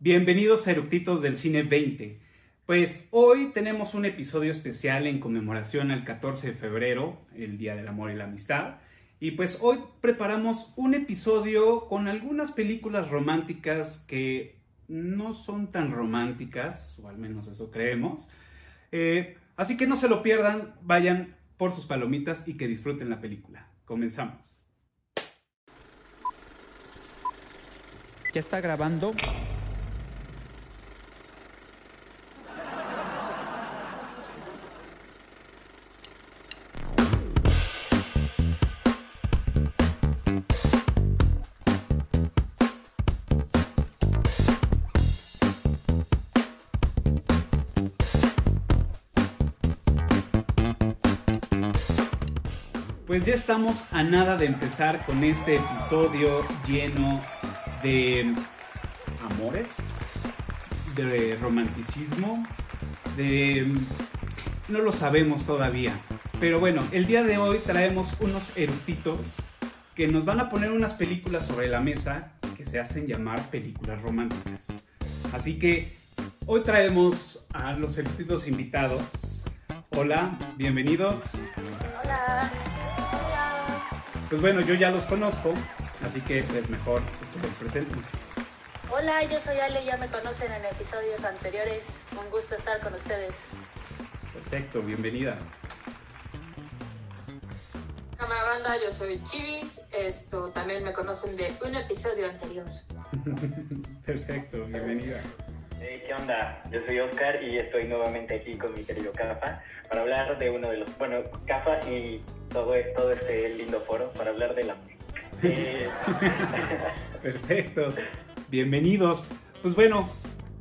Bienvenidos a Eructitos del Cine 20. Pues hoy tenemos un episodio especial en conmemoración al 14 de febrero, el Día del Amor y la Amistad. Y pues hoy preparamos un episodio con algunas películas románticas que no son tan románticas, o al menos eso creemos. Eh, así que no se lo pierdan, vayan por sus palomitas y que disfruten la película. Comenzamos. ¿Ya está grabando? Ya estamos a nada de empezar con este episodio lleno de amores, de romanticismo, de... no lo sabemos todavía. Pero bueno, el día de hoy traemos unos eruditos que nos van a poner unas películas sobre la mesa que se hacen llamar películas románticas. Así que hoy traemos a los eruditos invitados. Hola, bienvenidos. Hola. Pues bueno, yo ya los conozco, así que es mejor pues, que los presentes. Hola, yo soy Ale, ya me conocen en episodios anteriores. Un gusto estar con ustedes. Perfecto, bienvenida. Cámara banda, yo soy Chivis. Esto también me conocen de un episodio anterior. Perfecto, bienvenida. Hey, ¿Qué onda? Yo soy Oscar y estoy nuevamente aquí con mi querido Cafa para hablar de uno de los, bueno, Cafa y todo, este lindo foro para hablar amor. Eh, Perfecto, bienvenidos. Pues bueno,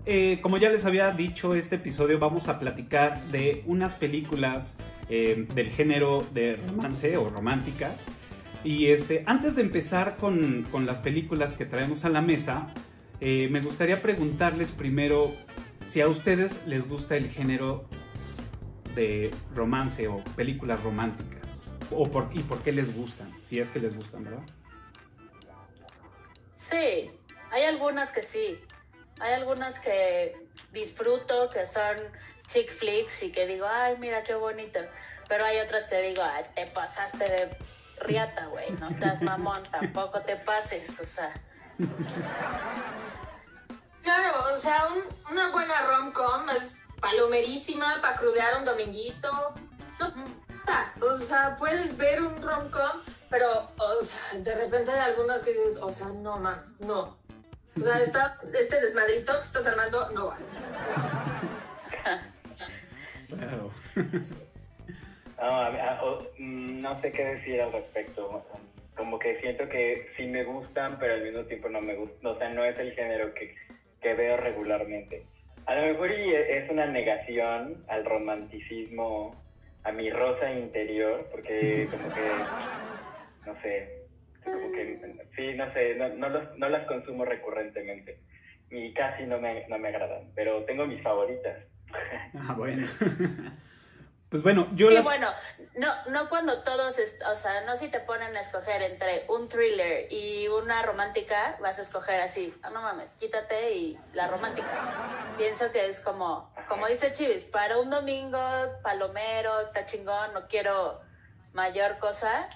eh, como ya les había dicho, este episodio vamos a platicar de unas películas eh, del género de romance o románticas. Y este, antes de empezar con las películas que traemos a la mesa, eh, me gustaría preguntarles primero si a ustedes les gusta el género de romance o películas románticas. O por, y por qué les gustan, si es que les gustan, ¿verdad? Sí, hay algunas que sí. Hay algunas que disfruto, que son chick flicks y que digo, ay, mira qué bonito. Pero hay otras que digo, ay, te pasaste de riata, güey. No estás mamón, tampoco te pases, o sea. Claro, o sea, un- una buena rom-com es palomerísima para crudear un dominguito. No, nada. o sea, puedes ver un rom-com, pero o sea, de repente hay algunas que dices, o sea, no más, no. O sea, está, este desmadrito que estás armando no va. Claro. no, a mí- a- o- mm, no sé qué decir al respecto. Como que siento que sí me gustan, pero al mismo tiempo no me gustan. O sea, no es el género que, que veo regularmente. A lo mejor y e- es una negación al romanticismo, a mi rosa interior, porque como que, no sé, como que, sí, no sé, no, no, los- no las consumo recurrentemente. Y casi no me, no me agradan, pero tengo mis favoritas. Ah, bueno. Pues bueno, yo Y la- bueno, no, no cuando todos, est- o sea, no si te ponen a escoger entre un thriller y una romántica, vas a escoger así, ah, no mames, quítate y la romántica. Pienso que es como, como dice Chivis, para un domingo, palomero, está chingón, no quiero mayor cosa,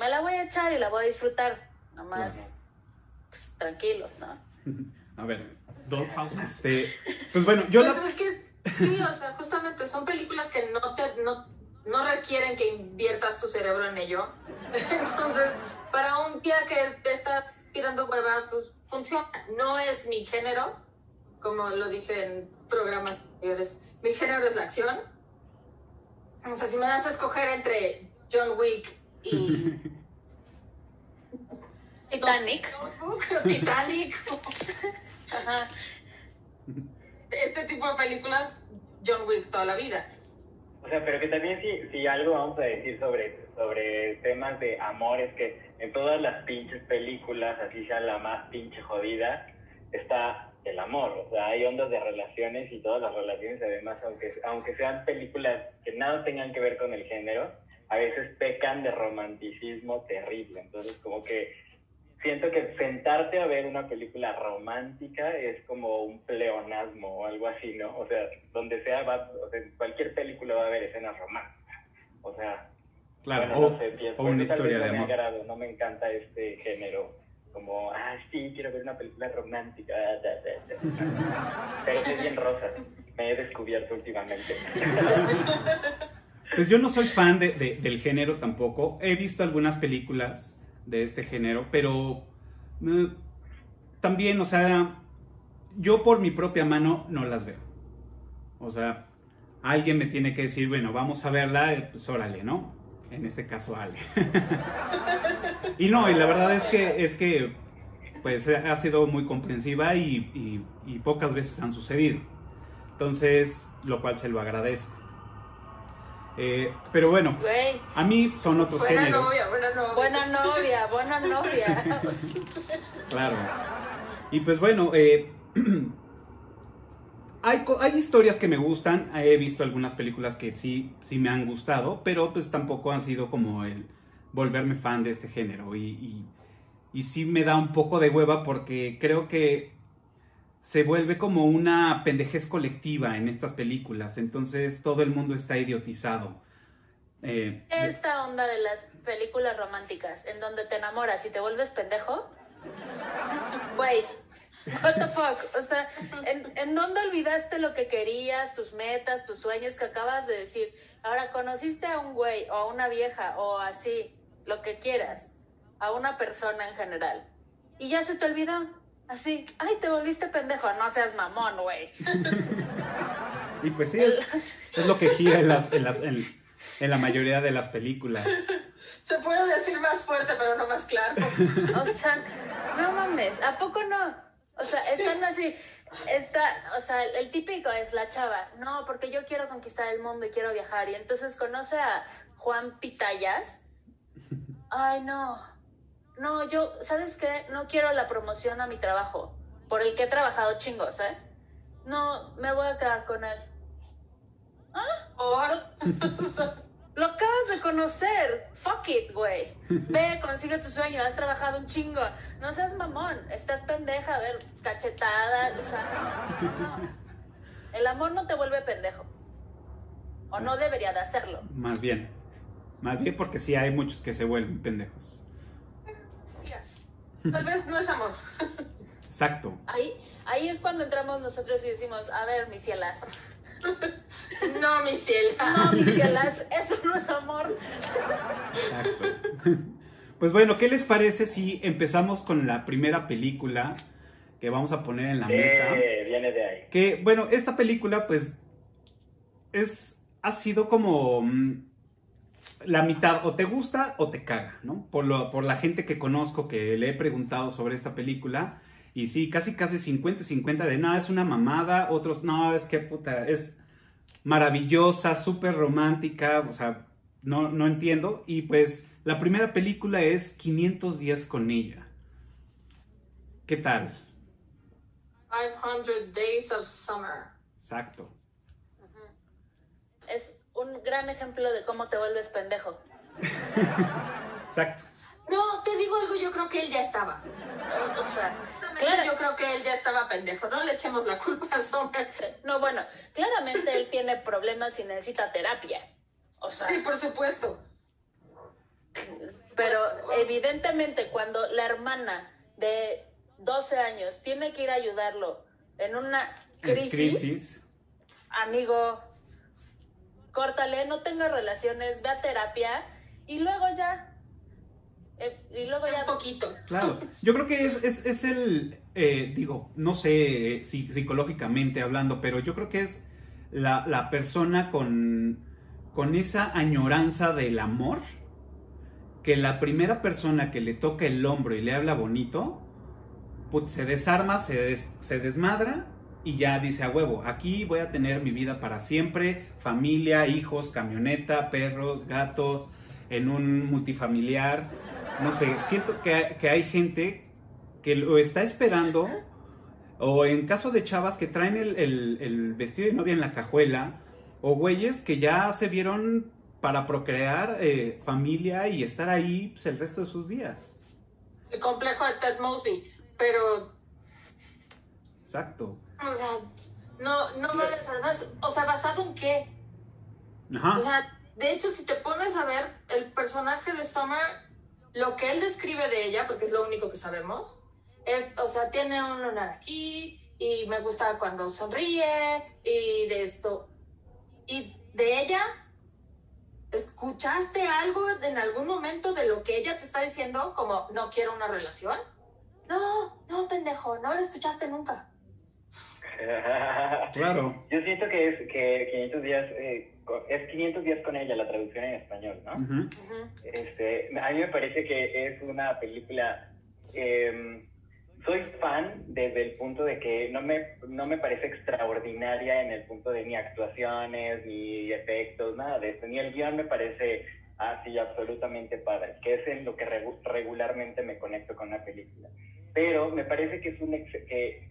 me la voy a echar y la voy a disfrutar, nomás, pues, tranquilos, ¿no? A ver, dos pausas. Este, pues bueno, yo la... Sí, o sea, justamente son películas que no te no, no requieren que inviertas tu cerebro en ello. Entonces, para un día que te estás tirando hueva, pues funciona. No es mi género, como lo dije en programas anteriores. Mi género es la acción. O sea, si me das a escoger entre John Wick y Titanic. Titanic, Ajá. Este tipo de películas, John Wick toda la vida. O sea, pero que también si, si algo vamos a decir sobre, sobre temas de amor es que en todas las pinches películas, así sea la más pinche jodida, está el amor. O sea, hay ondas de relaciones y todas las relaciones además, aunque, aunque sean películas que nada tengan que ver con el género, a veces pecan de romanticismo terrible. Entonces, como que siento que sentarte a ver una película romántica es como un pleonasmo o algo así, ¿no? O sea, donde sea, va, o sea, cualquier película va a haber escenas románticas. O sea, Claro, bueno, o, no sé, pienso, o una historia de no me amor. agrado, no me encanta este género. Como, ah, sí, quiero ver una película romántica. da, da, da. Pero soy bien rosa. Me he descubierto últimamente. Pues yo no soy fan de- de- del género tampoco. He visto algunas películas de este género, pero eh, también, o sea, yo por mi propia mano no las veo. O sea, alguien me tiene que decir, bueno, vamos a verla, pues órale, ¿no? En este caso, Ale. y no, y la verdad es que, es que pues ha sido muy comprensiva y pocas veces han sucedido. Entonces, lo cual se lo agradezco. Eh, pero bueno, a mí son otros Buena géneros. novia, buena novia. buena novia, buena novia. Claro. Y pues bueno, eh, hay, hay historias que me gustan. He visto algunas películas que sí, sí me han gustado, pero pues tampoco han sido como el volverme fan de este género. Y, y, y sí me da un poco de hueva porque creo que se vuelve como una pendejez colectiva en estas películas. Entonces todo el mundo está idiotizado. Eh, Esta onda de las películas románticas, en donde te enamoras y te vuelves pendejo. Güey, what the fuck? O sea, ¿en, ¿en dónde olvidaste lo que querías, tus metas, tus sueños que acabas de decir? Ahora, conociste a un güey o a una vieja o así, lo que quieras, a una persona en general. Y ya se te olvidó. Así, ay, te volviste pendejo. No seas mamón, güey. y pues sí, es, es lo que gira en, las, en, las, en, en la mayoría de las películas. Se puede decir más fuerte, pero no más claro. O sea, no mames, ¿a poco no? O sea, están así, está, o sea, el típico es la chava, no, porque yo quiero conquistar el mundo y quiero viajar, y entonces conoce a Juan Pitayas. Ay, no, no, yo, ¿sabes qué? No quiero la promoción a mi trabajo, por el que he trabajado chingos, ¿eh? No, me voy a quedar con él. Por... Lo acabas de conocer. Fuck it, güey. Ve, consigue tu sueño. Has trabajado un chingo. No seas mamón. Estás pendeja. A ver, cachetada. O sea, no. El amor no te vuelve pendejo. O no debería de hacerlo. Más bien. Más bien porque sí hay muchos que se vuelven pendejos. Tal vez no es amor. Exacto. Ahí, ahí es cuando entramos nosotros y decimos, a ver, mis cielas. No, mi cielo. No, mis cielas, eso no es amor. Exacto. Pues bueno, ¿qué les parece si empezamos con la primera película que vamos a poner en la mesa? Eh, viene de ahí. Que, bueno, esta película, pues, es, ha sido como mm, la mitad, o te gusta o te caga, ¿no? Por, lo, por la gente que conozco que le he preguntado sobre esta película, y sí, casi, casi 50-50 de, no, es una mamada, otros, no, es que puta, es maravillosa, súper romántica, o sea, no, no entiendo, y pues, la primera película es 500 días con ella. ¿Qué tal? 500 Days of Summer. Exacto. Es un gran ejemplo de cómo te vuelves pendejo. Exacto. No, te digo algo, yo creo que él ya estaba. O sea, claro, Yo creo que él ya estaba pendejo. No le echemos la culpa a. No, bueno, claramente él tiene problemas y necesita terapia. O sea, Sí, por supuesto. pero evidentemente cuando la hermana de 12 años tiene que ir a ayudarlo en una En crisis. amigo, córtale, no tengas relaciones, ve a terapia y luego ya. eh, y luego ya. Un poquito. Claro, yo creo que es, es, es el, eh, digo, no sé eh, si psicológicamente hablando, pero yo creo que es la, la persona con, con esa añoranza del amor, que la primera persona que le toca el hombro y le habla bonito, put, se desarma, se, des- se desmadra y ya dice a huevo, aquí voy a tener mi vida para siempre, familia, hijos, camioneta, perros, gatos, en un multifamiliar, no sé, siento que, que hay gente que lo está esperando, o en caso de chavas que traen el, el- el vestido de novia en la cajuela, o güeyes que ya se vieron para procrear eh, familia y estar ahí pues, el resto de sus días. el complejo de Ted Mosby, pero, Exacto. O sea, no, no mames, además, o sea, ¿basado en qué? Ajá. O sea, de hecho, si te pones a ver el personaje de Summer, lo que él describe de ella, porque es lo único que sabemos, es, o sea, tiene un lunar aquí, y me gusta cuando sonríe, y de esto. Y de ella, ¿escuchaste algo en algún momento de lo que ella te está diciendo? Como, no quiero una relación. No, no, pendejo, no lo escuchaste nunca. Claro. Yo siento que es que 500 días, eh, es 500 días con ella la traducción en español, ¿no? Este, a mí me parece que es una película. eh, soy fan desde el punto de que no me, no me parece extraordinaria en el punto de ni actuaciones, ni efectos, nada de eso. Ni el guion me parece así absolutamente padre, que es en lo que regu- regularmente me conecto con una película. Pero me parece que es, un ex- que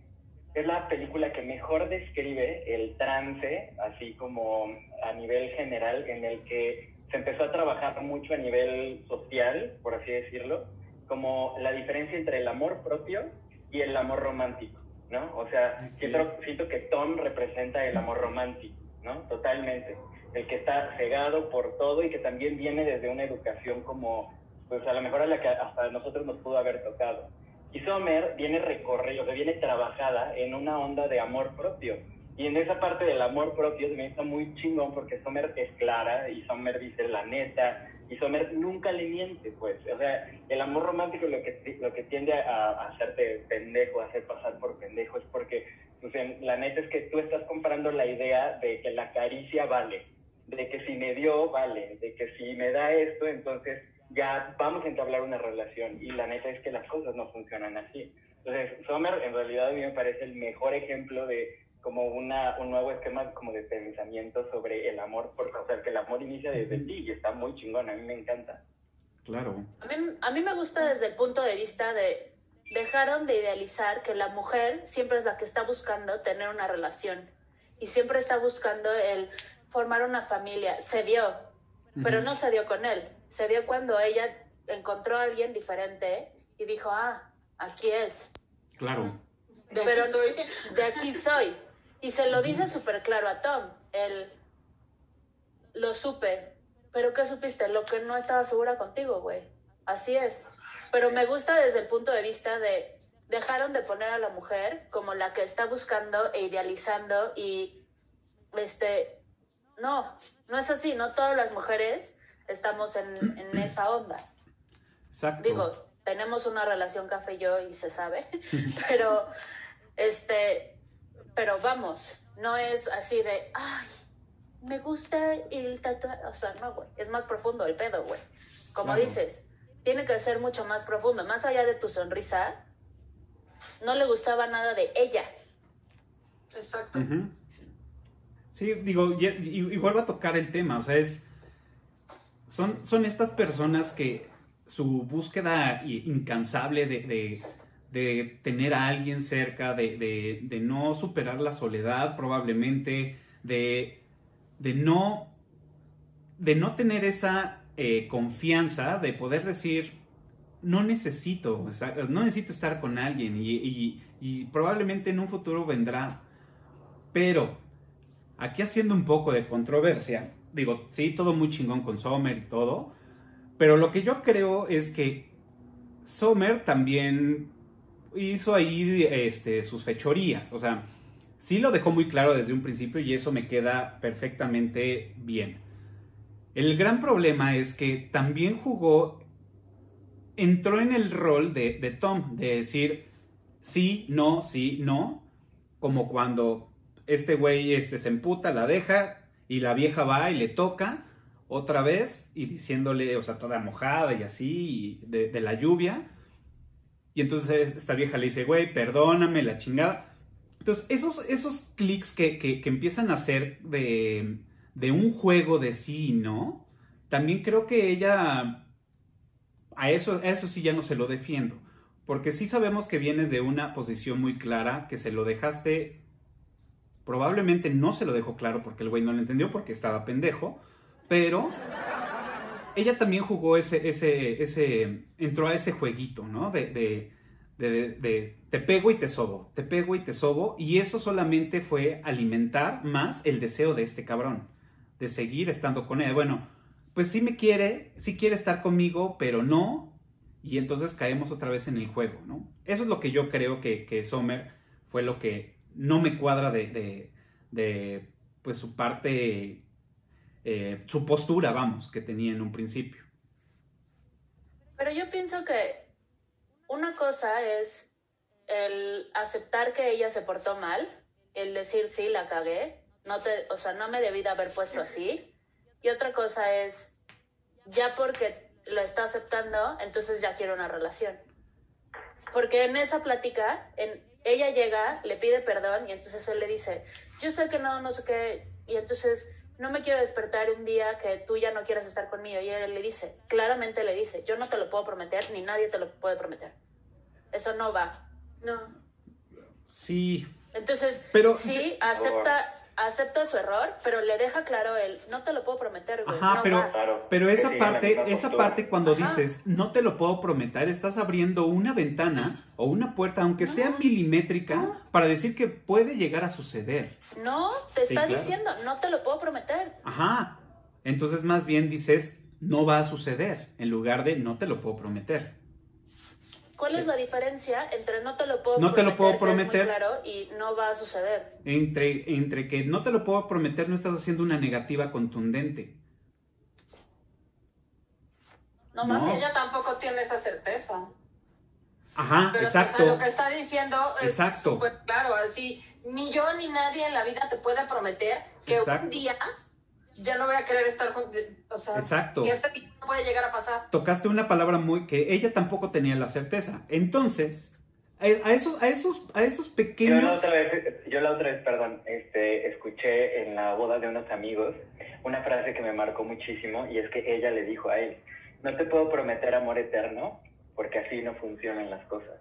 es la película que mejor describe el trance, así como a nivel general, en el que se empezó a trabajar mucho a nivel social, por así decirlo, como la diferencia entre el amor propio y el amor romántico, ¿no? O sea, siento, siento que Tom representa el amor romántico, ¿no? Totalmente. El que está cegado por todo y que también viene desde una educación como, pues a lo mejor a la que hasta nosotros nos pudo haber tocado. Y Sommer viene recorrida, o sea, viene trabajada en una onda de amor propio. Y en esa parte del amor propio se me está muy chingón porque Sommer es clara y Sommer dice la neta y Sommer nunca le miente, pues. O sea, el amor romántico lo que, lo que tiende a, hacerte pendejo, a hacer pasar por pendejo, es porque pues, la neta es que tú estás comprando la idea de que la caricia vale, de que si me dio, vale, de que si me da esto, entonces ya vamos a entablar una relación. Y la neta es que las cosas no funcionan así. Entonces, Sommer en realidad a mí me parece el mejor ejemplo de como una, un nuevo esquema como de pensamiento sobre el amor, porque, o sea, que el amor inicia desde ti y está muy chingón, a mí me encanta. Claro. A mí, a mí me gusta desde el punto de vista de dejaron de idealizar que la mujer siempre es la que está buscando tener una relación y siempre está buscando el formar una familia. Se dio, pero no se dio con él. Se dio cuando ella encontró a alguien diferente y dijo, ah, aquí es, Claro. De aquí Pero- soy. de aquí soy. Y se lo dice súper claro a Tom. Él lo supe. Pero ¿qué supiste? Lo que no estaba segura contigo, güey. Así es. Pero me gusta desde el punto de vista de dejaron de poner a la mujer como la que está buscando e idealizando y este no, no es así, no todas las mujeres estamos en, en esa onda. Exacto. Digo, tenemos una relación café y yo y se sabe, pero este, pero vamos, no es así de, ay, me gusta el tatuaje, o sea, no, güey, es más profundo el pedo, güey. Como Claro. dices, tiene que ser mucho más profundo, más allá de tu sonrisa, no le gustaba nada de ella. Exacto. Sí, digo, y, y- y vuelvo a tocar el tema, o sea, es... Son, son estas personas que su búsqueda incansable de, de- tener a alguien cerca, de, de- no superar la soledad probablemente, de, no, de no tener esa eh, confianza de poder decir, no necesito, no necesito estar con alguien y, y- y probablemente en un futuro vendrá. Pero, aquí haciendo un poco de controversia, digo, sí, todo muy chingón con Sommer y todo, pero lo que yo creo es que Sommer también hizo ahí este, sus fechorías, o sea, sí lo dejó muy claro desde un principio y eso me queda perfectamente bien. El gran problema es que también jugó, entró en el rol de, de Tom, de decir sí, no, sí, no, como cuando este güey este, se emputa, la deja y la vieja va y le toca otra vez y diciéndole, o sea, toda mojada y así, de, la lluvia. Y entonces esta vieja le dice, güey, perdóname, la chingada. Entonces, esos, esos clics que, que- que empiezan a hacer de, de un juego de sí y no, también creo que ella, a eso, a eso sí ya no se lo defiendo. Porque sí sabemos que vienes de una posición muy clara, que se lo dejaste, probablemente no se lo dejó claro porque el güey no lo entendió porque estaba pendejo, pero ella también jugó ese, ese, ese, entró a ese jueguito, ¿no? De, de, de, te pego y te sobo, te pego y te sobo, y eso solamente fue alimentar más el deseo de este cabrón, de seguir estando con él. Bueno, pues sí me quiere, sí quiere estar conmigo, pero no, y entonces caemos otra vez en el juego, ¿no? Eso es lo que yo creo que, que Sommer fue lo que no me cuadra de, de, pues su parte, eh, su postura, vamos, que tenía en un principio. Pero yo pienso que una cosa es el aceptar que ella se portó mal, el decir sí, la cagué, no te, o sea, no me debí de haber puesto así. Y otra cosa es, ya porque lo está aceptando, entonces ya quiero una relación. Porque en esa plática, en, ella llega, le pide perdón y entonces él le dice, yo sé que no, no sé qué, y entonces no me quiero despertar un día que tú ya no quieras estar conmigo. Y él le dice, claramente le dice, yo no te lo puedo prometer, ni nadie te lo puede prometer. Eso no va. No. Sí, Entonces, Pero- sí, acepta, acepta su error, pero le deja claro él, no te lo puedo prometer, güey. Ajá, no pero- va". Claro, pero esa parte, esa parte cuando Ajá. dices, no te lo puedo prometer, estás abriendo una ventana o una puerta, aunque sea milimétrica, para decir que puede llegar a suceder. No, te Sí, está claro. diciendo, no te lo puedo prometer. Ajá. Entonces más bien dices, no va a suceder, en lugar de no te lo puedo prometer. ¿Cuál es la diferencia entre no te lo puedo No te prometer? lo puedo que es muy prometer. claro, y no va a suceder. Entre, entre que no te lo puedo prometer, no estás haciendo una negativa contundente. No No. Ella tampoco tiene esa certeza. Ajá, Pero o sea, exacto. lo que está diciendo es Exacto. súper claro, así, ni yo ni nadie en la vida te puede prometer que Exacto. un día ya no voy a querer estar junto, o sea, Exacto. que este día no puede llegar a pasar. Tocaste una palabra muy que ella tampoco tenía la certeza. Entonces, a, a esos, a esos, a esos Yo la pequeños. otra vez, yo la otra vez, perdón, este, escuché en la boda de unos amigos una frase que me marcó muchísimo y es que ella le dijo a él, no te puedo prometer amor eterno porque así no funcionan las cosas.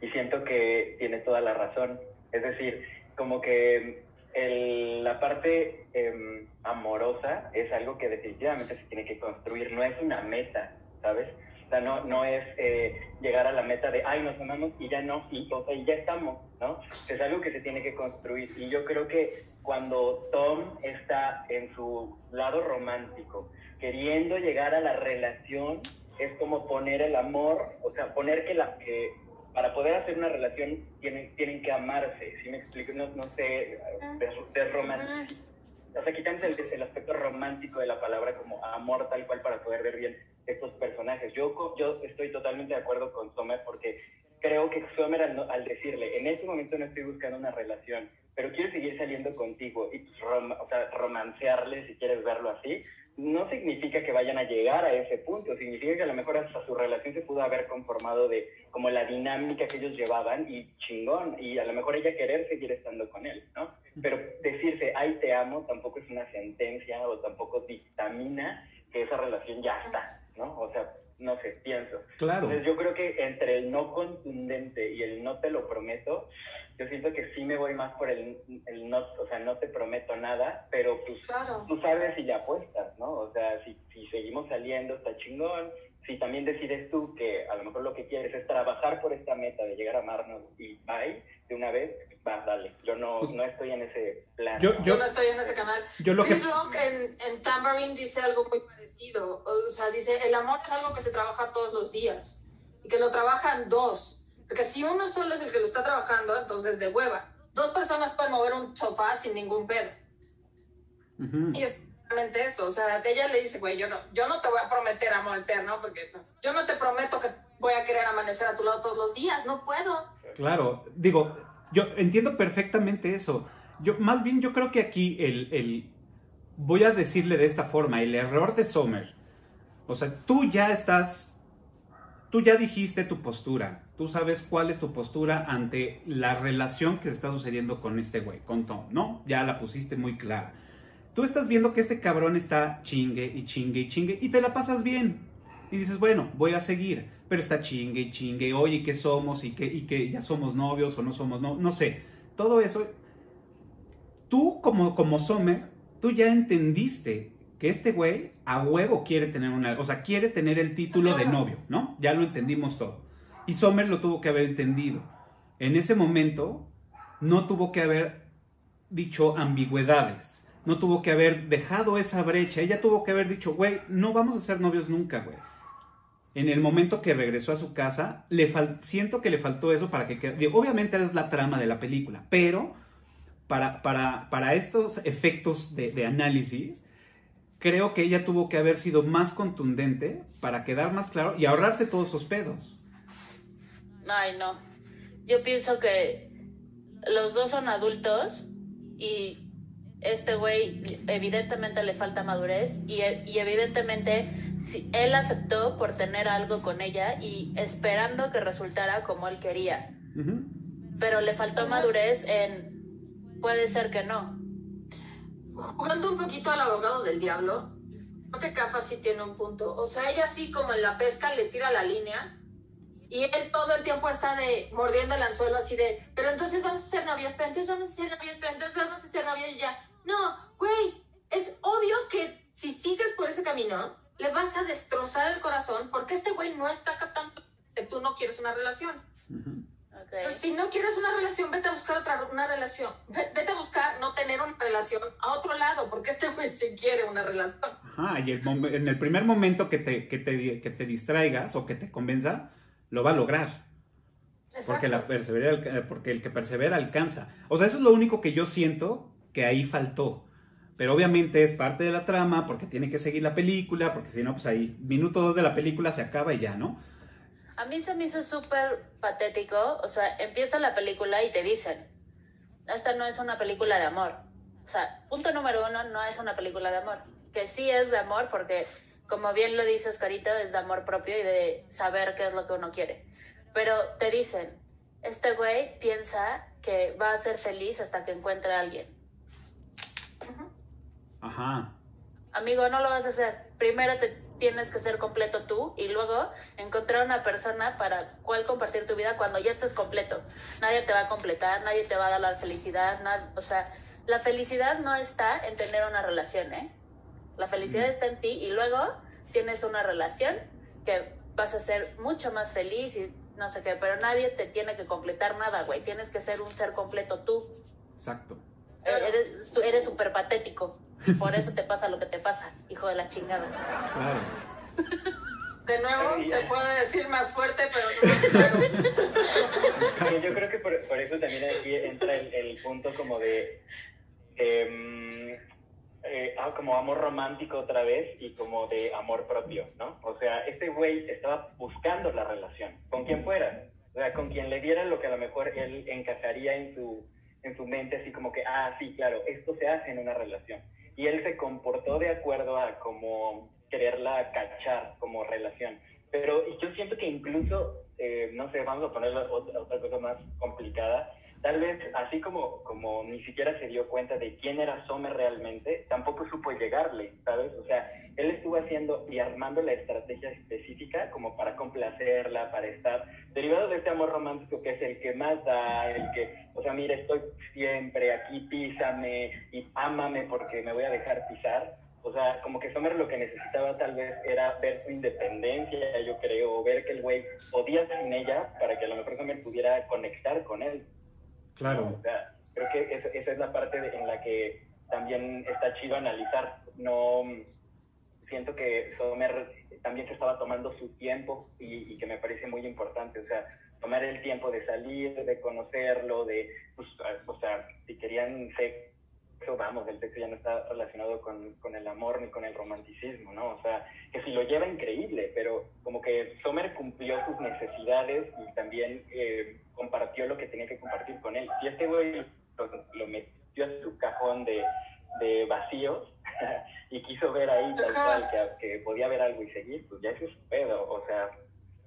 Y siento que tiene toda la razón. Es decir, como que el- la parte em, amorosa es algo que definitivamente se tiene que construir, no es una meta, ¿sabes? O sea, no, no es eh, llegar a la meta de, ay, nos amamos y ya no, y, o sea, y ya estamos, ¿no? Es algo que se tiene que construir. Y yo creo que cuando Tom está en su lado romántico, queriendo llegar a la relación, es como poner el amor, o sea, poner que la que para poder hacer una relación tienen, tienen que amarse, ¿sí me explico? No, no sé, des- desromantic- o sea, quitamos el, el aspecto romántico de la palabra como amor tal cual para poder ver bien estos personajes. Yo, co- yo estoy totalmente de acuerdo con Sommer porque creo que Sommer al, al decirle, en este momento no estoy buscando una relación, pero quiero seguir saliendo contigo y pues, rom- o sea, romancearle, si quieres verlo así, no significa que vayan a llegar a ese punto, significa que a lo mejor hasta su relación se pudo haber conformado de como la dinámica que ellos llevaban y chingón, y a lo mejor ella querer seguir estando con él, ¿no? Pero decirse, ay, te amo, tampoco es una sentencia o tampoco dictamina que esa relación ya está, ¿no? O sea, no sé, pienso. Claro. Entonces yo creo que entre el no contundente y el no te lo prometo, yo siento que sí me voy más por el, el no, o sea, no te prometo nada, pero pues Claro. tú sabes si le apuestas, ¿no? O sea, si, si seguimos saliendo está chingón, si también decides tú que a lo mejor lo que quieres es trabajar por esta meta de llegar a amarnos y bye de una vez, va, dale. Yo no, no estoy en ese plan. Pues Yo- ¿no? Yo no estoy en ese canal. Yo lo que. Chris Rock en, en Tambourine dice algo muy parecido. O sea, dice, el amor es algo que se trabaja todos los días. Y que lo trabajan dos. Porque si uno solo es el que lo está trabajando, entonces de hueva. Dos personas pueden mover un sofá sin ningún pedo. Ujú. Y es esto. O sea, ella le dice, güey, yo no, yo no te voy a prometer amor eterno porque yo no te prometo que voy a querer amanecer a tu lado todos los días. No puedo. Claro, digo, yo entiendo perfectamente eso. Yo, más bien, yo creo que aquí el, el- voy a decirle de esta forma, el error de Sommer. O sea, tú ya estás, tú ya dijiste tu postura, tú sabes cuál es tu postura ante la relación que está sucediendo con este güey, con Tom, ¿no? Ya la pusiste muy clara. Tú estás viendo que este cabrón está chingue y chingue y chingue y te la pasas bien. Y dices, bueno, voy a seguir, pero está chingue y chingue, oye, ¿qué somos? Y que, y que ya somos novios o no somos novios, no sé. Todo eso, tú como, como Sommer, tú ya entendiste que este güey a huevo quiere tener una, o sea, quiere tener el título de novio, ¿no? Ya lo entendimos todo. Y Sommer lo tuvo que haber entendido. En ese momento no tuvo que haber dicho ambigüedades, no tuvo que haber dejado esa brecha, ella tuvo que haber dicho, güey, no vamos a ser novios nunca, güey. En el momento que regresó a su casa, le fal siento que le faltó eso para que quede. Obviamente es la trama de la película, pero para, para, para estos efectos de, de análisis, creo que ella tuvo que haber sido más contundente para quedar más claro y ahorrarse todos esos pedos. Ay, no. Yo pienso que los dos son adultos y este güey evidentemente le falta madurez y, y evidentemente si él aceptó por tener algo con ella y esperando que resultara como él quería. Ujú. Pero le faltó madurez en puede ser que no. Jugando un poquito al abogado del diablo, creo que Cafa sí tiene un punto. O sea, ella sí como en la pesca le tira la línea y él todo el tiempo está de mordiendo el anzuelo así de, pero entonces vamos a ser novios, pero entonces vamos a ser novios, pero entonces vamos a ser novios y ya. No, güey, es obvio que si sigues por ese camino, le vas a destrozar el corazón porque este güey no está captando que tú no quieres una relación. Ujú. Ok. Pues si no quieres una relación, vete a buscar otra una relación. Ve- Vete a buscar no tener una relación a otro lado, porque este güey sí quiere una relación. Ajá, y el en el primer momento que te, que, te, que te distraigas o que te convenza, lo va a lograr. Porque, la persevera, alca- porque el que persevera alcanza. O sea, eso es lo único que yo siento que ahí faltó. Pero obviamente es parte de la trama, porque tiene que seguir la película, porque si no, pues ahí, minuto dos de la película se acaba y ya, ¿no? A mí se me hizo súper patético. O sea, empieza la película y te dicen, esta no es una película de amor. O sea, punto número uno, no es una película de amor. Que sí es de amor porque, como bien lo dice Oscarito, es de amor propio y de saber qué es lo que uno quiere. Pero te dicen, este güey piensa que va a ser feliz hasta que encuentre a alguien. Ajá. Amigo, no lo vas a hacer. Primero te tienes que ser completo tú y luego encontrar una persona para cual compartir tu vida cuando ya estés completo. Nadie te va a completar, nadie te va a dar la felicidad, nada, o sea, la felicidad no está en tener una relación, ¿eh? La felicidad está en ti y luego tienes una relación que vas a ser mucho más feliz y no sé qué, pero nadie te tiene que completar nada, güey. Tienes que ser un ser completo tú. Exacto. Eh, Eres eres súper Por eso te pasa lo que te pasa, hijo de la chingada. Claro. De nuevo, se puede decir más fuerte, pero no es claro. Sí, yo creo que por, por eso también aquí entra el, el punto como de, em, eh, ah, como amor romántico otra vez y como de amor propio, ¿no? O sea, este güey estaba buscando la relación, con quien fuera, o sea, con quien le diera lo que a lo mejor él encajaría en su, en su mente, así como que, ah, sí, claro, esto se hace en una relación. Y él se comportó de acuerdo a como quererla cachar como relación. Pero yo siento que incluso, eh, no sé, vamos a poner otra, otra cosa más complicada, tal vez así como, como ni siquiera se dio cuenta de quién era Sommer realmente, tampoco supo llegarle, ¿sabes? O sea, él estuvo haciendo y armando la estrategia específica como para complacerla, para estar derivado de este amor romántico que es el que más da, el que, o sea, mira, estoy siempre aquí, písame y ámame porque me voy a dejar pisar. O sea, como que Sommer lo que necesitaba tal vez era ver su independencia, yo creo, ver que el güey podía sin ella para que a lo mejor Sommer pudiera conectar con él. Claro. O sea, creo que esa, esa es la parte de- en la que también está chido analizar. No siento que Sommer también se estaba tomando su tiempo y, que me parece muy importante. O sea, tomar el tiempo de salir, de conocerlo, de, pues, o sea, si querían sexo, vamos, el sexo ya no está relacionado con, con el amor ni con el romanticismo, ¿no? O sea, que si lo lleva increíble, pero como que Sommer cumplió sus necesidades y también eh, compartió lo que tenía que compartir con él. Si este güey lo, lo metió a su cajón de, de vacíos y quiso ver ahí tal cual que, que podía haber algo y seguir, pues ya eso es pedo. O sea,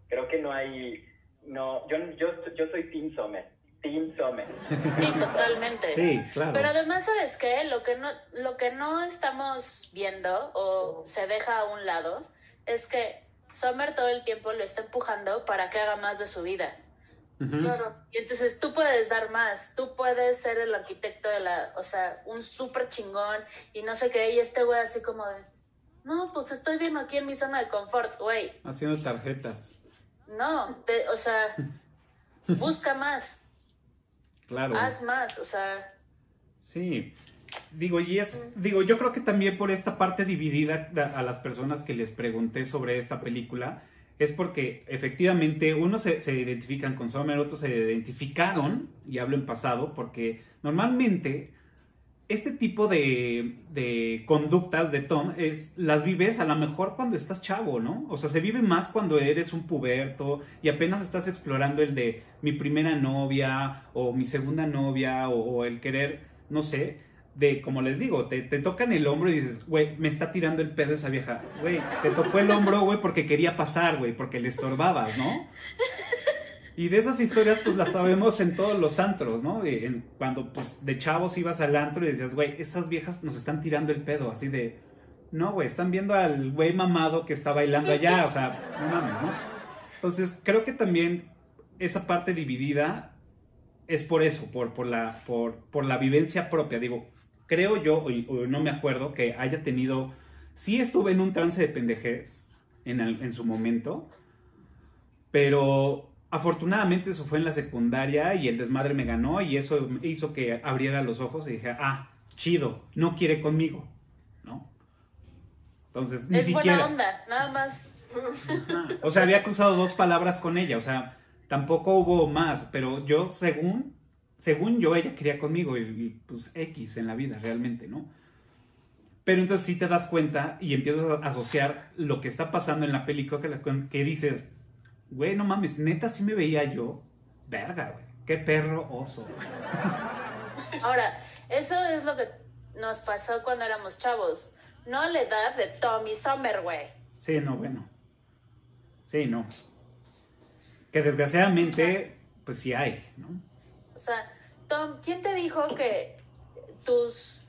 creo que no hay, no, yo, yo, yo soy Team Sommer, Team Sommer. Sí, totalmente. Sí, claro. Pero además, ¿sabes qué? Lo que no, lo que no estamos viendo o se deja a un lado es que Summer todo el tiempo lo está empujando para que haga más de su vida. Claro. Y entonces tú puedes dar más, tú puedes ser el arquitecto de la, o sea, un súper chingón y no sé qué, y este güey así como de, No, pues estoy bien aquí en mi zona de confort, güey. Haciendo tarjetas. No, te- o sea, busca más, Claro. haz más, o sea, Sí. Digo, y es, digo, yo creo que también por esta parte dividida a a las personas que les pregunté sobre esta película, es porque efectivamente unos se, se identifican con Sommer, otros se identificaron, y hablo en pasado, porque normalmente este tipo de, de conductas de Tom es, las vives a lo mejor cuando estás chavo, ¿no? O sea, se vive más cuando eres un puberto y apenas estás explorando el de mi primera novia o mi segunda novia o, o el querer, no sé, de, como les digo, te, te tocan el hombro y dices, güey, me está tirando el pedo esa vieja. Güey, te tocó el hombro, güey, porque quería pasar, güey, porque le estorbabas, ¿no? Y de esas historias, pues las sabemos en todos los antros, ¿no? En- cuando, pues, de chavos ibas al antro y decías, güey, esas viejas nos están tirando el pedo, así de, no, güey, están viendo al güey mamado que está bailando allá, o sea, no mames, ¿no? Entonces, creo que también esa parte dividida es por eso, por, por, la, por, por la vivencia propia. Digo, creo yo, o, o no me acuerdo, que haya tenido, sí estuve en un trance de pendejez en, el- en su momento, pero afortunadamente eso fue en la secundaria y el desmadre me ganó y eso hizo que abriera los ojos y dije, ah, chido, no quiere conmigo, ¿no? Entonces, ni es siquiera... buena onda, nada más. O sea, había cruzado dos palabras con ella, o sea, tampoco hubo más, pero yo, según, según yo, ella quería conmigo y, y, pues X en la vida, realmente, ¿no? Pero entonces sí te das cuenta y empiezas a asociar lo que está pasando en la película que, la- que dices, güey, no mames, neta sí me veía yo, verga, güey, qué perro oso. Ahora, eso es lo que nos pasó cuando éramos chavos. No la edad de Tommy Summer, güey. Sí, no, bueno. Sí, no. Que desgraciadamente, pues sí hay, ¿no? O sea, Tom, ¿quién te dijo que tus,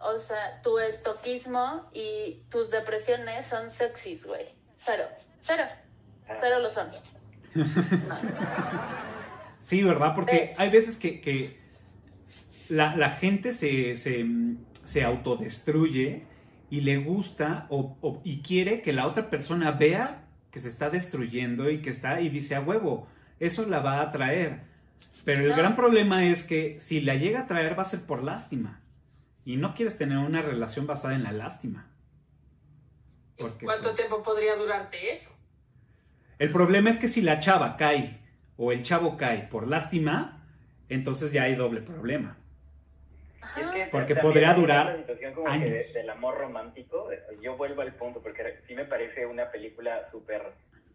o sea, tu estoquismo y tus depresiones son sexys, güey? Cero, cero, cero lo son. Sí, ¿verdad? Porque Eh. hay veces que, que la, la gente se, se, se autodestruye y le gusta o, o- y quiere que la otra persona vea que se está destruyendo y que está y dice a huevo, eso la va a atraer. Pero el No. gran problema es que si la llega a atraer va a ser por lástima. Y no quieres tener una relación basada en la lástima. ¿Y Porque, ¿Cuánto pues, tiempo podría durarte eso? El problema es que si la chava cae o el chavo cae por lástima, entonces ya hay doble problema. Y es que Porque podría durar una situación como que de- del amor romántico. Yo vuelvo al punto porque sí me parece una película súper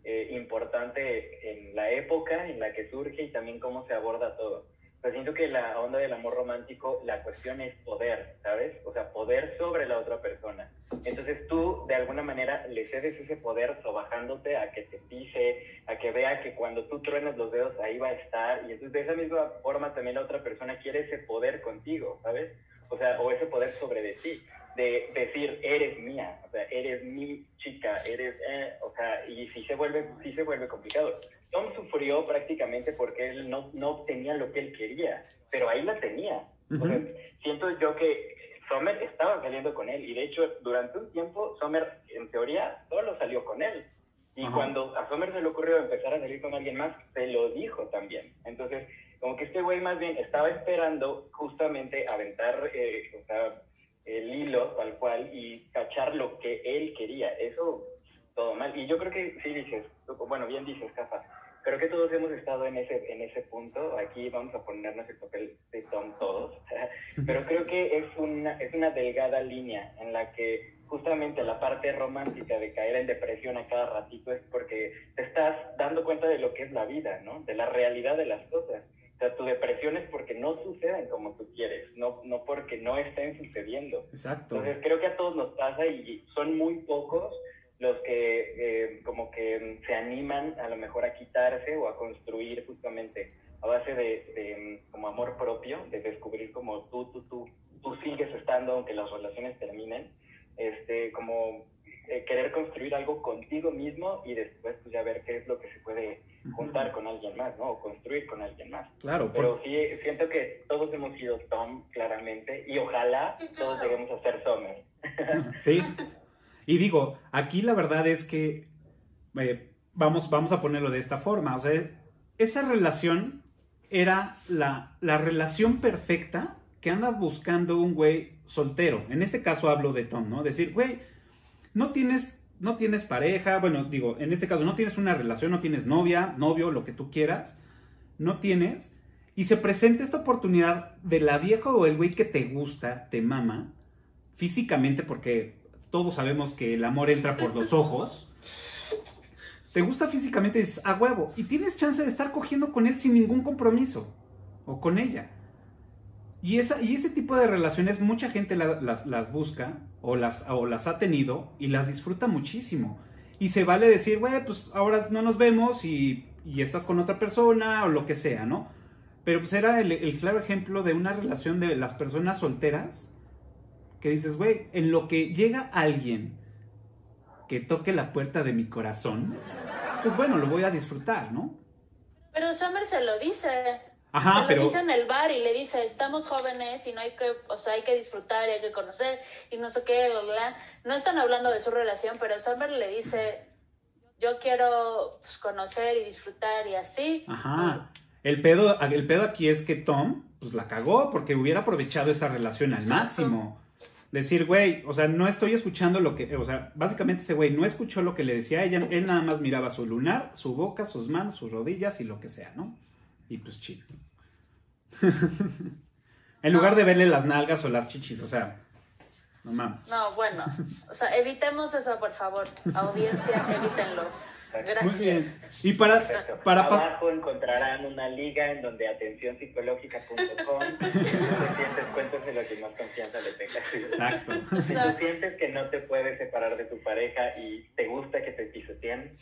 eh, importante en la época en la que surge y también cómo se aborda todo. Pero siento que la onda del amor romántico, la cuestión es poder, ¿sabes? O sea, poder sobre la otra persona. Entonces tú, de alguna manera, le cedes ese poder sobajándote a que te pise, a que vea que cuando tú truenas los dedos ahí va a estar. Y entonces de esa misma forma también la otra persona quiere ese poder contigo, ¿sabes? O sea, o ese poder sobre de ti, de decir, eres mía, o sea, eres mi chica, eres, eh, o sea, y sí se vuelve, sí se vuelve complicado. Tom sufrió prácticamente porque él no, no obtenía lo que él quería, pero ahí la tenía. O sea, Ujú. siento yo que Sommer estaba saliendo con él, y de hecho, durante un tiempo, Sommer, en teoría, solo salió con él. Y cuando a Sommer se le ocurrió empezar a salir con alguien más, se lo dijo también. Entonces, como que este güey más bien estaba esperando justamente aventar eh, o sea, el hilo tal cual y cachar lo que él quería. Eso todo mal. Y yo creo que sí dices, bueno, bien dices, Cafa, creo que todos hemos estado en ese, en ese punto. Aquí vamos a ponernos el papel de Tom todos. Pero creo que es una, es una delgada línea en la que justamente la parte romántica de caer en depresión a cada ratito es porque te estás dando cuenta de lo que es la vida, ¿no? De la realidad de las cosas. O sea, tu depresión es porque no suceden como tú quieres, no, no porque no estén sucediendo. Exacto. Entonces creo que a todos nos pasa y son muy pocos los que eh, como que se animan a lo mejor a quitarse o a construir justamente a base de, de, como amor propio, de descubrir como tú, tú, tú, tú sigues estando aunque las relaciones terminen, este, como eh, querer construir algo contigo mismo y después pues ya ver qué es lo que se puede juntar con alguien más, ¿no? O construir con alguien más. Claro, Pero por- sí, siento que todos hemos sido Tom, claramente, y ojalá Sí, todos claro. lleguemos a ser Summer. sí. Y digo, aquí la verdad es que eh, vamos, vamos a ponerlo de esta forma. O sea, esa relación era la, la relación perfecta que anda buscando un güey soltero. En este caso hablo de Tom, ¿no? Decir, güey, no tienes, no tienes pareja, bueno, digo, en este caso no tienes una relación, no tienes novia, novio, lo que tú quieras, no tienes, y se presenta esta oportunidad de la vieja o el güey que te gusta, te mama, físicamente, porque todos sabemos que el amor entra por los ojos. Te gusta físicamente, dices, a huevo, y tienes chance de estar cogiendo con él sin ningún compromiso, o con ella. Y, esa, y ese tipo de relaciones mucha gente las, busca o las, o las ha tenido y las disfruta muchísimo. Y se vale decir, güey, pues ahora no nos vemos y, y, estás con otra persona o lo que sea, ¿no? Pero pues era el claro ejemplo de una relación de las personas solteras que dices, güey, en lo que llega alguien que toque la puerta de mi corazón, pues bueno, lo voy a disfrutar, ¿no? Pero Summer se lo dice. Ajá, se pero... lo dice en el bar y le dice, estamos jóvenes y no hay que, o sea, hay que disfrutar y hay que conocer y no sé qué, bla, bla. No están hablando de su relación, pero Summer le dice, yo quiero pues, conocer y disfrutar y así. Ajá. El pedo, el pedo aquí es que Tom, pues la cagó porque hubiera aprovechado esa relación al máximo. Decir, güey, o sea, no estoy escuchando lo que, o sea, básicamente ese güey no escuchó lo que le decía a ella, él nada más miraba su lunar, su boca, sus manos, sus rodillas y lo que sea, ¿no? Y pues chido. en lugar de verle las nalgas o las chichis, o sea, no mames. No, bueno, o sea, evitemos eso, por favor. Audiencia, evítenlo. Gracias. Y para, para abajo encontrarán una liga en donde atenciónpsicológica.com si te sientes cuéntaselo que más confianza le tengas. Exacto. Si tú sientes que no te puedes separar de tu pareja y te gusta que te pisoteen,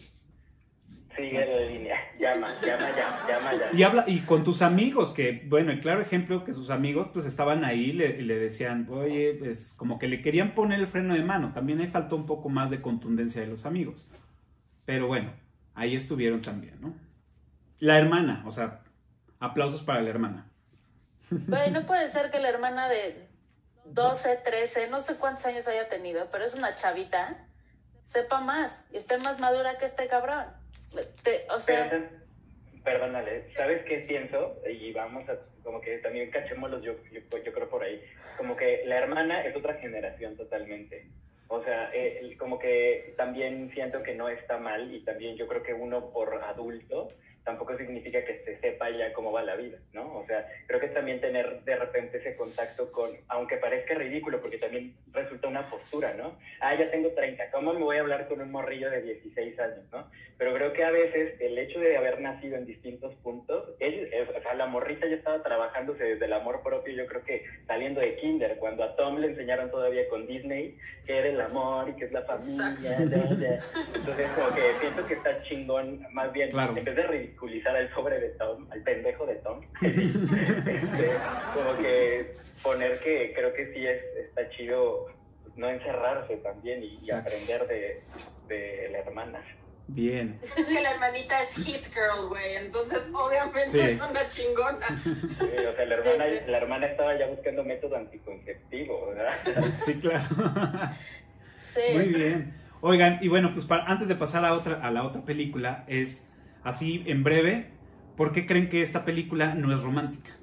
Sigue la línea, llama, llama ya, llama ya. Y habla, y con tus amigos, que, bueno, el claro ejemplo que sus amigos pues estaban ahí y le, le, decían, oye, pues como que le querían poner el freno de mano. También ahí faltó un poco más de contundencia de los amigos. Pero bueno, ahí estuvieron también, ¿no? La hermana, o sea, aplausos para la hermana. Güey, no puede ser que la hermana de 12, 13, no sé cuántos años haya tenido, pero es una chavita, sepa más y esté más madura que este cabrón. Te, o sea... perdónale, ¿sabes qué pienso? Y vamos a, como que también cachémoslos, yo, yo, yo creo por ahí. Como que la hermana es otra generación totalmente. O sea, eh, como que también siento que no está mal y también yo creo que uno por adulto tampoco significa que se sepa ya cómo va la vida, ¿no? O sea, creo que es también tener de repente ese contacto con, aunque parezca ridículo, porque también resulta una postura, ¿no? Ah, ya tengo 30, ¿cómo me voy a hablar con un morrillo de 16 años, ¿no? Pero creo que a veces el hecho de haber nacido en distintos puntos, él, o sea, la morrita ya estaba trabajándose desde el amor propio, yo creo que saliendo de kinder, cuando a Tom le enseñaron todavía con Disney que era el amor y que es la familia, entonces como que siento que está chingón, más bien, en vez de ridiculizar al pobre de Tom, al pendejo de Tom, este, como que poner que creo que sí es, está chido no encerrarse también y, aprender de, de la hermana. Bien. Es que la hermanita es hit girl, güey, entonces obviamente es una chingona. Sí, o sea, la hermana, la hermana estaba ya buscando método anticonceptivo, ¿verdad? Sí, claro. Sí. Muy bien. Oigan, y bueno, pues para, antes de pasar a, otra, a la otra película, es así en breve, ¿por qué creen que esta película no es romántica?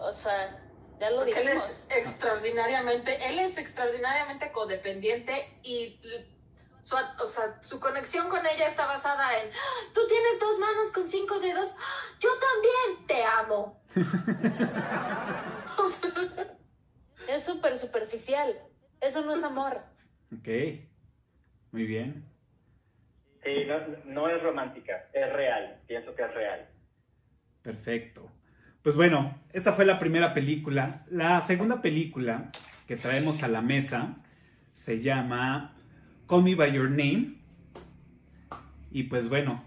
O sea, ya lo dijimos. él es extraordinariamente, él es extraordinariamente codependiente y su, o sea, su conexión con ella está basada en "Ah, tú tienes dos manos con cinco dedos, ¡Ah, yo también te amo. O sea, Es súper superficial. Eso no es amor. Ok, muy bien. Sí, no, no es romántica, es real, pienso que es real. Perfecto. Pues bueno, esta fue la primera película. La segunda película que traemos a la mesa se llama Call Me By Your Name. Y pues bueno,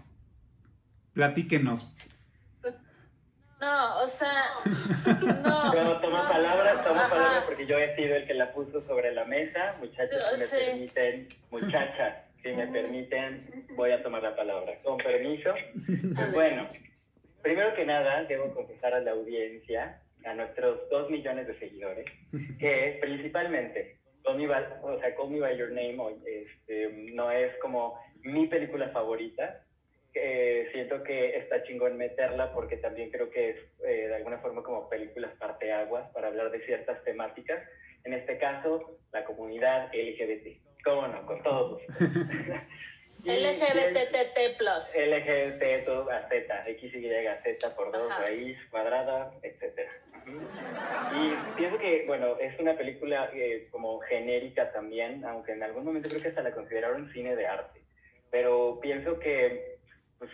platíquenos. No, o sea, no. Pero toma no. palabra, toma Ajá. palabra porque yo he sido el que la puso sobre la mesa. Muchachos, si me Sí. permiten, muchachas, si me permiten, voy a tomar la palabra. Con permiso. Pues bueno, primero que nada, debo confesar a la audiencia, a nuestros dos millones de seguidores, que principalmente Call Me By, o sea, Call Me By Your Name este, no es como mi película favorita. Eh, siento que está chingón meterla porque también creo que es eh, de alguna forma como películas parteaguas para hablar de ciertas temáticas. En este caso, la comunidad LGBT. ¿Cómo no? Con todos. LGBTT+. LGBT, todo a Z, X, Y, Z por dos, raíz, cuadrada, etcétera. Y pienso que, bueno, es una película eh, como genérica también, aunque en algún momento creo que hasta la consideraron cine de arte. Pero pienso que, pues,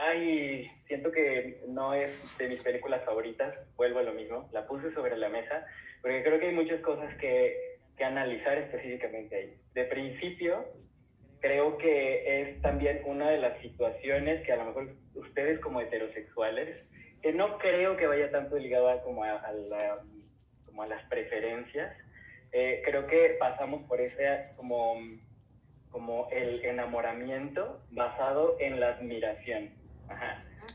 ay, siento que no es de mis películas favoritas, vuelvo a lo mismo, la puse sobre la mesa, porque creo que hay muchas cosas que, que analizar específicamente ahí. De principio, creo que es también una de las situaciones que a lo mejor ustedes como heterosexuales, que no creo que vaya tanto ligado a, como, a, como a las preferencias, eh, creo que pasamos por ese como, como el enamoramiento basado en la admiración.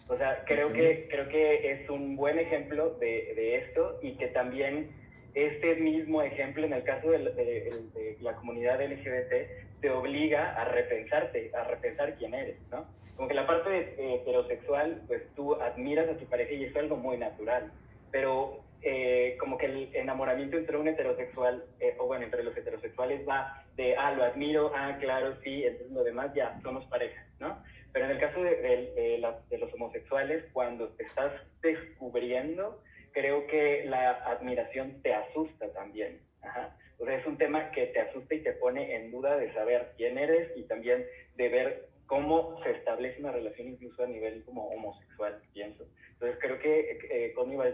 O sea, creo que, creo que es un buen ejemplo de, de esto y que también este mismo ejemplo en el caso de, de, la comunidad LGBT te obliga a repensarte, a repensar quién eres, ¿no? Como que la parte heterosexual, pues tú admiras a tu pareja y es algo muy natural, pero eh, como que el enamoramiento entre un heterosexual, eh, o bueno, entre los heterosexuales va de, ah, lo admiro, ah, claro, sí, entonces lo demás ya somos pareja, ¿no? Pero en el caso de, de los homosexuales, cuando te estás descubriendo, creo que la admiración te asusta también. Ajá. O sea, es un tema que te asusta y te pone en duda de saber quién eres y también de ver cómo se establece una relación incluso a nivel como homosexual, pienso. Entonces creo que eh, Call Me By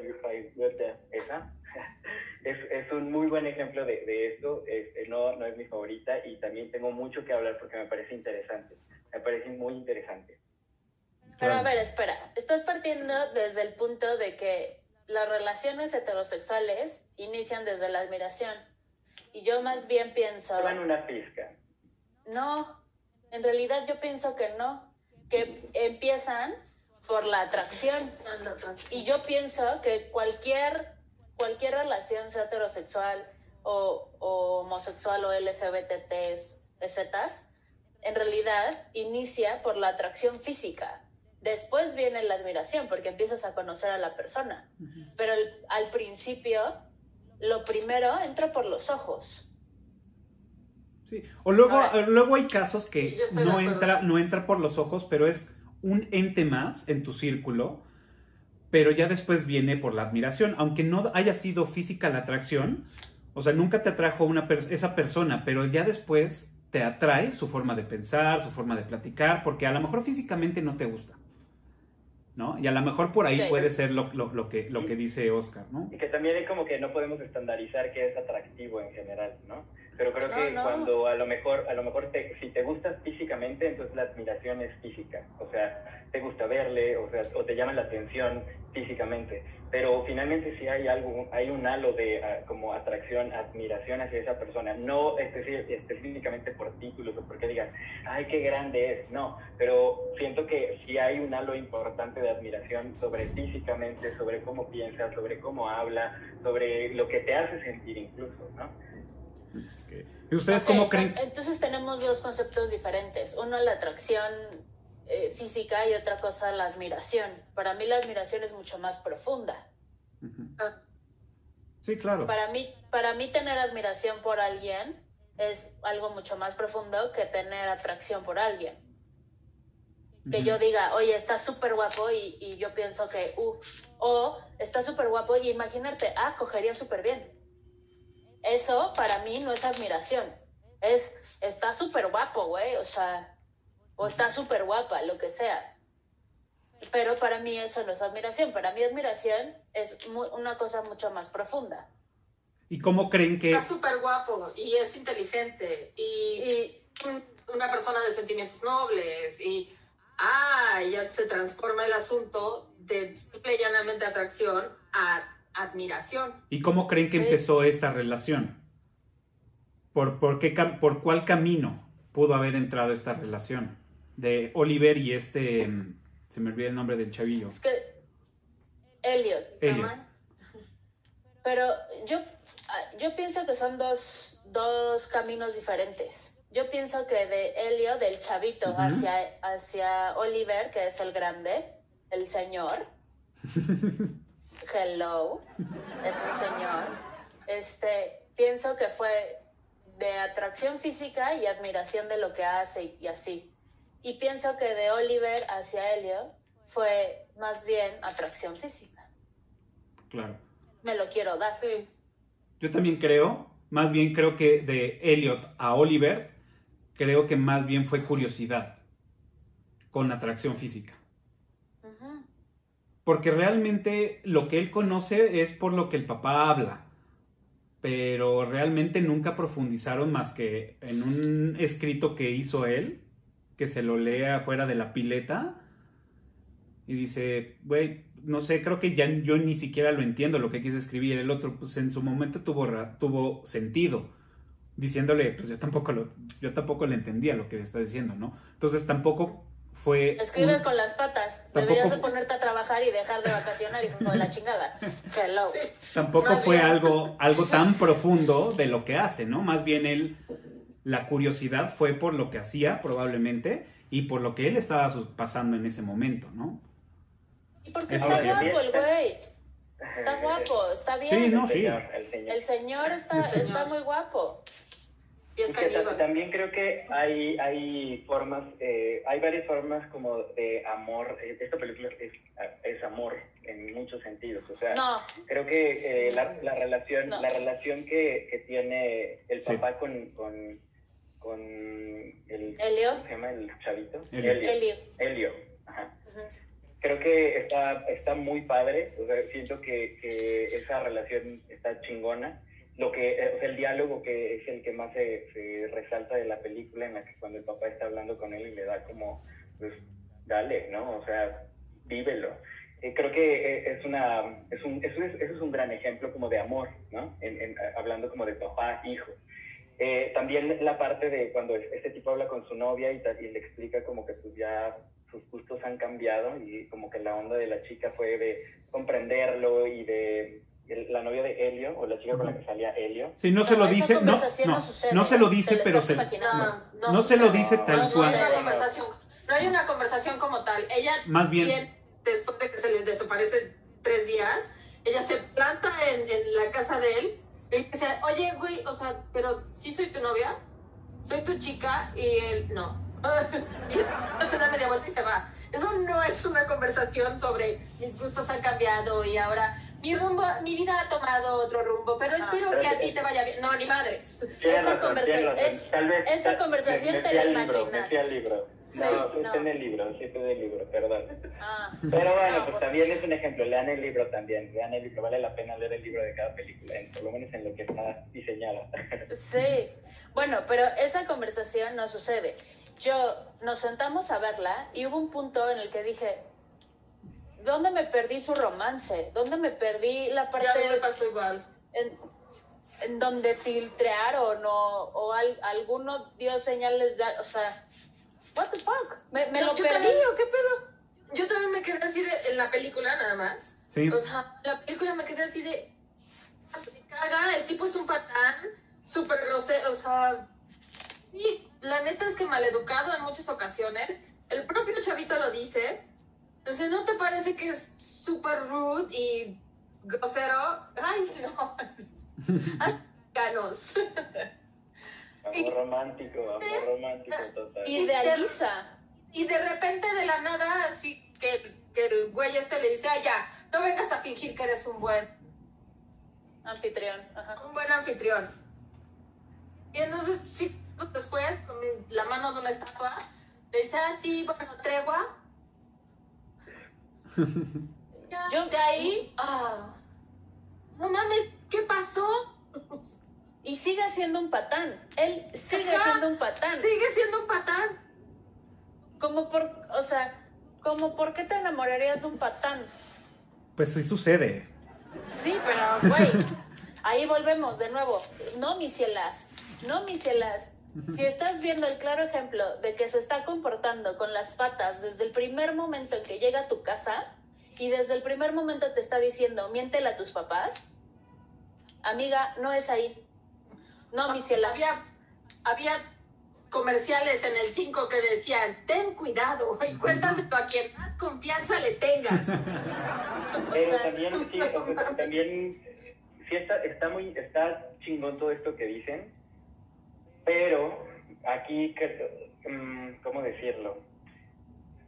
esa, es, es, un muy buen ejemplo de, de esto. Este, no, no es mi favorita y también tengo mucho que hablar porque me parece interesante. Me parece muy interesante. Pero a ver, espera, estás partiendo desde el punto de que las relaciones heterosexuales inician desde la admiración. Y yo más bien pienso... en una pizca. No, en realidad yo pienso que no, que empiezan por la atracción. Y yo pienso que cualquier, cualquier relación, sea heterosexual o, homosexual o LGBT, etcétera, en realidad inicia por la atracción física. Después viene la admiración porque empiezas a conocer a la persona. Pero al principio, lo primero entra por los ojos. Sí. O luego, luego hay casos que no entra, no entra por los ojos, pero es un ente más en tu círculo, pero ya después viene por la admiración, aunque no haya sido física la atracción, o sea, nunca te atrajo una esa persona, pero ya después te atrae su forma de pensar, su forma de platicar, porque a lo mejor físicamente no te gusta. ¿No? Y a lo mejor por ahí puede ser lo, lo, que, lo que dice Oscar, ¿no? Y que también es como que no podemos estandarizar qué es atractivo en general, ¿no? Pero creo que cuando a lo mejor, a lo mejor si te gustas físicamente, entonces la admiración es física. O sea, te gusta verle, o sea, o te llama la atención físicamente. Pero finalmente sí hay algo, hay un halo de ah, como atracción, admiración hacia esa persona. No específicamente por títulos o porque digas, ay, qué grande es. No, pero siento que sí hay un halo importante de admiración sobre físicamente, sobre cómo piensa, sobre cómo habla, sobre lo que te hace sentir incluso, ¿no? ¿Y ustedes cómo creen? Entonces tenemos dos conceptos diferentes. Uno, la atracción eh, física y otra cosa, la admiración. Para mí la admiración es mucho más profunda. Ah. Sí, claro. Para mí, para mí tener admiración por alguien es algo mucho más profundo que tener atracción por alguien. Que yo diga, oye, está súper guapo y, y, yo pienso que, uh, o está súper guapo y imagínate, ah, cogería súper bien eso para mí no es admiración. Es, está súper guapo, güey, o sea, o está súper guapa, lo que sea. Pero para mí eso no es admiración. Para mí admiración es una cosa mucho más profunda. ¿Y cómo creen que...? Está súper guapo y es inteligente y, una persona de sentimientos nobles y... Ah, ya se transforma el asunto de simple y llanamente atracción a admiración. ¿Y cómo creen que empezó esta relación? ¿Por, por, qué, ¿Por cuál camino pudo haber entrado esta relación? De Oliver y este... Mm, se me olvida el nombre del chavillo. Es que... Elliot. Elliot. Pero yo ah, yo pienso que son dos, dos caminos diferentes. Yo pienso que de Helio, del chavito, hacia, hacia Oliver, que es el grande, el señor. Hello, es un señor. Este, pienso que fue de atracción física y admiración de lo que hace y, así. Y pienso que de Oliver hacia Helio fue más bien atracción física. Claro. Me lo quiero dar. Sí. Yo también creo, más bien creo que de Elliot a Oliver, creo que más bien fue curiosidad con atracción física. Porque realmente lo que él conoce es por lo que el papá habla. Pero realmente nunca profundizaron más que en un escrito que hizo él, que se lo lee afuera de la pileta. Y dice, güey, no sé, creo que ya yo ni siquiera lo entiendo lo que quise escribir. El otro, pues en su momento tuvo, tuvo sentido. Diciéndole, pues yo tampoco lo, yo tampoco le entendía lo que le está diciendo, ¿no? Entonces tampoco fue. Escribes un- con las patas. Tampoco Deberías de ponerte a trabajar y dejar de vacacionar, hijo de la chingada. Hello. Sí. tampoco Más fue bien. algo, algo tan profundo de lo que hace, ¿no? Más bien él, la curiosidad fue por lo que hacía probablemente y por lo que él estaba pasando en ese momento, ¿no? Y porque Es está guapo el güey. Está guapo, está bien. Sí, no, El sí. señor, el señor. El señor está, señor. está muy guapo. Caníbal. también creo que hay, hay formas, eh, hay varias formas como de amor. Esta película es, es amor en muchos sentidos. O sea, No, creo que eh, la, la relación, No. la relación que, que tiene el Sí. papá con, con, con el, Elio. ¿cómo se llama el chavito? Elio. Elio. Elio. Ajá. Creo que está, está muy padre, o sea, siento que, que esa relación está chingona. Lo que, eh, o sea, el diálogo que es el que más se, se resalta de la película, en la que cuando el papá está hablando con él y le da como, pues, dale, ¿no? O sea, vívelo. Eh, creo que eh, es una, es un, eso, es, eso es un gran ejemplo como de amor, ¿no? En, en- hablando como de papá, hijo. Eh, también la parte de cuando este tipo habla con su novia y, y le explica como que pues ya sus gustos han cambiado y como que la onda de la chica fue de comprenderlo y de el- la novia de Helio o la chica con la que salía Helio. Sí, no se lo dice, no, no, sucede. no se lo dice, Te pero se. No, no se lo dice No, tal No, no cual. hay una conversación. No hay una conversación como tal. Ella Más bien, bien, después de que se les desaparece tres días, ella se planta en, en la casa de él y dice, oye, güey, o sea, pero sí soy tu novia, soy tu chica, y él, no. y se da media vuelta y se va. Eso no es una conversación sobre mis gustos han cambiado y ahora mi rumbo, mi vida ha tomado otro rumbo, pero espero pero que a ti te vaya bien. No, ni madres. Esa razón, conversa- es- Tal vez, esa conversación me- me te la al libro, imaginas. Me libro. No, sí no. está en el libro, sí está en el libro, perdón. Ah, Pero bueno, No, pues pues- también es un ejemplo. Lean el libro también. Lean el libro. Vale la pena leer el libro de cada película, en- por lo menos en lo que está diseñado. sí. Bueno, pero esa conversación no sucede. Yo nos sentamos a verla y hubo un punto en el que dije, ¿dónde me perdí su romance? ¿Dónde me perdí la parte Ya me pasó igual. en, en donde filtrearon o, o al- alguno dio señales de, o sea, what the fuck? ¿Me, me Yo- lo yo perdí también- o qué pedo? Yo también me quedé así de, en la película nada más. sí, O sea, la película me quedé así de. Se caga, el tipo es un patán, súper grosero, o sea. Sí, la neta es que maleducado en muchas ocasiones. El propio chavito lo dice. Dice, ¿no te parece que es súper rude y grosero? Ay, no. Ay, ganos. Amor romántico, amor romántico total. Idealiza. Y de repente, de la nada, así que, que el güey este le dice, ah, ya, no vengas a fingir que eres un buen Anfitrión. Ajá. un buen anfitrión. Y entonces, sí, después, con la mano de una estatua, le dice, ah, sí, bueno, tregua. Yo- de ahí, ah, no mames, ¿qué pasó? Y sigue siendo un patán. Él sigue Ajá. siendo un patán. Sigue siendo un patán. Como por, o sea, como por qué te enamorarías de un patán. pues sí sucede. Sí, pero güey, ahí volvemos de nuevo. No, mis cielas, no, mis cielas. Si estás viendo el claro ejemplo de que se está comportando con las patas desde el primer momento en que llega a tu casa y desde el primer momento te está diciendo, miéntele a tus papás, amiga, no es ahí. No, mi ciela. Había, había comerciales en el 5 que decían, ten cuidado y cuéntaselo a quien más confianza le tengas. Pero también, sí, o sea, también sí está, está muy, está chingón todo esto que dicen, pero aquí, mm, ¿cómo decirlo?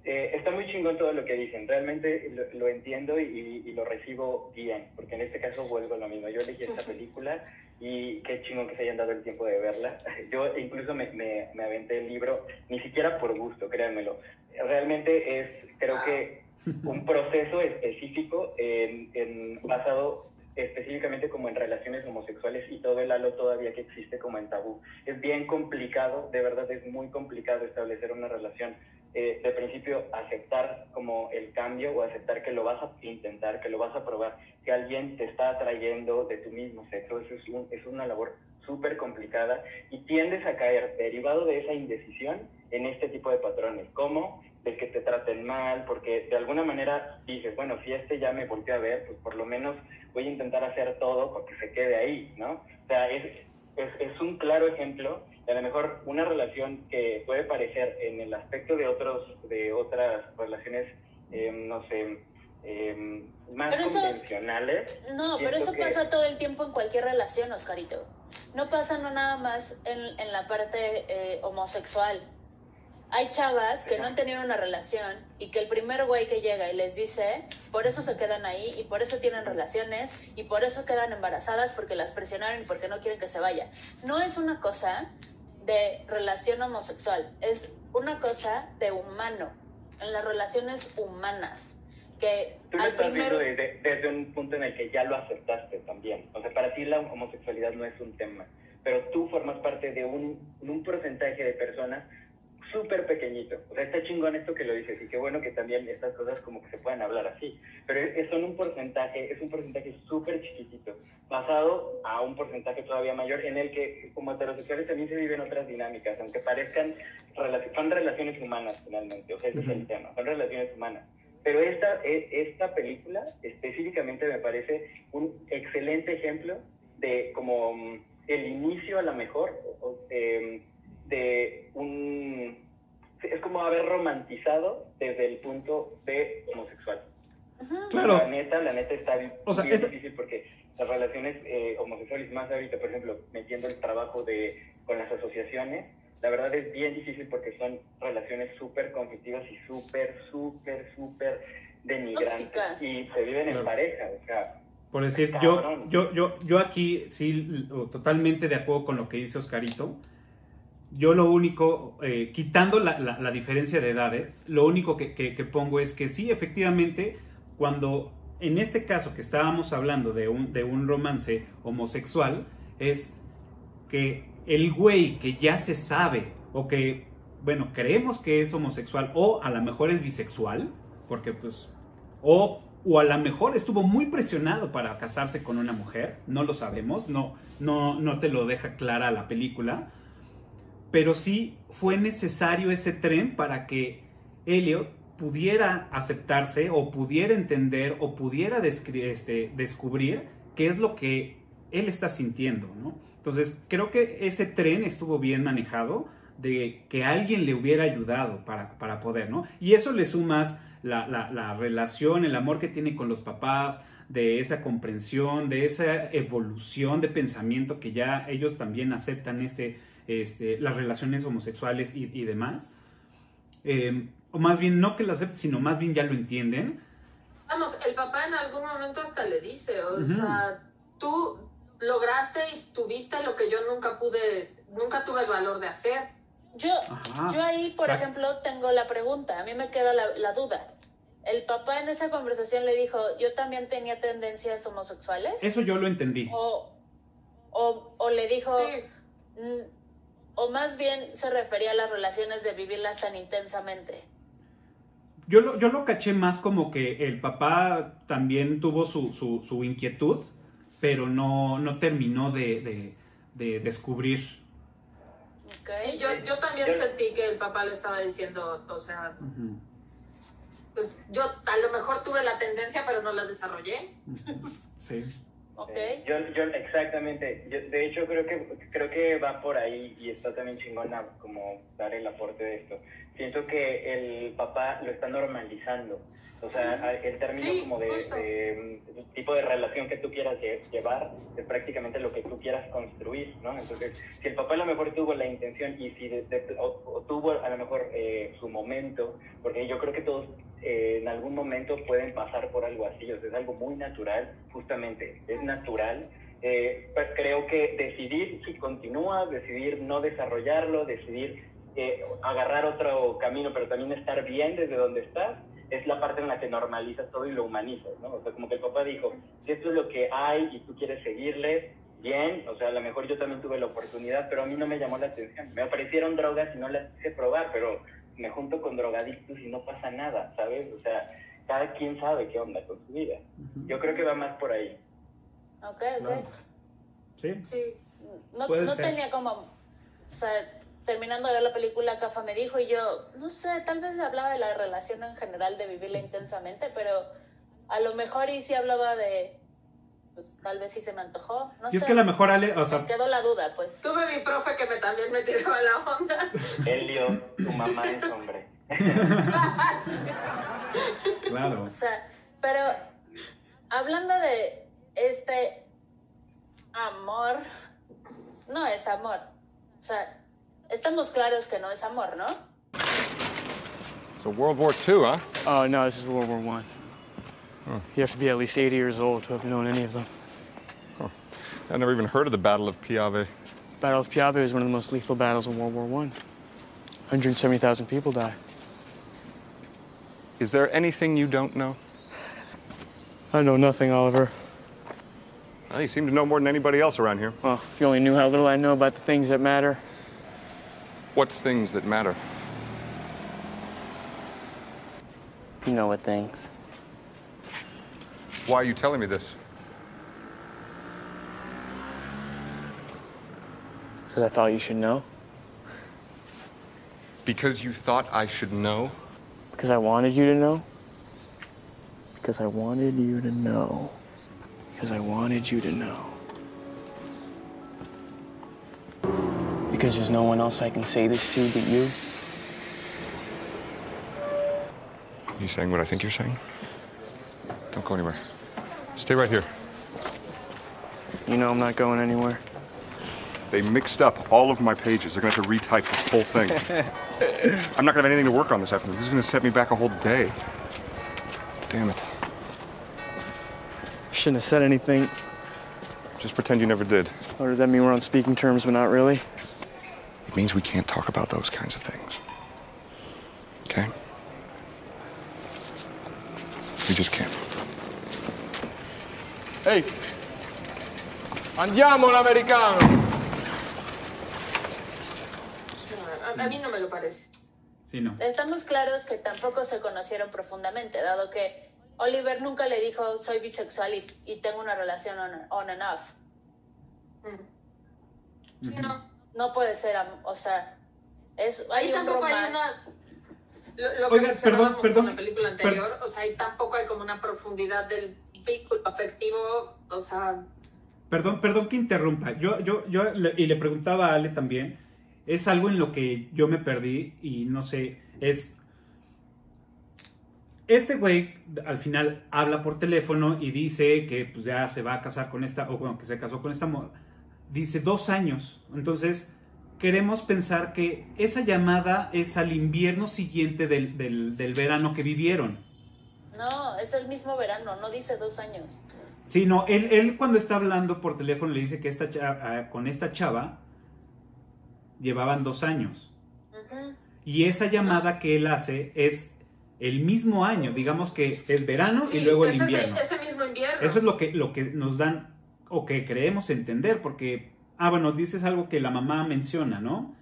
Eh, está muy chingón todo lo que dicen, realmente lo, lo entiendo y, y lo recibo bien, porque en este caso vuelvo a lo mismo. Yo elegí esta película y qué chingón que se hayan dado el tiempo de verla. Yo incluso me, me, me aventé el libro, ni siquiera por gusto, créanmelo. Realmente es, creo que, un proceso específico en, en- basado específicamente como en relaciones homosexuales y todo el halo todavía que existe como en tabú. Es bien complicado, de verdad es muy complicado establecer una relación. eh, de principio, aceptar como el cambio o aceptar que lo vas a intentar, que lo vas a probar, que alguien te está atrayendo de tu mismo sexo, eso es, un- es una labor súper complicada y tiendes a caer, derivado de esa indecisión, en este tipo de patrones, como de que te traten mal, porque de alguna manera dices, bueno, si este ya me volteó a ver, pues por lo menos voy a intentar hacer todo porque se quede ahí, ¿no? O sea, es, es, es un claro ejemplo de a lo mejor una relación que puede parecer en el aspecto de otros de otras relaciones, eh, no sé, eh, más Pero eso- convencionales. No, pero eso que- pasa todo el tiempo en cualquier relación, Oscarito. No pasa no nada más en, en la parte eh, homosexual. Hay chavas que no han tenido una relación y que el primer güey que llega y les dice, por eso se quedan ahí y por eso tienen relaciones y por eso quedan embarazadas porque las presionaron y porque no quieren que se vaya. No es una cosa de relación homosexual, es una cosa de humano, en las relaciones humanas. Que Tú lo al estás primero... viendo desde, desde un punto en el que ya lo aceptaste también. O sea, para ti la homosexualidad no es un tema, pero tú formas parte de un, un porcentaje de personas súper pequeñito. O sea, está chingón esto que lo dices y qué bueno que también estas cosas como que se puedan hablar así. Pero son un porcentaje, es un porcentaje súper chiquitito, pasado a un porcentaje todavía mayor en el que como heterosexuales también se viven otras dinámicas, aunque parezcan, son relaciones humanas finalmente, o sea, ese es el tema, son relaciones humanas. Pero esta, e- esta película específicamente me parece un excelente ejemplo de como mm, el inicio a lo mejor em, de un... Es como haber romantizado desde el punto de homosexual. Claro. La neta, la neta está bien O sea, bien esa- difícil porque las relaciones eh, homosexuales, más ahorita, por ejemplo, metiendo el trabajo de, con las asociaciones, la verdad es bien difícil porque son relaciones súper conflictivas y súper, súper, súper denigrantes. Tóxicas. Y se viven en Claro. pareja, o sea, Por decir, yo, yo, yo, yo aquí sí, totalmente de acuerdo con lo que dice Oscarito. Yo lo único, eh, quitando la, la- diferencia de edades, lo único que, que- que pongo es que sí, efectivamente, cuando en este caso que estábamos hablando de un, de un romance homosexual, es que el güey que ya se sabe o que, bueno, creemos que es homosexual o a lo mejor es bisexual, porque pues, o, o a lo mejor estuvo muy presionado para casarse con una mujer, no lo sabemos, no, no, no te lo deja clara la película, pero sí fue necesario ese tren para que Elliot pudiera aceptarse o pudiera entender o pudiera este, descubrir qué es lo que él está sintiendo, ¿no? Entonces, creo que ese tren estuvo bien manejado de que alguien le hubiera ayudado para, para poder, ¿no? Y eso le sumas la, la- la relación, el amor que tiene con los papás, de esa comprensión, de esa evolución de pensamiento que ya ellos también aceptan este, este, las relaciones homosexuales y, y demás. Eh, o más bien, no que lo acepten, sino más bien ya lo entienden. Vamos, el papá en algún momento hasta le dice, o Ujú. sea, tú lograste y tuviste lo que yo nunca pude, nunca tuve el valor de hacer. Yo, Ajá, yo ahí, por exacto. ejemplo, tengo la pregunta. A mí me queda la, la duda. El papá en esa conversación le dijo, yo también tenía tendencias homosexuales. Eso yo lo entendí. O, o, o le dijo, Sí, mm, o más bien se refería a las relaciones de vivirlas tan intensamente. Yo lo, yo lo caché más como que el papá también tuvo su, su, su inquietud, pero no, no terminó de, de- de descubrir. sí, yo, yo también Yo- sentí que el papá le estaba diciendo, o sea, pues yo a lo mejor tuve la tendencia, pero no la desarrollé. Sí. Eh, yo, yo, exactamente. Yo, de hecho, creo que creo que va por ahí y está también chingona como dar el aporte de esto. Siento que el papá lo está normalizando. O sea, el término Sí, como de, de, mm, tipo de relación que tú quieras lle- llevar es prácticamente lo que tú quieras construir, ¿no? Entonces, si el papá a lo mejor tuvo la intención y si de- de- o, o tuvo a lo mejor eh, su momento, porque yo creo que todos eh, en algún momento pueden pasar por algo así, o sea, es algo muy natural, justamente, es natural. Eh, pues creo que decidir si continúas, decidir no desarrollarlo, decidir eh, agarrar otro camino, pero también estar bien desde donde estás, es la parte en la que normalizas todo y lo humanizas, ¿no? O sea, como que el papá dijo, si esto es lo que hay y tú quieres seguirle, bien, o sea, a lo mejor yo también tuve la oportunidad, pero a mí no me llamó la atención. Me ofrecieron drogas y no las quise probar, pero me junto con drogadictos y no pasa nada, ¿sabes? O sea, cada quien sabe qué onda con su vida. Yo creo que va más por ahí. Ok, ok. Claro. Sí. Sí. No, no tenía como, o sea, terminando de ver la película, Cafa me dijo y yo, no sé, tal vez hablaba de la relación en general, de vivirla intensamente, pero a lo mejor y sí hablaba de, pues tal vez sí se me antojó, no Y sé. es que a lo mejor Ale, o Me sea, quedó la duda, pues. Tuve mi profe que me, también me tiraba la onda. Elio, tu mamá es hombre. claro. O sea, pero hablando de este amor, no es amor. O sea, estamos claros que no es amor, ¿no? So World War II, huh? Oh, no, this is World War One. You have to be at least 80 years old to have known any of them. I never even heard of the Battle of Piave. Battle of Piave was one of the most lethal battles in World War One. 170,000 people die. Is there anything you don't know? I know nothing, Oliver. Well, you seem to know more than anybody else around here. Well, if you only knew how little I know about the things that matter. What things that matter? You know what things. Why are you telling me this? Because I thought you should know. Because you thought I should know? Because I wanted you to know. Because I wanted you to know. Because I wanted you to know. Because there's no one else I can say this to but you. You saying what I think you're saying? Don't go anywhere. Stay right here. You know I'm not going anywhere. They mixed up all of my pages. They're gonna have to retype this whole thing. I'm not gonna have anything to work on this afternoon. This is gonna set me back a whole day. Damn it. Shouldn't have said anything. Just pretend you never did. Or does that mean we're on speaking terms but not really? It means we can't talk about those kinds of things. Okay? We just can't. Hey! Andiamo l'americano! A, a mí no me lo parece. Sí, no. Estamos claros que tampoco se conocieron profundamente, dado que Oliver nunca le dijo soy bisexual y, y tengo una relación on, on and off. Mm. Sí, no. No puede ser, o sea, es, hay Ahí un tampoco hay una. Lo, lo que perdón, perdón, con la película anterior, o sea, ahí tampoco hay como una profundidad del vínculo afectivo, o sea, Perdón, perdón que interrumpa. Yo, yo, yo, le- y le preguntaba a Ale también, es algo en lo que yo me perdí y no sé, es... Este güey al final habla por teléfono y dice que pues ya se va a casar con esta, o bueno, que se casó con esta morra. Dice dos años. Entonces, queremos pensar que esa llamada es al invierno siguiente del, del, del verano que vivieron. No, es el mismo verano, no dice dos años. Sí, no, él, él cuando está hablando por teléfono le dice que esta cha- ah, con esta chava llevaban dos años. Y esa llamada que él hace es el mismo año, digamos que es verano sí, y luego el es ese, invierno. ese mismo invierno. Eso es lo que, lo que nos dan o que creemos entender, porque, ah, bueno, dices algo que la mamá menciona, ¿no?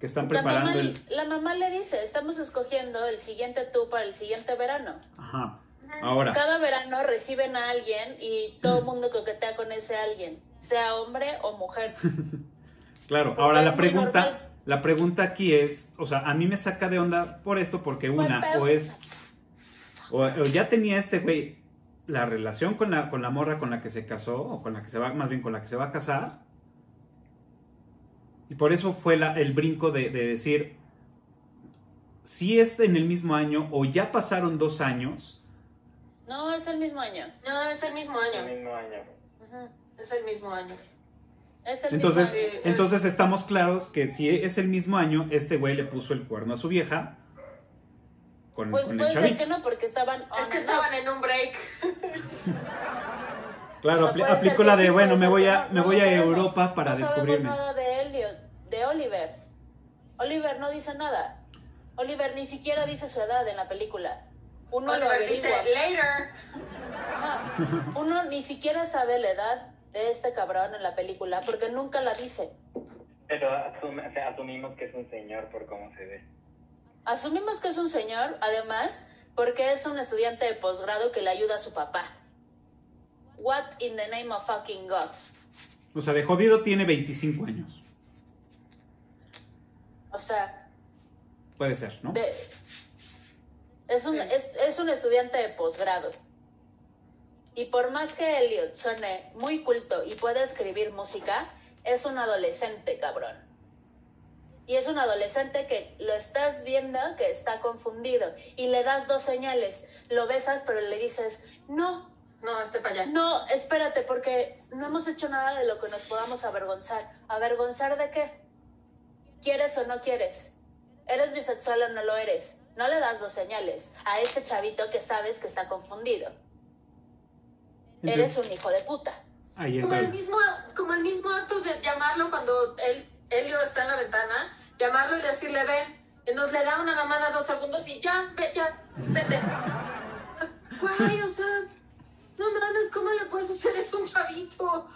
Que están La mamá, preparando el... la mamá le dice, estamos escogiendo el siguiente tú para el siguiente verano. Ajá. Ahora, Cada verano reciben a alguien y todo el mundo coquetea con ese alguien, sea hombre o mujer. claro, porque ahora la pregunta, normal. la pregunta aquí es, o sea, a mí me saca de onda por esto, porque una, o es, o, o ya tenía este güey la relación con la, con la morra con la que se casó, o con la que se va, más bien con la que se va a casar. Y por eso fue la- el brinco de, de decir, si es en el mismo año o ya pasaron dos años, No, es el mismo año. No, es el mismo El año. mismo año. Es el mismo año. Es el entonces, mismo año. Entonces estamos claros que si es el mismo año, este güey le puso el cuerno a su vieja con, Pues con el puede ser que no, porque estaban. Es que and estaban off. en un break. Claro, O sea, aplicó que la de, sí, bueno, me voy que a, no, me no voy lo a sabemos. Europa para no descubrirme. sabemos nada de Elliot, de Oliver. Oliver no dice nada. Oliver ni siquiera dice su edad en la película. Uno lo Oliver dice averigua. later. Uno ni siquiera sabe la edad de este cabrón en la película porque nunca la dice. Pero asum- o sea, asumimos que es un señor por cómo se ve. Asumimos que es un señor, además, porque es un estudiante de posgrado que le ayuda a su papá. What in the name of fucking God? O sea, de jodido tiene 25 años. O sea, Puede ser, ¿no? de- es, un, Sí. es, es un estudiante de posgrado. Y por más que Elliot suene muy culto y pueda escribir música, es un adolescente, cabrón. Y es un adolescente que lo estás viendo que está confundido y le das dos señales. Lo besas, pero le dices, no, No, este para allá. no, espérate, porque no hemos hecho nada de lo que nos podamos avergonzar. ¿Avergonzar de qué? ¿Quieres o no quieres? ¿Eres bisexual o no lo eres? No le das dos señales a este chavito que sabes que está confundido. Entonces, Eres un hijo de puta. ahí Como el mismo, como el mismo acto de llamarlo cuando él, Helio está en la ventana, llamarlo y decirle ven. Y nos le da una mamada dos segundos y ya, ve, ya, vete. Güey, o sea, no mames, ¿cómo le puedes hacer eso a un chavito?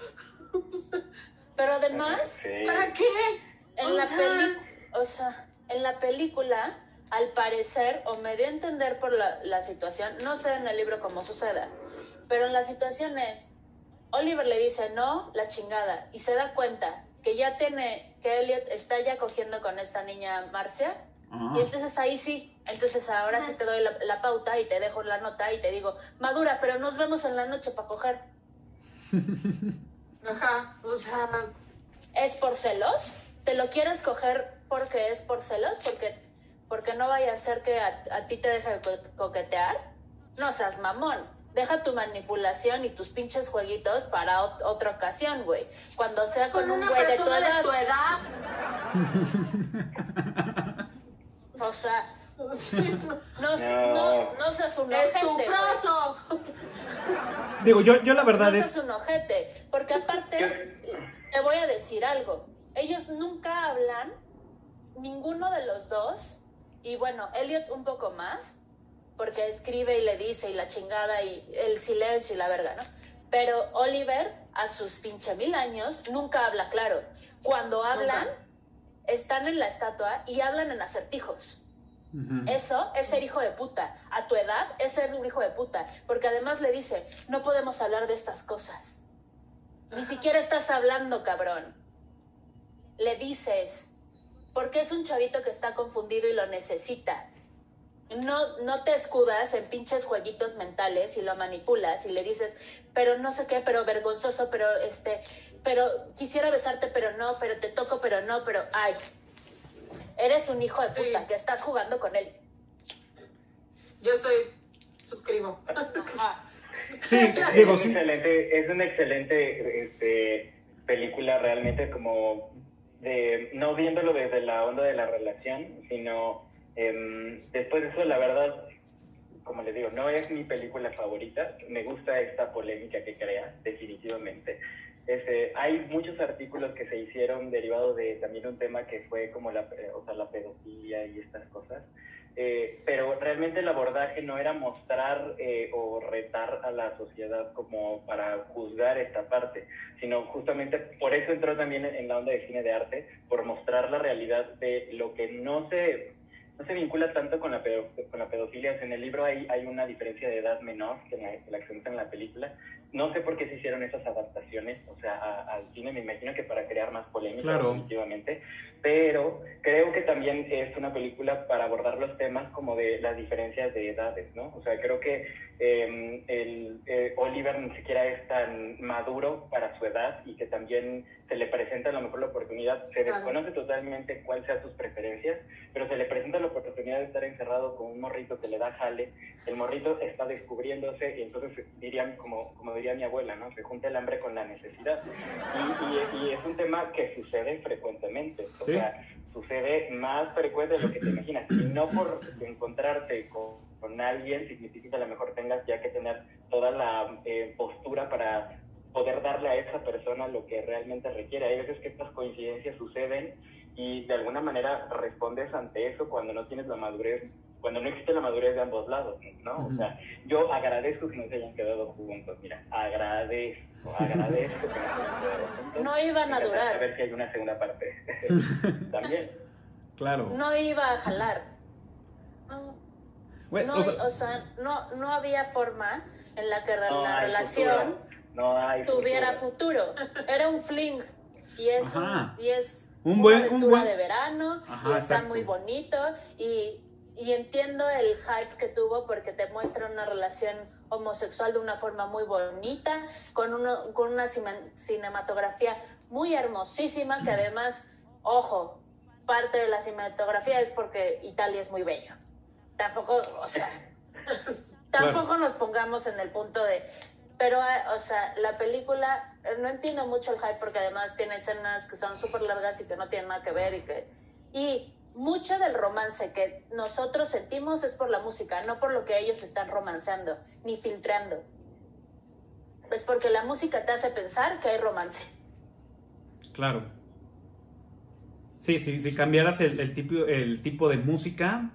Pero además, Sí. ¿Para qué? en O la sea- peli- o sea, en la película, al parecer, o me dio a entender por la, la situación, no sé en el libro cómo suceda, pero en la situación es, Oliver le dice no, la chingada, y se da cuenta que ya tiene, que Elliot está ya cogiendo con esta niña Marcia, Ah. y entonces ahí sí, entonces ahora sí te doy la, la pauta y te dejo la nota y te digo, madura, pero nos vemos en la noche para coger. Ajá, o sea, ¿Es por celos? ¿Te lo quieres coger porque es por celos? ¿Porque, porque no vaya a ser que a, a ti te deje de co- coquetear? No seas mamón. Deja tu manipulación y tus pinches jueguitos para ot- otra ocasión, güey. Cuando sea con, con un güey de tu edad. de tu edad. O sea, no, No. no, no seas un ojete. Digo, yo, yo la No verdad seas es... un ojete. Porque aparte, te voy a decir algo. Ellos nunca hablan, ninguno de los dos, y bueno, Elliot un poco más, porque escribe y le dice y la chingada y el silencio y la verga, ¿no? Pero Oliver, a sus pinche mil años, nunca habla claro. Cuando hablan, están en la estatua y hablan en acertijos. Eso es ser hijo de puta. A tu edad es ser un hijo de puta. Porque además le dice, no podemos hablar de estas cosas. Ni siquiera estás hablando, cabrón. Le dices, porque es un chavito que está confundido y lo necesita. No, no te escudas en pinches jueguitos mentales y lo manipulas y le dices, pero no sé qué, pero vergonzoso, pero este, pero quisiera besarte, pero no, pero te toco, pero no, pero ay. Eres un hijo de puta Sí. que estás jugando con él. Yo estoy, suscribo. Sí, Es digo, un sí. excelente, es una excelente este, película realmente como de, no viéndolo desde la onda de la relación, sino em, después de eso la verdad, como les digo, no es mi película favorita, me gusta esta polémica que crea, definitivamente. Este, hay muchos artículos que se hicieron derivados de también un tema que fue como la, eh, o sea, la pedofilia y estas cosas. Eh, pero realmente el abordaje no era mostrar eh, o retar a la sociedad como para juzgar esta parte, sino justamente por eso entró también en la onda de cine de arte, por mostrar la realidad de lo que no se, no se vincula tanto con la, con la pedofilia. En el libro hay, hay una diferencia de edad menor que la, que la que en la película, no sé por qué se hicieron esas adaptaciones, o sea, al cine, me imagino que para crear más polémica, Claro. definitivamente, pero creo que también es una película para abordar los temas como de las diferencias de edades, ¿no? O sea, creo que eh, el, eh, Oliver ni siquiera es tan maduro para su edad y que también se le presenta a lo mejor la oportunidad, se Claro. desconoce totalmente cuáles sean sus preferencias, pero se le presenta la oportunidad de estar encerrado con un morrito que le da jale, el morrito está descubriéndose y entonces dirían, como, como diría mi abuela, ¿no? Se junta el hambre con la necesidad. Y, y- y es un tema que sucede frecuentemente, o Sí. sea, sucede más frecuente de lo que te imaginas. Y no por encontrarte con, con alguien significa que a lo mejor tengas ya que tener toda la eh, postura para poder darle a esa persona lo que realmente requiere. Hay veces que estas coincidencias suceden y de alguna manera respondes ante eso cuando no tienes la madurez, cuando no existe la madurez de ambos lados, ¿no? O sea, yo agradezco que no se hayan quedado juntos, mira, agradezco, agradezco que no se hayan quedado juntos. No iban a durar. ver si hay una segunda parte. También. Claro. No iba a jalar. No, Bueno, no, o sea, o sea, no, no había forma en la que No la relación futuro. No hay tuviera futuro. futuro. Era un fling. Y es, un- y es Un una buen- un aventura buen- de verano Ajá, y está muy bonito y, y entiendo el hype que tuvo porque te muestra una relación homosexual de una forma muy bonita, con, uno, con una cinematografía muy hermosísima que además, ojo, parte de la cinematografía es porque Italia es muy bello. Tampoco, o sea, tampoco nos pongamos en el punto de... Pero, ah, o sea, la película, no entiendo mucho el hype porque además tiene escenas que son súper largas y que no tienen nada que ver y que... Y mucho del romance que nosotros sentimos es por la música, no por lo que ellos están romanceando, ni filtrando. Es porque la música te hace pensar que hay romance. claro. Sí, sí, si cambiaras el, el tipo, el tipo de música,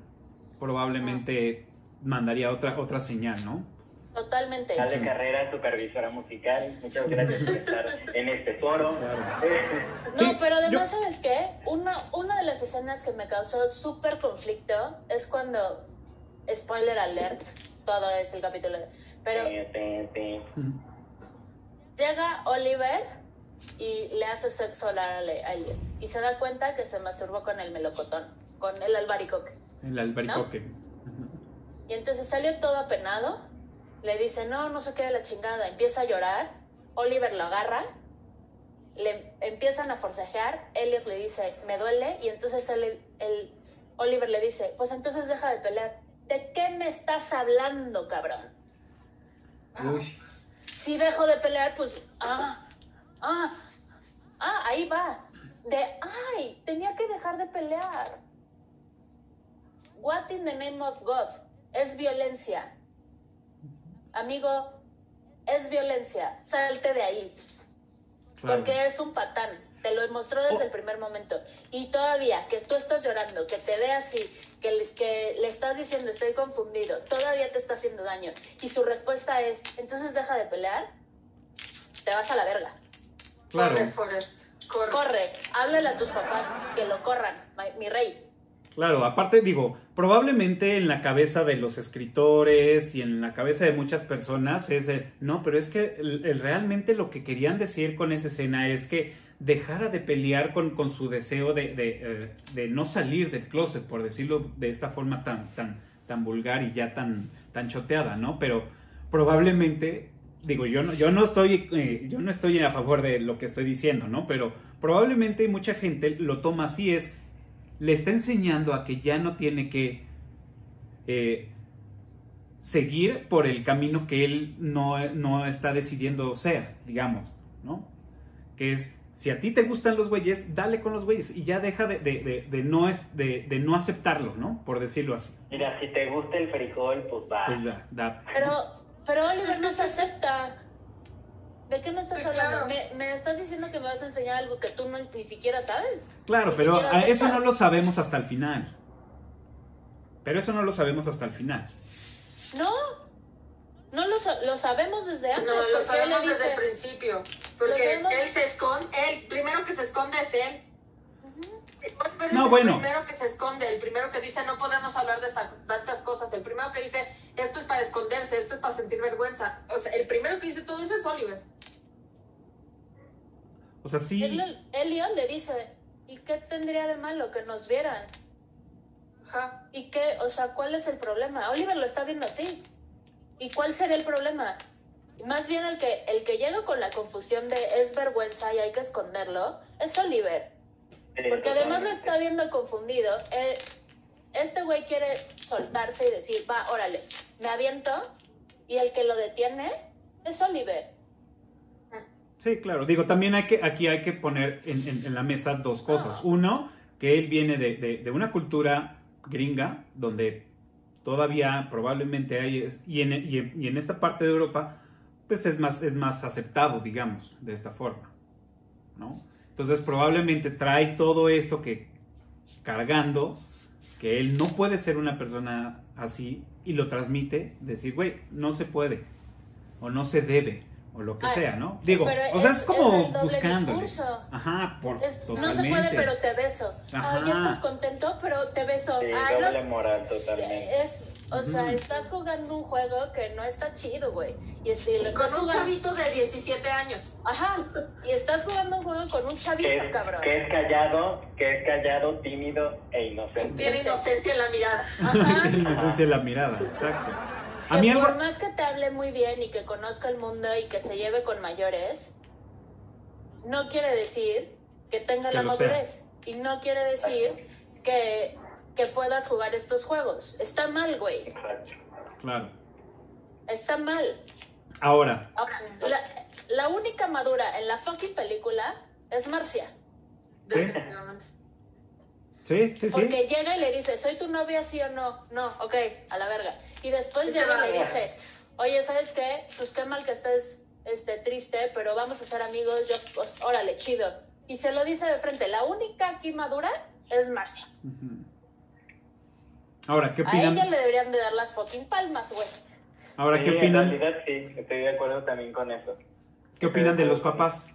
probablemente mandaría otra, otra señal, ¿no? Totalmente. Ale Carrera, supervisora musical, muchas gracias por estar en este foro. No, pero además, ¿sabes qué? Una, una de las escenas que me causó súper conflicto es cuando, spoiler alert, todo es el capítulo, de- pero llega Oliver y le hace sexo oral a Elliot y se da cuenta que se masturbó con el melocotón, con el albaricoque. El albaricoque. Y entonces salió todo apenado, le dice, no, no se quede la chingada, empieza a llorar, Oliver lo agarra, le empiezan a forcejear, Elliot le dice, me duele, y entonces el, el- Oliver le dice, pues entonces deja de pelear. ¿De qué me estás hablando, cabrón? Uy, Si dejo de pelear, pues, ah, ah, ah, ahí va. De, ay, tenía que dejar de pelear. What in the name of God? Es violencia. Amigo, es violencia. Salte de ahí. claro. Porque es un patán. Te lo demostró desde Oh. el primer momento. Y todavía que tú estás llorando, que te ve así, que, le- que le estás diciendo estoy confundido, todavía te está haciendo daño. Y su respuesta es, entonces deja de pelear, te vas a la verga. Claro. Corre, Forrest. Corre. Corre, háblale a tus papás, que lo corran, mi- mi rey. Claro, aparte digo, probablemente en la cabeza de los escritores y en la cabeza de muchas personas es el, no, pero es que el- realmente lo que querían decir con esa escena es que dejara de pelear con, con su deseo de, de, eh, de no salir del closet, por decirlo de esta forma tan, tan, tan vulgar y ya tan, tan choteada, ¿no? Pero probablemente, digo, yo no, yo no estoy, eh, yo no estoy a favor de lo que estoy diciendo, ¿no? Pero probablemente mucha gente lo toma así, es le está enseñando a que ya no tiene que eh, seguir por el camino que él no, no está decidiendo ser, digamos, ¿no? Que es, si a ti te gustan los güeyes, dale con los güeyes y ya deja de, de- de- de no, es, de, de no aceptarlo, ¿no? Por decirlo así. Mira, si te gusta el frijol, pues va. Pues da, da. Pero, pero Oliver no se acepta. ¿De qué me estás Sí, hablando? claro. ¿Me, me estás diciendo que me vas a enseñar algo que tú no, ni siquiera sabes? Claro, Ni pero a eso no lo sabemos hasta el final. Pero eso no lo sabemos hasta el final. No, no lo, sa- lo sabemos desde antes. No, lo sabemos desde el principio. Porque él se esconde, él, primero que se esconde es él. Oliver No, es bueno. el primero que se esconde, el primero que dice no podemos hablar de, esta- de estas cosas, el primero que dice esto es para esconderse, esto es para sentir vergüenza. O sea, el primero que dice todo eso es Oliver. O sea, sí. Elliot le dice, ¿y qué tendría de malo que nos vieran? Ajá. ¿Y qué, o sea, cuál es el problema? Oliver lo está viendo así. ¿Y cuál sería el problema? Más bien el que, el que llega con la confusión de es vergüenza y hay que esconderlo, es Oliver. Sí, Porque además lo está viendo confundido. Eh, este güey quiere soltarse y decir, va, órale, me aviento. Y el que lo detiene es Oliver. Sí, claro. Digo, también hay que, aquí hay que poner en, en- en la mesa dos cosas. Uno, que él viene de, de- de una cultura gringa, donde todavía probablemente hay, y en, y en- y en esta parte de Europa, pues es más, es más aceptado, digamos, de esta forma. ¿no? Entonces probablemente trae todo esto que cargando, que él no puede ser una persona así, y lo transmite, decir, güey, no se puede, o no se debe, o lo que Ay, sea, ¿no? Digo, o sea, es- es, como es buscándole. discurso. Ajá, por Es, no se puede, pero te beso. Ajá. Ay, ya estás contento, pero te beso. Sí, Ay, no doble moral totalmente. Es, o sea, estás jugando un juego que no está chido, güey. Y, este, y lo Y con estás un jugando. chavito de 17 años. Ajá. Y estás jugando un juego con un chavito, Que es, cabrón. que es callado, que es callado, tímido e inocente. Tiene inocencia en la mirada. Ajá. Tiene inocencia en la mirada, exacto. A mí algo... por más que te hable muy bien y que conozca el mundo y que se lleve con mayores, no quiere decir que tenga Que la sea. madurez. Y no quiere decir que, que puedas jugar estos juegos. Está mal, güey. Claro. Está mal. Ahora, Ahora, la, la única madura en la fucking película es Marcia. Sí. Definitivamente. sí, sí, sí. Porque llega y le dice, ¿soy tu novia, sí o no? No, ok, a la verga. Y después llega y le dice, oye, ¿sabes qué? Pues qué mal que estés este, triste, pero vamos a ser amigos, yo, pues, órale, chido. Y se lo dice de frente, la única aquí madura es Marcia. Ujú. Ahora, ¿qué A opinan? ella le deberían de dar las fucking palmas, güey. Ahora, ¿qué Sí, opinan? En realidad sí, estoy de acuerdo también con eso. ¿Qué opinan de los papás?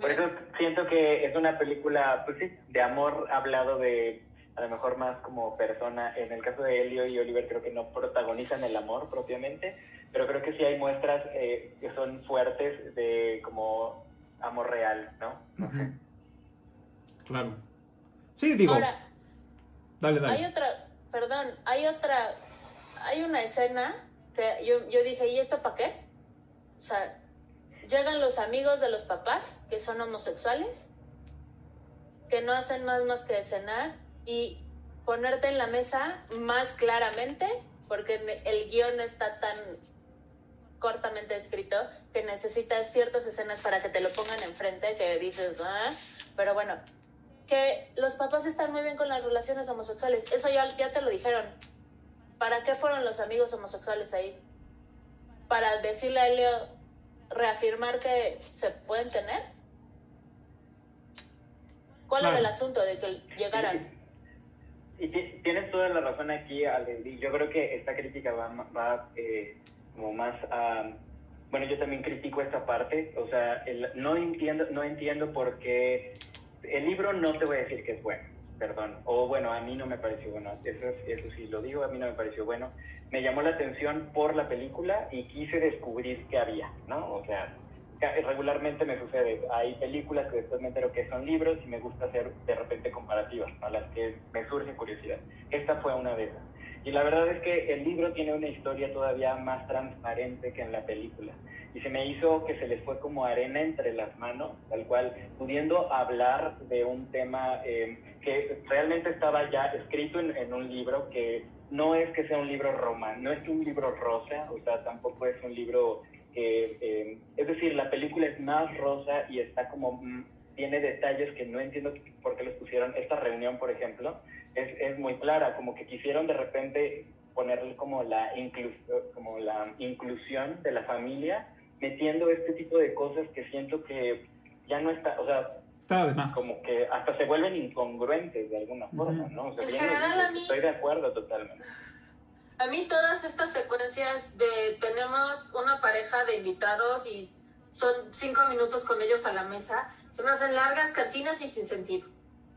Por eso siento que es una película, pues sí, de amor hablado de a lo mejor más como persona. En el caso de Elio y Oliver creo que no protagonizan el amor propiamente, pero creo que sí hay muestras eh, que son fuertes de como amor real, ¿no? No sé. Ujú. Claro. Sí, digo, Ahora, dale, hay dale. otra, perdón, hay otra, hay una escena que yo, yo dije, ¿y esto para qué? O sea, llegan los amigos de los papás, que son homosexuales, que no hacen más más que cenar y ponerte en la mesa más claramente, porque el guion está tan cortamente escrito que necesitas ciertas escenas para que te lo pongan enfrente, que dices, ah, pero bueno, que los papás están muy bien con las relaciones homosexuales. Eso ya, ya te lo dijeron. ¿Para qué fueron los amigos homosexuales ahí? Para decirle a Elio, reafirmar que se pueden tener. ¿Cuál era el asunto de que llegaran? Y ti- tienes toda la razón aquí, Ale. y Yo creo que esta crítica va, ma- va eh, como más a... Bueno, yo también critico esta parte. O sea, el- no, entiendo, no entiendo por qué... El libro no te voy a decir que es bueno, perdón. O bueno, a mí no me pareció bueno. Eso, es- eso sí lo digo, a mí no me pareció bueno. Me llamó la atención por la película y quise descubrir qué había, ¿no? O sea, regularmente me sucede. Hay películas que después me entero que son libros y me gusta hacer de repente comparativas a las que me surge curiosidad. Esta fue una de esas. Y la verdad es que el libro tiene una historia todavía más transparente que en la película. Y se me hizo que se les fue como arena entre las manos, tal cual, pudiendo hablar de un tema eh, que realmente estaba ya escrito en, un libro que no es que sea un libro román, no es un libro rosa, o sea, tampoco es un libro que, eh, es decir, la película es más rosa y está como, mm, tiene detalles que no entiendo por qué los pusieron. Esta reunión, por ejemplo, es, es muy clara, como que quisieron de repente ponerle como la, como la inclusión de la familia, metiendo este tipo de cosas que siento que ya no está, o sea, Está de más. como que hasta se vuelven incongruentes de alguna forma, Ujú. ¿no? O sea, En general, a mí- estoy de acuerdo totalmente. A mí todas estas secuencias de tenemos una pareja de invitados y son cinco minutos con ellos a la mesa, se me hacen largas, cansinas y sin sentido.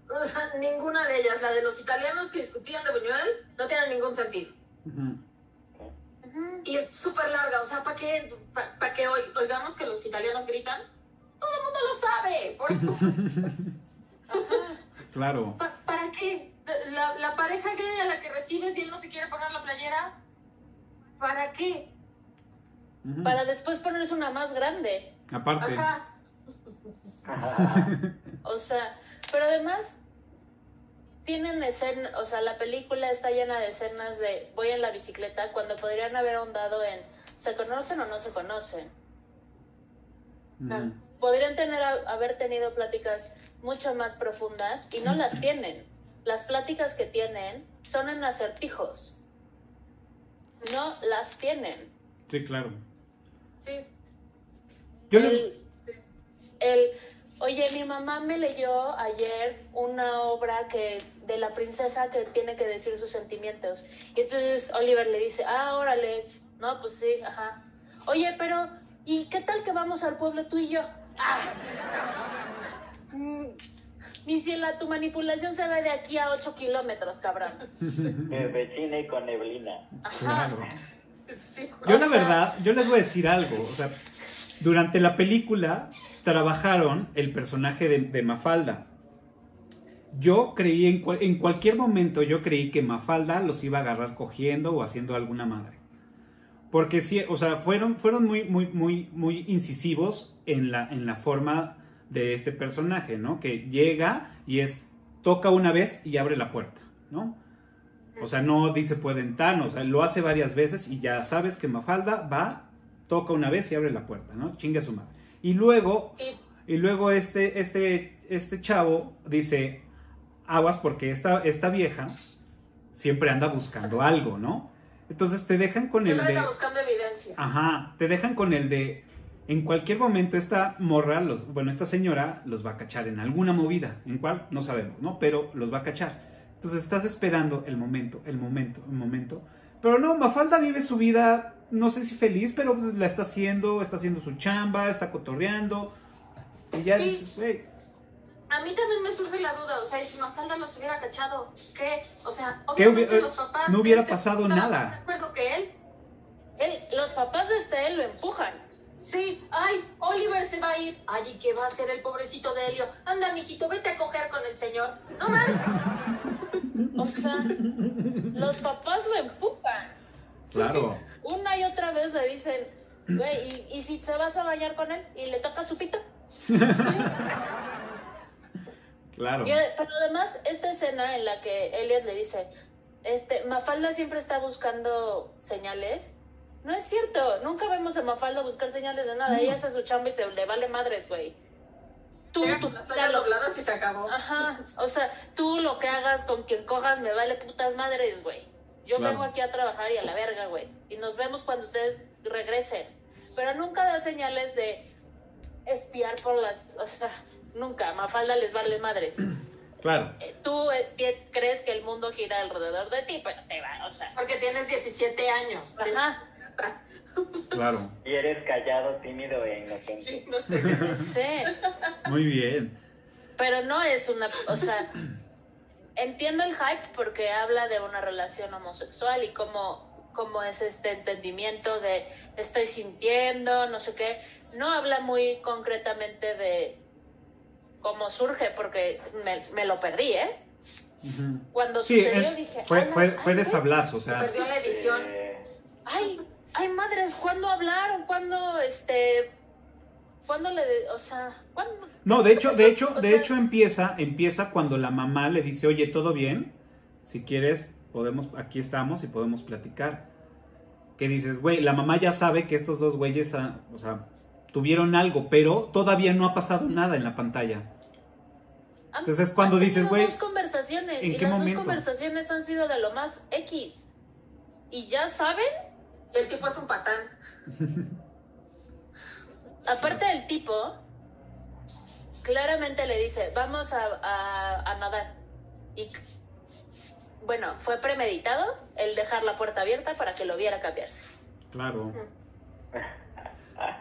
O sea, ninguna de ellas. La de los italianos que discutían de Buñuel no tiene ningún sentido. Ujú. Y es súper larga. O sea, ¿para qué, pa- pa' que oig- oigamos que los italianos gritan? Todo el mundo lo sabe. Por- Claro. pa- ¿Para qué? La, la pareja gay a la que recibes y él no se quiere poner la playera. ¿Para qué? Para después ponerse una más grande. Aparte. Ajá. O sea, pero además tienen escenas, o sea, la película está llena de escenas de voy en la bicicleta cuando podrían haber ahondado en ¿se conocen o no se conocen? Ujú. Podrían tener haber tenido pláticas mucho más profundas y no las tienen. Las pláticas que tienen son en acertijos. No las tienen. Sí, claro. Sí. Yo les... el, el, oye, mi mamá me leyó ayer una obra que de la princesa que tiene que decir sus sentimientos. Y entonces Oliver le dice, ah, órale, no, pues sí, ajá. Oye, pero, ¿y qué tal que vamos al pueblo tú y yo? Ah. Mm, Mi ciela, tu manipulación se ve de aquí a 8 kilómetros, cabrón. Desde China y con neblina. Ajá. Claro. sí. Yo la sea- verdad, yo les voy a decir algo. O sea, durante la película trabajaron el personaje de, de Mafalda. Yo creí, en, cual- en cualquier momento yo creí que Mafalda los iba a agarrar cogiendo o haciendo alguna madre. Porque sí, o sea, fueron, fueron muy, muy, muy, muy incisivos en la, en la forma de este personaje, ¿no? Que llega y es, toca una vez y abre la puerta, ¿no? O sea, no dice puede entrar, no, o sea, lo hace varias veces y ya sabes que Mafalda va, toca una vez y abre la puerta, ¿no? Chingue a su madre. Y luego, y luego este, este, este chavo dice, aguas porque esta, esta vieja siempre anda buscando algo, ¿no? Entonces te dejan con el de... buscando evidencia. Ajá, te dejan con el de... En cualquier momento esta morra, los, bueno, esta señora los va a cachar en alguna movida, en cuál no sabemos, ¿no? Pero los va a cachar. Entonces estás esperando el momento, el momento, el momento. Pero no, Mafalda vive su vida, no sé si feliz, pero pues la está haciendo, está haciendo su chamba, está cotorreando. Y ya Sí. dices, güey, A mí también me surge la duda, o sea, ¿y si Mafalda los hubiera cachado, ¿qué? O sea, ¿Qué obviamente hubiera- los papás... no hubiera este pasado nada. más De acuerdo que él. Él- los papás de este lo empujan. Sí, ay, Oliver se va a ir. Ay, ¿y qué va a hacer el pobrecito de Helio? Anda, mijito, vete a coger con el señor. No mames. O sea, los papás lo empujan. claro. Una y otra vez le dicen, güey, ¿y, y si te vas a bañar con él y le toca su pito? Claro. Y, pero además, esta escena en la que Elias le dice, este, Mafalda siempre está buscando señales. No es cierto, nunca vemos a Mafalda buscar señales de nada. Ella hace su chamba y se le vale madres, güey. Tú, tú, las dobladas y se acabó. Ajá, o sea, tú lo que hagas con quien cojas me vale putas madres, güey. Yo Claro. vengo aquí a trabajar y a la verga, güey. Y nos vemos cuando ustedes regresen. Pero nunca da señales de espiar por las... O sea, nunca. Mafalda les vale madres. Claro. Eh, Tú eh, crees que el mundo gira alrededor de ti, pero te va, o sea... Porque tienes 17 años. Ajá, Claro. Y eres callado, tímido e inocente. No sé qué. sé. Muy bien. Pero no es una, o sea, entiendo el hype porque habla de una relación homosexual y cómo, cómo es este entendimiento de estoy sintiendo, no sé qué. No habla muy concretamente de cómo surge porque me, me lo perdí, ¿eh? Cuando Sí, sucedió es- dije, fue, "Ah, la fue, fue de madre". sablazo, o sea. Perdió la edición. Eh, Ay, ay, madres, ¿cuándo hablaron? ¿Cuándo, este, cuándo le, o sea, cuándo? No, de hecho, de hecho, O de sea- hecho empieza, empieza cuando la mamá le dice, oye, ¿todo bien? Si quieres, podemos, aquí estamos y podemos platicar. Que dices, güey, la mamá ya sabe que estos dos güeyes, o sea, tuvieron algo, pero todavía no ha pasado nada en la pantalla. Han- Entonces es cuando dices, güey, dos conversaciones ¿en y qué las momento? dos conversaciones han sido de lo más X. Y ya saben, El tipo es un patán. aparte del tipo, claramente le dice, vamos a, a- a nadar. Y bueno, fue premeditado el dejar la puerta abierta para que lo viera cambiarse. Claro.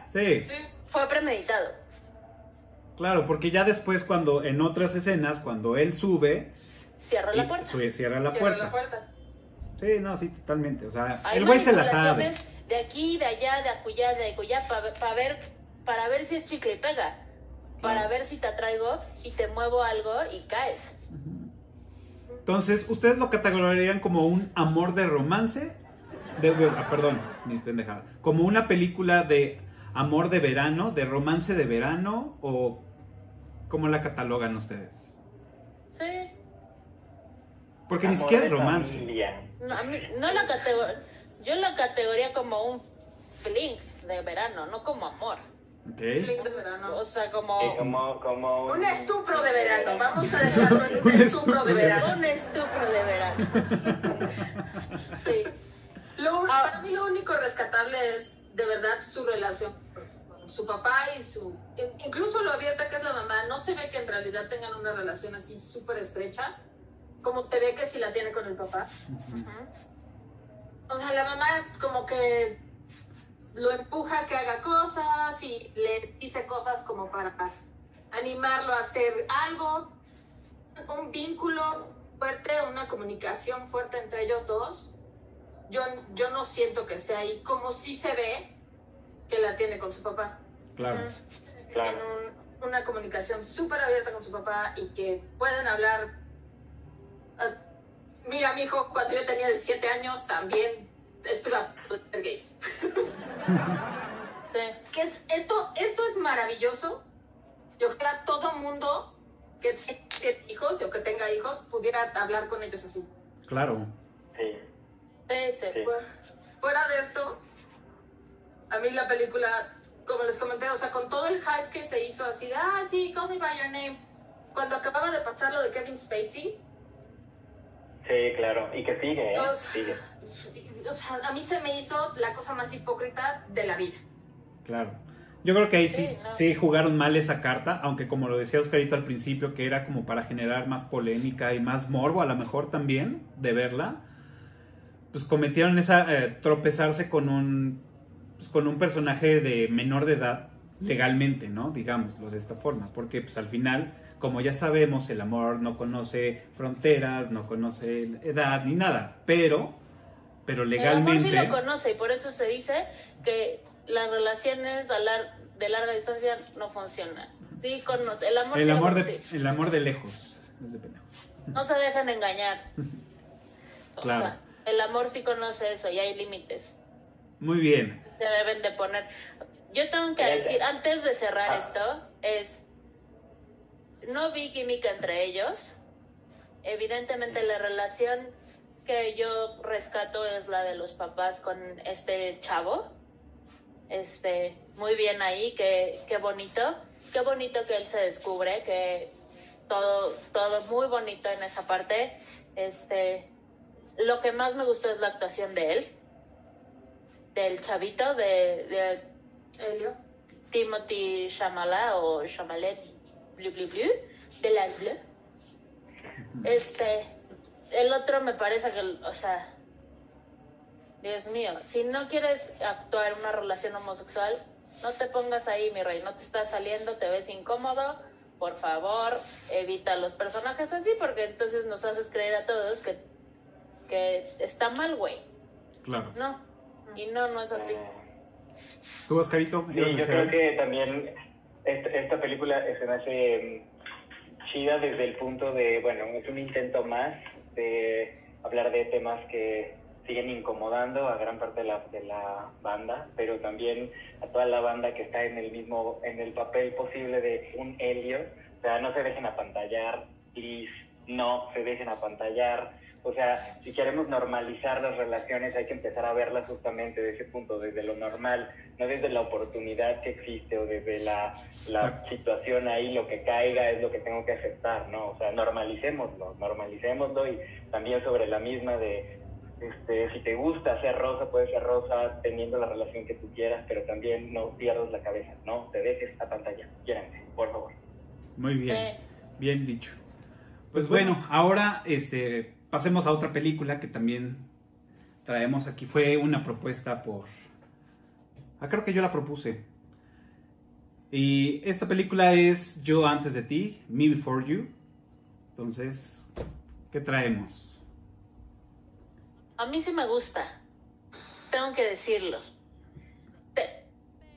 Sí, Sí. Fue premeditado. Claro, porque ya después cuando en otras escenas, cuando él sube, Cierra la puerta. sube- cierra la Cierra puerta. la puerta. Sí, no, sí, totalmente. O sea, Hay el güey se la sabe. De aquí, de allá, de acullá, de acullá, para ver, para ver si es chicle y pega. Para ver si te atraigo y te muevo algo y caes. Entonces, ¿ustedes lo categorizarían como un amor de romance? De, de- ah, perdón, mi pendejada. Como una película de amor de verano, de romance de verano, o cómo la catalogan ustedes? Sí. Porque ni Amor siquiera de es romance. No, a mí- no la categor yo la categoría como un fling de verano, no como amor. ¿Ok? Fling de verano. O sea, como Sí, como, como Un estupro de verano. Vamos a dejarlo en Un estupro estupro de verano. un estupro de verano. Sí. Lo- Ah. Para mí lo único rescatable es de verdad su relación con su papá y su... Incluso lo abierta que es la mamá, no se ve que en realidad tengan una relación así súper estrecha, como se ve que sí la tiene con el papá. O sea, la mamá como que lo empuja a que haga cosas y le dice cosas como para animarlo a hacer algo, un vínculo fuerte, una comunicación fuerte entre ellos dos. Yo, yo no siento que esté ahí, como sí se ve que la tiene con su papá. Claro. Que Claro. Tiene un- una comunicación súper abierta con su papá y que pueden hablar. ah, mira, mi hijo, cuando yo tenía 17 años, también estuve a ser gay. Sí. que es, esto, esto es maravilloso. Y ojalá todo mundo que tenga hijos o que tenga hijos pudiera hablar con ellos así. Claro. Sí, Sí, sí. Fu- Fuera de esto, a mí la película, como les comenté, o sea, con todo el hype que se hizo así de, ah, sí, call me by your name, cuando acababa de pasar lo de Kevin Spacey, Sí, claro. Y que sigue, ¿eh? Dos. Sigue. o sea, a mí se me hizo la cosa más hipócrita de la vida. Claro. Yo creo que ahí sí, Sí, no. sí jugaron mal esa carta, aunque como lo decía Oscarito al principio, que era como para generar más polémica y más morbo, a lo mejor también, de verla, pues cometieron esa, eh, tropezarse con un, pues, con un personaje de menor de edad, legalmente, ¿no? Digámoslo de esta forma, porque pues al final, como ya sabemos, el amor no conoce fronteras, no conoce edad ni nada, pero, pero El amor sí legalmente... lo conoce y por eso se dice que las relaciones lar- de larga distancia no funcionan. Sí, conoce. El amor, El sí lo amor, de, el amor de lejos. es de pendejos. No se dejan engañar. O Claro. sea, el amor sí conoce eso y hay límites. Muy bien. Se deben de poner. Yo tengo que Fíjate. decir, antes de cerrar Ah. esto, es. No vi química entre ellos. Evidentemente, la relación que yo rescato es la de los papás con este chavo. Este, muy bien ahí, qué, qué bonito. Qué bonito que él se descubre, que todo, todo muy bonito en esa parte. Este, lo que más me gustó es la actuación de él, del chavito, de, de. Timothy Chamala o Chamalet Blue Blue Blue, de las Blue. Este, el otro me parece que, o sea, Dios mío, si no quieres actuar una relación homosexual, no te pongas ahí, mi rey, no te está saliendo, te ves incómodo, por favor, evita los personajes así, porque entonces nos haces creer a todos que, que está mal, güey. Claro. No, y no, no es así. ¿Tú, Oscarito? Sí, yo creo que también esta, esta película se me hace mm, chida desde el punto de, bueno, es un intento más de hablar de temas que siguen incomodando a gran parte de la, de la banda, pero también a toda la banda que está en el mismo, en el papel posible de un Helio. O sea, no se dejen apantallar, please, no se dejen apantallar. O sea, si queremos normalizar las relaciones hay que empezar a verlas justamente desde ese punto, desde lo normal, no desde la oportunidad que existe o desde la, la situación ahí, lo que caiga es lo que tengo que aceptar, ¿no? O sea, normalicémoslo, normalicémoslo y también sobre la misma de, este, si te gusta ser rosa, puedes ser rosa teniendo la relación que tú quieras, pero también no pierdas la cabeza, ¿no? Te dejes a pantalla, quiéranse, por favor. Muy bien. Bien dicho. Pues bueno, ahora este, pasemos a otra película que también traemos aquí. Fue una propuesta por... Ah, creo que yo la propuse. Y esta película es Yo antes de ti, Me Before You. Entonces, ¿qué traemos? A mí sí me gusta. Tengo que decirlo. Pe-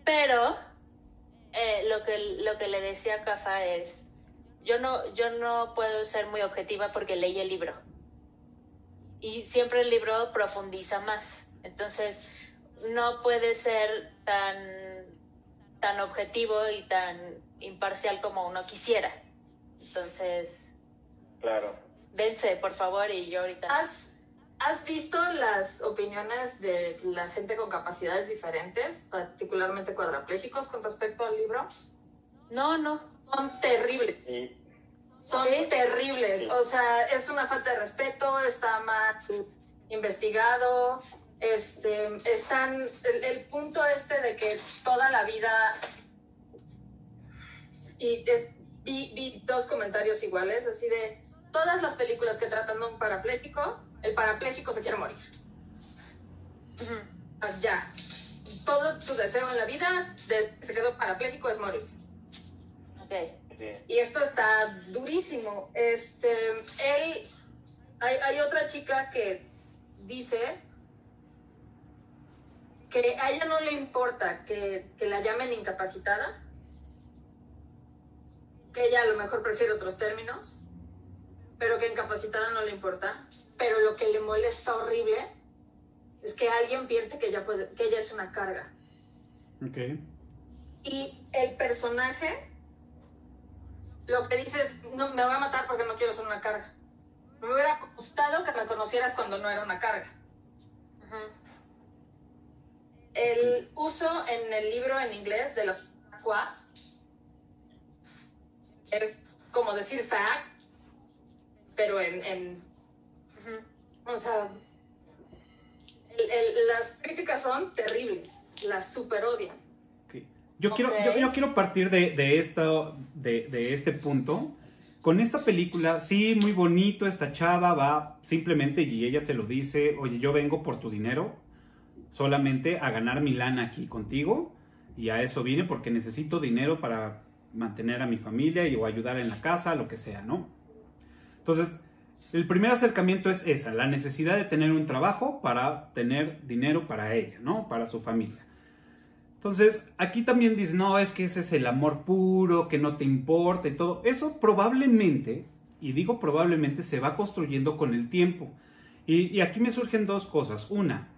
pero eh, lo, que, lo que le decía a Cafa es, yo no, yo no puedo ser muy objetiva porque leí el libro. Y siempre el libro profundiza más. Entonces, no puede ser tan, tan objetivo y tan imparcial como uno quisiera. Entonces, Claro. dense, por favor, y yo ahorita... ¿Has, ¿Has visto las opiniones de la gente con capacidades diferentes, particularmente cuadraplégicos, con respecto al libro? No, no. Son terribles. Y Son ¿Sí? terribles. O sea, es una falta de respeto, está mal investigado. Este, están, el, el punto este de que toda la vida. Y es- vi, vi dos comentarios iguales, así de todas las películas que tratan de un parapléjico, el parapléjico se quiere morir. Ah, Ya. Todo su deseo en la vida, de se quedó parapléjico, es morirse. Ok. Sí. Y esto está durísimo. Este, él, hay, hay otra chica que dice que a ella no le importa que, que la llamen incapacitada, que ella a lo mejor prefiere otros términos, pero que incapacitada no le importa. Pero lo que le molesta horrible es que alguien piense que ella, puede, que ella es una carga. Ok. Y el personaje lo que dice es, no, me voy a matar porque no quiero ser una carga. Me hubiera gustado que me conocieras cuando no era una carga. El uso en el libro en inglés de la qua es como decir fact, pero en, o sea, el- el- las críticas son terribles, las super odian. Yo, quiero, Ok. yo, yo quiero partir de, de, esto, de, de este punto. Con esta película, sí, muy bonito, esta chava va simplemente y ella se lo dice, oye, yo vengo por tu dinero, solamente a ganar mi lana aquí contigo y a eso vine porque necesito dinero para mantener a mi familia y o ayudar en la casa, lo que sea, ¿no? Entonces, el primer acercamiento es esa, la necesidad de tener un trabajo para tener dinero para ella, ¿no? Para su familia. Entonces, aquí también dice, no, es que ese es el amor puro, que no te importa y todo. Eso probablemente, y digo probablemente, se va construyendo con el tiempo. Y, aquí me surgen dos cosas. Una,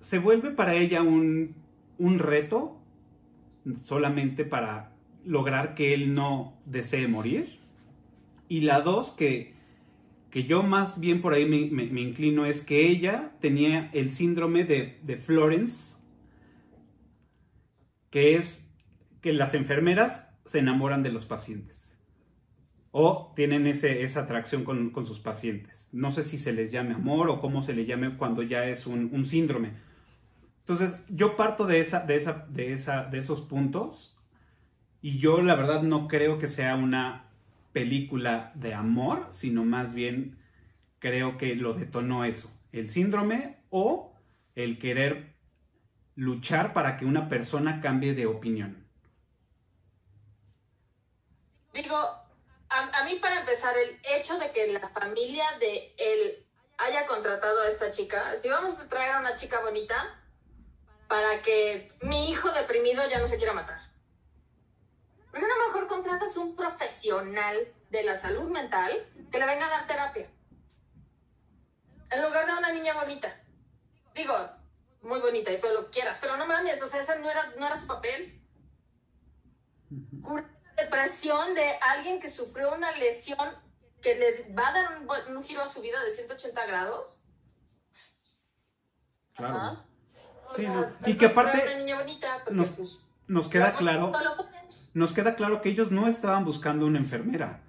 se vuelve para ella un, un reto solamente para lograr que él no desee morir. Y la dos, que, que yo más bien por ahí me, me- me inclino, es que ella tenía el síndrome de, de Florence, que es que las enfermeras se enamoran de los pacientes. O tienen ese, esa atracción con, con sus pacientes. No sé si se les llame amor o cómo se le llame cuando ya es un, un síndrome. Entonces, yo parto de, esa, de, esa, de, esa, de esos puntos y yo la verdad no creo que sea una película de amor, sino más bien creo que lo detonó eso, el síndrome o el querer luchar para que una persona cambie de opinión. Digo, a, mí para empezar, el hecho de que la familia de él haya contratado a esta chica, si vamos a traer a una chica bonita para que mi hijo deprimido ya no se quiera matar. ¿Por qué no mejor contratas un profesional de la salud mental que le venga a dar terapia? En lugar de una niña bonita. Digo, muy bonita y todo lo que quieras, pero no mames, o sea, ese no era, no era su papel. Cura la depresión de alguien que sufrió una lesión que le va a dar un, un giro a su vida de 180 grados. Claro. Ajá. O Sí, sea, no. Y que aparte trae una niña bonita, porque, nos- pues, Nos queda claro, nos queda claro que ellos no estaban buscando una enfermera.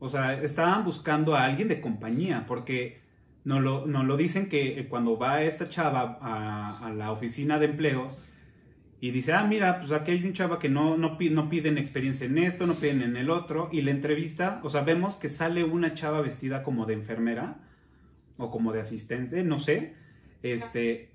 O sea, estaban buscando a alguien de compañía, porque nos lo, lo dicen que eh, cuando va esta chava a, la oficina de empleos y dice, ah, mira, pues aquí hay un chava que no, no, no piden experiencia en esto, no piden en el otro, y la entrevista, o sea, vemos que sale una chava vestida como de enfermera o como de asistente, no sé, este,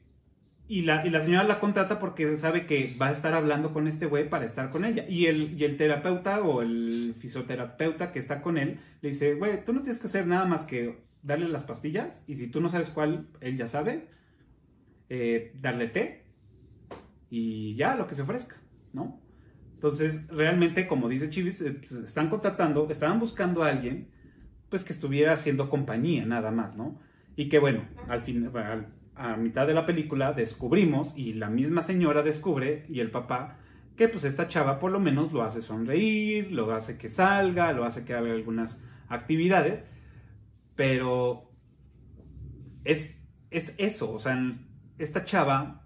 y la, y la señora la contrata porque sabe que va a estar hablando con este güey para estar con ella. Y el, y el terapeuta o el fisioterapeuta que está con él le dice, güey, tú no tienes que hacer nada más que darle las pastillas y si tú no sabes cuál, él ya sabe, eh, darle té y ya, lo que se ofrezca, ¿no? Entonces, realmente, como dice Chivis, eh, pues, están contratando, estaban buscando a alguien, pues que estuviera haciendo compañía, nada más, ¿no? Y que bueno, al fin, a mitad de la película descubrimos, y la misma señora descubre, y el papá, que pues esta chava por lo menos lo hace sonreír, lo hace que salga, lo hace que haga algunas actividades, pero es, es eso, o sea, esta chava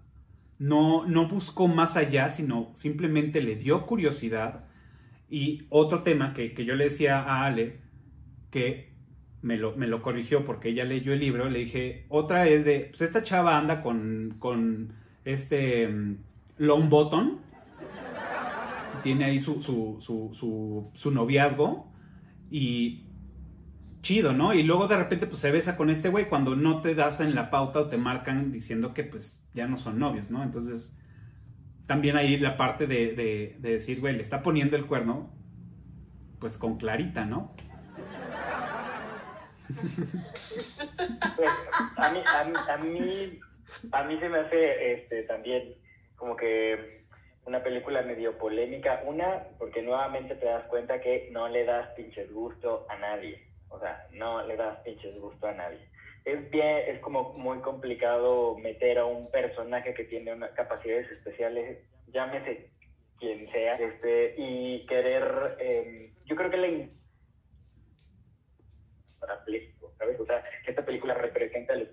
no, no buscó más allá, sino simplemente le dio curiosidad. Y otro tema que, que yo le decía a Ale, que me lo, me lo corrigió porque ella leyó el libro, le dije, otra es de, pues esta chava anda con, con este mm, long tiene ahí su, su, su, su noviazgo y chido, ¿no? Y luego de repente pues se besa con este güey cuando no te das en la pauta o te marcan diciendo que pues ya no son novios, ¿no? Entonces también ahí la parte de, de- de decir, güey, le está poniendo el cuerno pues con clarita, ¿no? Pues, a mí, a mí, a mí, a mí se me hace este, también como que una película medio polémica. Una, porque nuevamente te das cuenta que no le das pinches gusto a nadie. O sea, no le das pinches gusto a nadie. Es bien, es como muy complicado meter a un personaje que tiene unas capacidades especiales, llámese quien sea, este, y querer, eh, yo creo que la cuadrapléjico, ¿sabes? O sea, que esta película representa a los.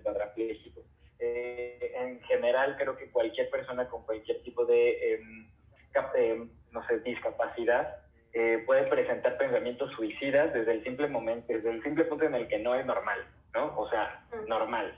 Eh, en general, creo que cualquier persona con cualquier tipo de, em, cap- em, no sé, discapacidad eh, puede presentar pensamientos suicidas desde el simple momento, desde el simple punto en el que no es normal, ¿no? O sea, normal.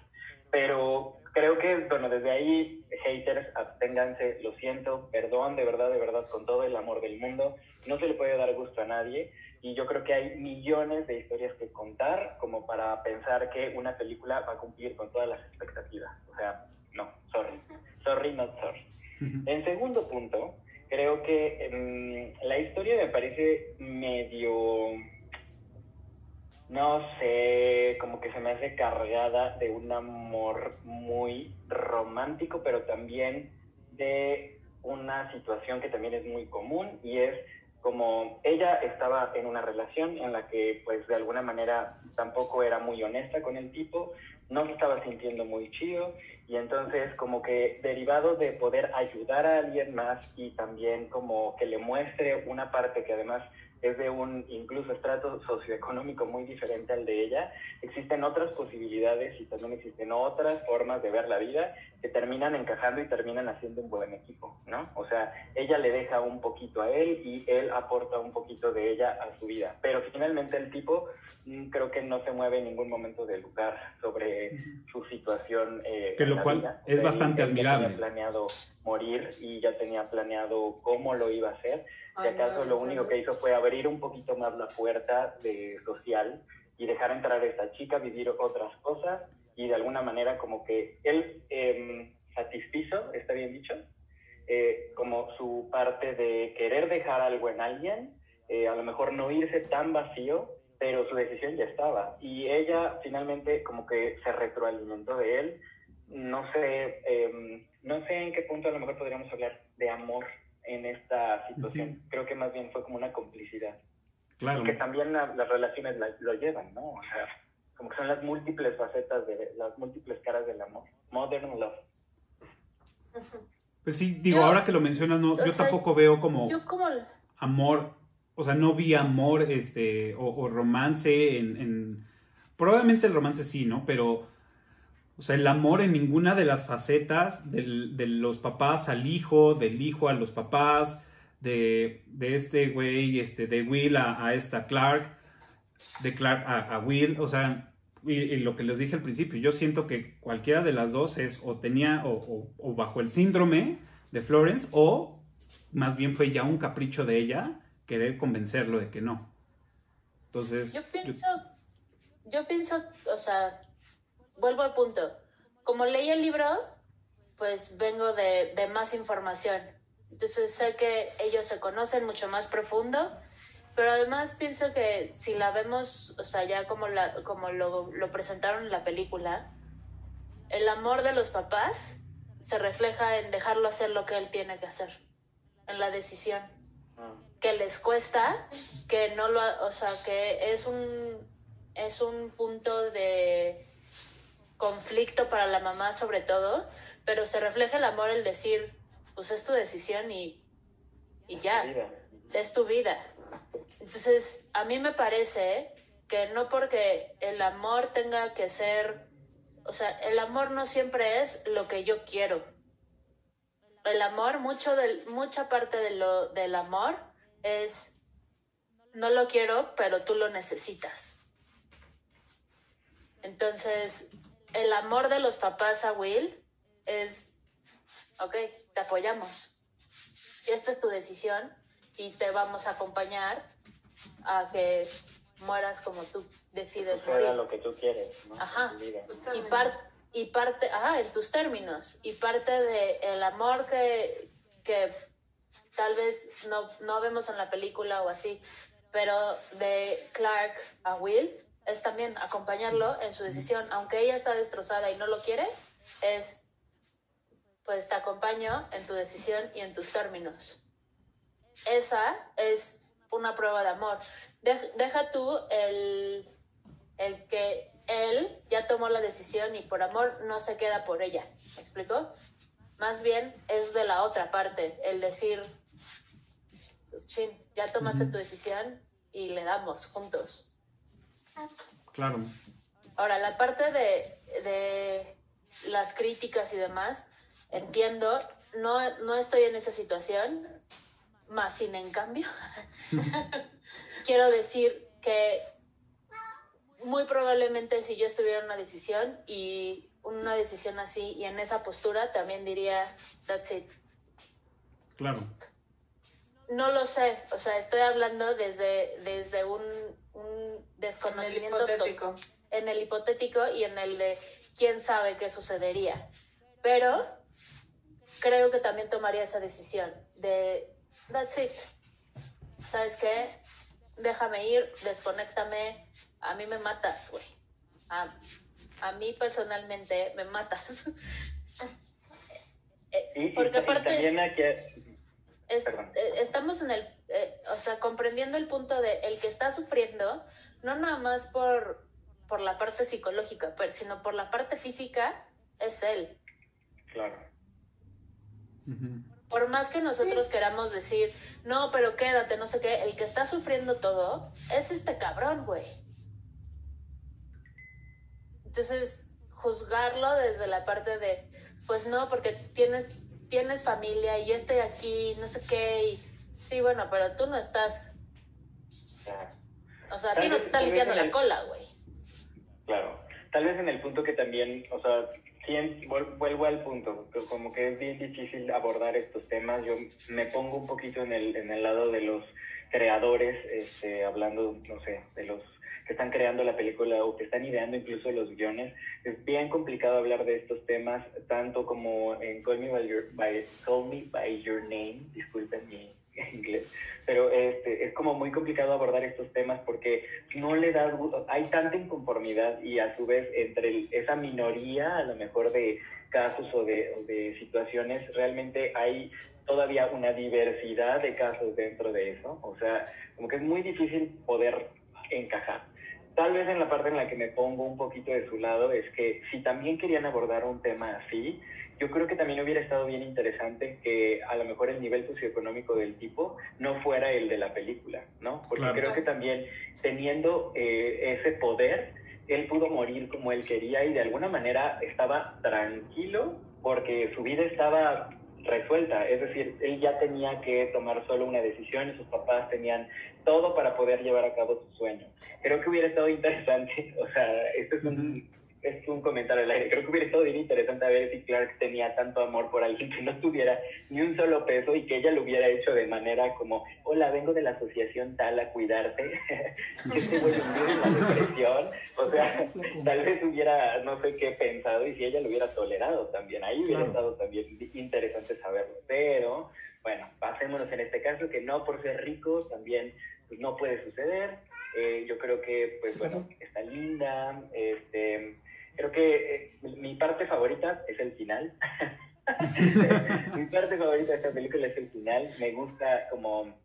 Pero creo que, bueno, desde ahí, haters, absténganse, lo siento, perdón, de verdad, de verdad, con todo el amor del mundo, no se le puede dar gusto a nadie, y yo creo que hay millones de historias que contar como para pensar que una película va a cumplir con todas las expectativas. O sea, no, sorry. Sorry, not sorry. En segundo punto, creo que mm, la historia me parece medio, no sé, como que se me hace cargada de un amor muy romántico, pero también de una situación que también es muy común y es como ella estaba en una relación en la que pues de alguna manera tampoco era muy honesta con el tipo, no se estaba sintiendo muy chido y entonces como que derivado de poder ayudar a alguien más y también como que le muestre una parte que además es de un incluso estrato socioeconómico muy diferente al de ella, existen otras posibilidades y también existen otras formas de ver la vida que terminan encajando y terminan haciendo un buen equipo, ¿no? O sea, ella le deja un poquito a él y él aporta un poquito de ella a su vida, pero finalmente el tipo mm, creo que no se mueve en ningún momento del lugar sobre su situación. eh, Que lo cual vida. es Él- bastante él ya admirable. tenía planeado morir y ya tenía planeado cómo lo iba a hacer. Si acaso lo único que hizo fue abrir un poquito más la puerta de social y dejar entrar a esta chica, vivir otras cosas y de alguna manera como que él eh, satisfizo, está bien dicho, eh, como su parte de querer dejar algo en alguien, eh, a lo mejor no irse tan vacío, pero su decisión ya estaba. Y ella finalmente como que se retroalimentó de él. No sé, eh, no sé en qué punto a lo mejor podríamos hablar de amor en esta situación. Creo que más bien fue como una complicidad. Claro. Y que también la- las relaciones la- lo llevan, ¿no? O sea, como que son las múltiples facetas de las múltiples caras del amor. Modern love. Pues sí, digo, Yo- ahora que lo mencionas, no, o yo sea, tampoco veo como Yo como... amor, o sea, no vi amor, este, o, o romance en, en- probablemente el romance sí, ¿no? Pero, o sea, el amor en ninguna de las facetas del- de los papás al hijo, del hijo a los papás, de, de este güey, este, de Will a, a esta Clark, de Clark a, a Will, o sea, y, y lo que les dije al principio, yo siento que cualquiera de las dos es o tenía o, o- o bajo el síndrome de Florence o más bien fue ya un capricho de ella querer convencerlo de que no. Entonces, Yo yo- pienso, yo pienso, o sea, vuelvo al punto. Como leí el libro, pues vengo de, de más información. Entonces sé que ellos se conocen mucho más profundo, pero además pienso que si la vemos, o sea, ya como, la, como lo, lo presentaron en la película, el amor de los papás se refleja en dejarlo hacer lo que él tiene que hacer, en la decisión. Que les cuesta, que no lo, o sea, que es un, es un punto de conflicto para la mamá sobre todo, pero se refleja el amor, el decir, pues es tu decisión y, y ya es tu vida. Entonces, a mí me parece que no porque el amor tenga que ser, o sea, el amor no siempre es lo que yo quiero. El amor, mucho del, mucha parte de lo, del amor es, no lo quiero, pero tú lo necesitas. Entonces, el amor de los papás a Will es, ok, te apoyamos esta es tu decisión y te vamos a acompañar a que mueras como tú decides Suceda morir. lo que tú quieres, ¿no? Ajá. Y, par- y parte, ah, en tus términos, y parte de el amor que, que tal vez no, no vemos en la película o así, pero de Clark a Will es también acompañarlo en su decisión, aunque ella está destrozada y no lo quiere, es pues te acompaño en tu decisión y en tus términos. Esa es una prueba de amor. Dej- deja tú el, el que él ya tomó la decisión y por amor no se queda por ella. ¿Me explico? Más bien es de la otra parte, el decir, pues chin, ya tomaste tu decisión y le damos juntos. Claro. Ahora, la parte de, de las críticas y demás, entiendo, no, no estoy en esa situación, más sin en cambio, quiero decir que muy probablemente si yo estuviera en una decisión y una decisión así y en esa postura, también diría, that's it. Claro. No lo sé, o sea, estoy hablando desde, desde un, un En el desconocimiento hipotético. en el hipotético y en el de quién sabe qué sucedería. Pero creo que también tomaría esa decisión de, that's it. ¿Sabes qué? Déjame ir, desconéctame. A mí me matas, güey. A, a mí personalmente me matas. Eh, Porque y aparte- también aquí, Es- Perdón. eh, estamos en el, eh, o sea, comprendiendo el punto de el que está sufriendo, no nada más por, por la parte psicológica, pero, sino por la parte física, es él. claro. Por más que nosotros queramos decir, no, pero quédate, no sé qué, el que está sufriendo todo es este cabrón, güey. Entonces, juzgarlo desde la parte de, pues no, porque tienes, tienes familia y yo estoy aquí, no sé qué, y sí, bueno, pero tú no estás, Ya. O sea, a ti no te está limpiando la el- cola, güey. Claro. Tal vez en el punto que también, o sea, sí, vuelvo al punto, que como que es bien difícil abordar estos temas. Yo me pongo un poquito en el, en el lado de los creadores, este, hablando, no sé, de los que están creando la película o que están ideando incluso los guiones. Es bien complicado hablar de estos temas, tanto como en Call Me By Your, by, Call Me By Your Name, disculpen mi inglés, pero este, es como muy complicado abordar estos temas porque no le da hay tanta inconformidad y a su vez entre el- esa minoría a lo mejor de casos o de, o de situaciones realmente hay todavía una diversidad de casos dentro de eso. O sea como que es muy difícil poder encajar. Tal vez en la parte en la que me pongo un poquito de su lado es que si también querían abordar un tema así yo creo que también hubiera estado bien interesante que a lo mejor el nivel socioeconómico del tipo no fuera el de la película, ¿no? Porque Claro. creo que también teniendo eh, ese poder, él pudo morir como él quería y de alguna manera estaba tranquilo porque su vida estaba resuelta, es decir, él ya tenía que tomar solo una decisión y sus papás tenían todo para poder llevar a cabo su sueño. Creo que hubiera estado interesante, o sea, esto es un es un comentario al aire. Creo que hubiera estado bien interesante ver si Clark tenía tanto amor por alguien que no tuviera ni un solo peso y que ella lo hubiera hecho de manera como, hola, vengo de la asociación tal a cuidarte, que te voy a hundir en la depresión. O sea, tal vez hubiera, no sé qué pensado y si ella lo hubiera tolerado también. Ahí hubiera Claro. estado también interesante saberlo. Pero, bueno, pasémonos en este caso que no por ser rico también pues, no puede suceder. Eh, yo creo que, pues bueno, está linda. Este, creo que eh, mi- mi parte favorita es el final. mi parte favorita de esta película es el final. Me gusta como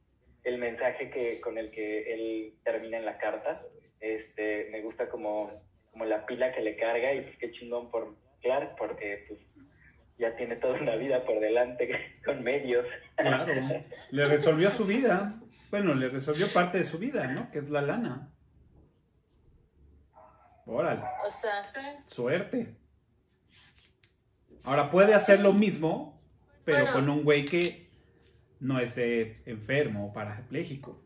el mensaje que con el que él termina en la carta. Este, me gusta como, como la pila que le carga y pues qué chingón por Clark porque pues ya tiene toda una vida por delante con medios. Claro, le resolvió su vida. Bueno, le resolvió parte de su vida, ¿no? Que es la lana. Órale, O sea, suerte. Ahora puede hacer lo mismo, pero Bueno. con un güey que no esté enfermo o parapléjico.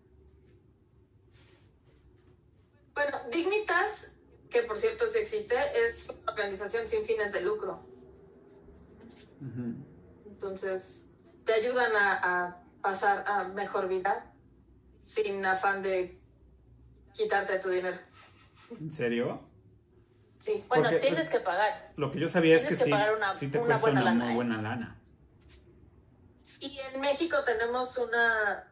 Bueno, Dignitas, que por cierto sí existe, es una organización sin fines de lucro. Entonces, te ayudan a, a pasar a mejor vida sin afán de quitarte tu dinero. ¿En serio? Sí. bueno, Porque- tienes que pagar. Lo que yo sabía es que, Tienes que sí, pagar una- sí te una cuesta buena una lana, muy ¿eh? buena lana. Y en México tenemos una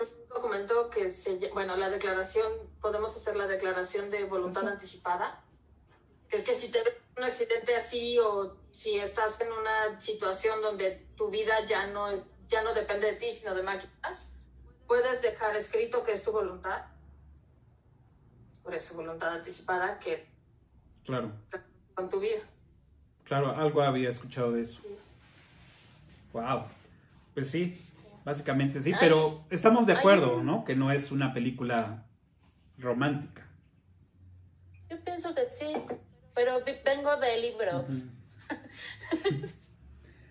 un documento que se bueno, la declaración, podemos hacer la declaración de voluntad anticipada, que es que si te ves un accidente así o si estás en una situación donde tu vida ya no es ya no depende de ti, sino de máquinas, puedes dejar escrito que es tu voluntad. Por eso voluntad anticipada que Claro, con tu vida. claro, algo había escuchado de eso. Wow. Pues sí, básicamente sí, Ay. pero estamos de Ay. acuerdo, ¿no? Que no es una película romántica. Yo pienso que sí, pero vengo del libro.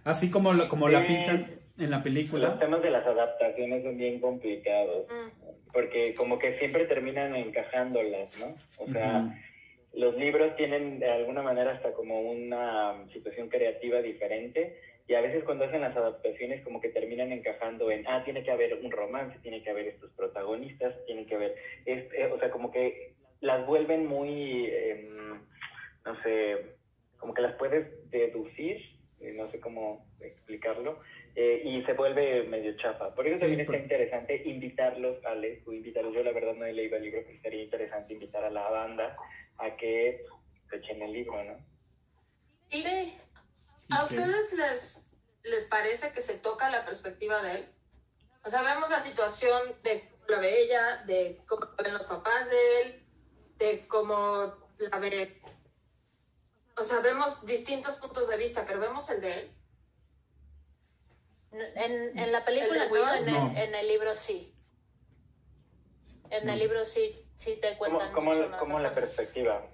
Así como, lo- como la Sí. pintan en la Los película. temas de las adaptaciones son bien complicados, Mm. porque como que siempre terminan encajándolas, ¿no? O sea, los libros tienen de alguna manera hasta como una situación creativa diferente y a veces cuando hacen las adaptaciones como que terminan encajando en, ah, tiene que haber un romance, tiene que haber estos protagonistas, tiene que haber, este, o sea, como que las vuelven muy, em, no sé, como que las puedes deducir, eh, no sé cómo explicarlo, eh, y se vuelve medio chafa. Por eso Sí, también está interesante invitarlos, Alex, o invitarlos. Yo la verdad no he leído el libro, pero sería interesante invitar a la banda a que se echen el libro, ¿no? Y Sí. ¿A ustedes les, les parece que se toca la perspectiva de él? O sea, vemos la situación de cómo la ve ella, de cómo la ven los papás de él, de cómo la ve... O sea, vemos distintos puntos de vista, pero vemos el de él. En, en la película ¿El no, en el, No. en el libro sí. En No. el libro sí, sí te ¿Cómo, cuentan cómo, mucho más. cómo la ajá. perspectiva?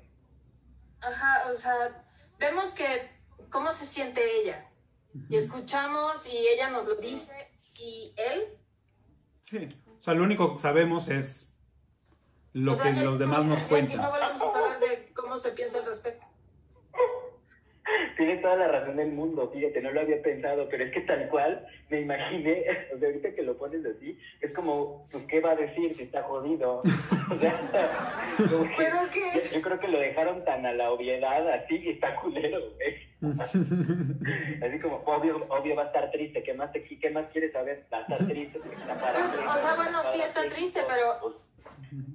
Ajá, o sea, vemos que cómo se siente ella. Y escuchamos y ella nos lo dice y él Sí. O sea, lo único que sabemos es lo O sea, que él los demás nos Y no cuentan. volvemos a saber de cómo se piensa al respecto. Tienes toda la razón del mundo, fíjate, no lo había pensado, pero es que tal cual me imaginé, o sea, ahorita que lo pones así, es como, pues, ¿qué va a decir si está jodido? O sea, como que- yo creo que lo dejaron tan a la obviedad, así, que está culero, güey. Así como, obvio, obvio va a estar triste, ¿qué más, te, qué más quieres saber? Va a estar triste porque está para Pues, o sea, bueno, sí está triste, pero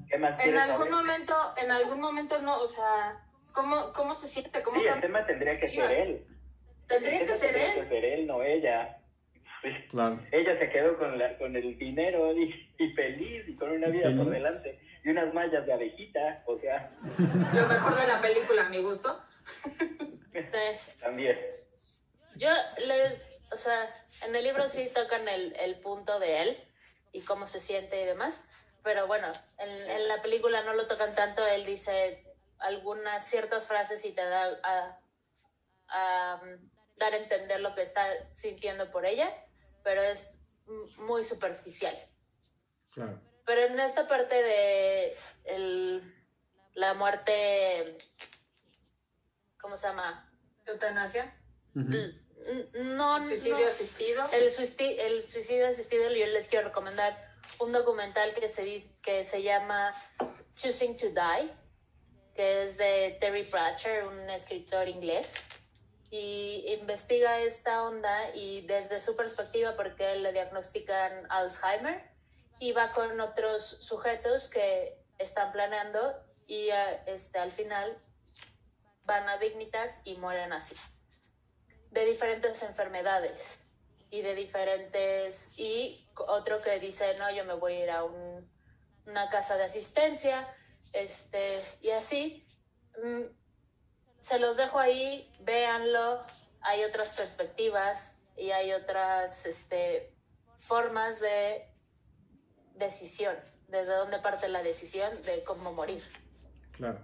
¿Qué más en algún saber? momento, en algún momento no, o sea, ¿cómo, cómo se siente? ¿Cómo Sí, el tema tendría que ser él. Tendría que ser tendría él. que ser él, no ella. Claro. Ella se quedó con, la, con el dinero y, y feliz y con una vida por delante. Y unas mallas de abejita, o sea, Lo mejor de la película, a mi gusto. Sí. también. Yo, le, o sea, en el libro sí tocan el, el punto de él y cómo se siente y demás, pero bueno, en, en la película no lo tocan tanto, él dice algunas ciertas frases y te da a, a, um, dar a entender lo que está sintiendo por ella, pero es muy superficial. Claro. Pero en esta parte de el- la muerte ¿cómo se llama? Eutanasia, No, no. suicidio asistido. El, suici- el suicidio asistido, yo les quiero recomendar un documental que se, que se llama Choosing to Die, que es de Terry Pratchett, un escritor inglés, y investiga esta onda y desde su perspectiva, porque le diagnostican Alzheimer, y va con otros sujetos que están planeando y eh, este, al final van a Dignitas y mueren así. De diferentes enfermedades y de diferentes y otro que dice no yo me voy a ir a un- una casa de asistencia este y así Mm, se los dejo ahí véanlo hay otras perspectivas y hay otras este formas de decisión desde dónde parte la decisión de cómo morir Claro.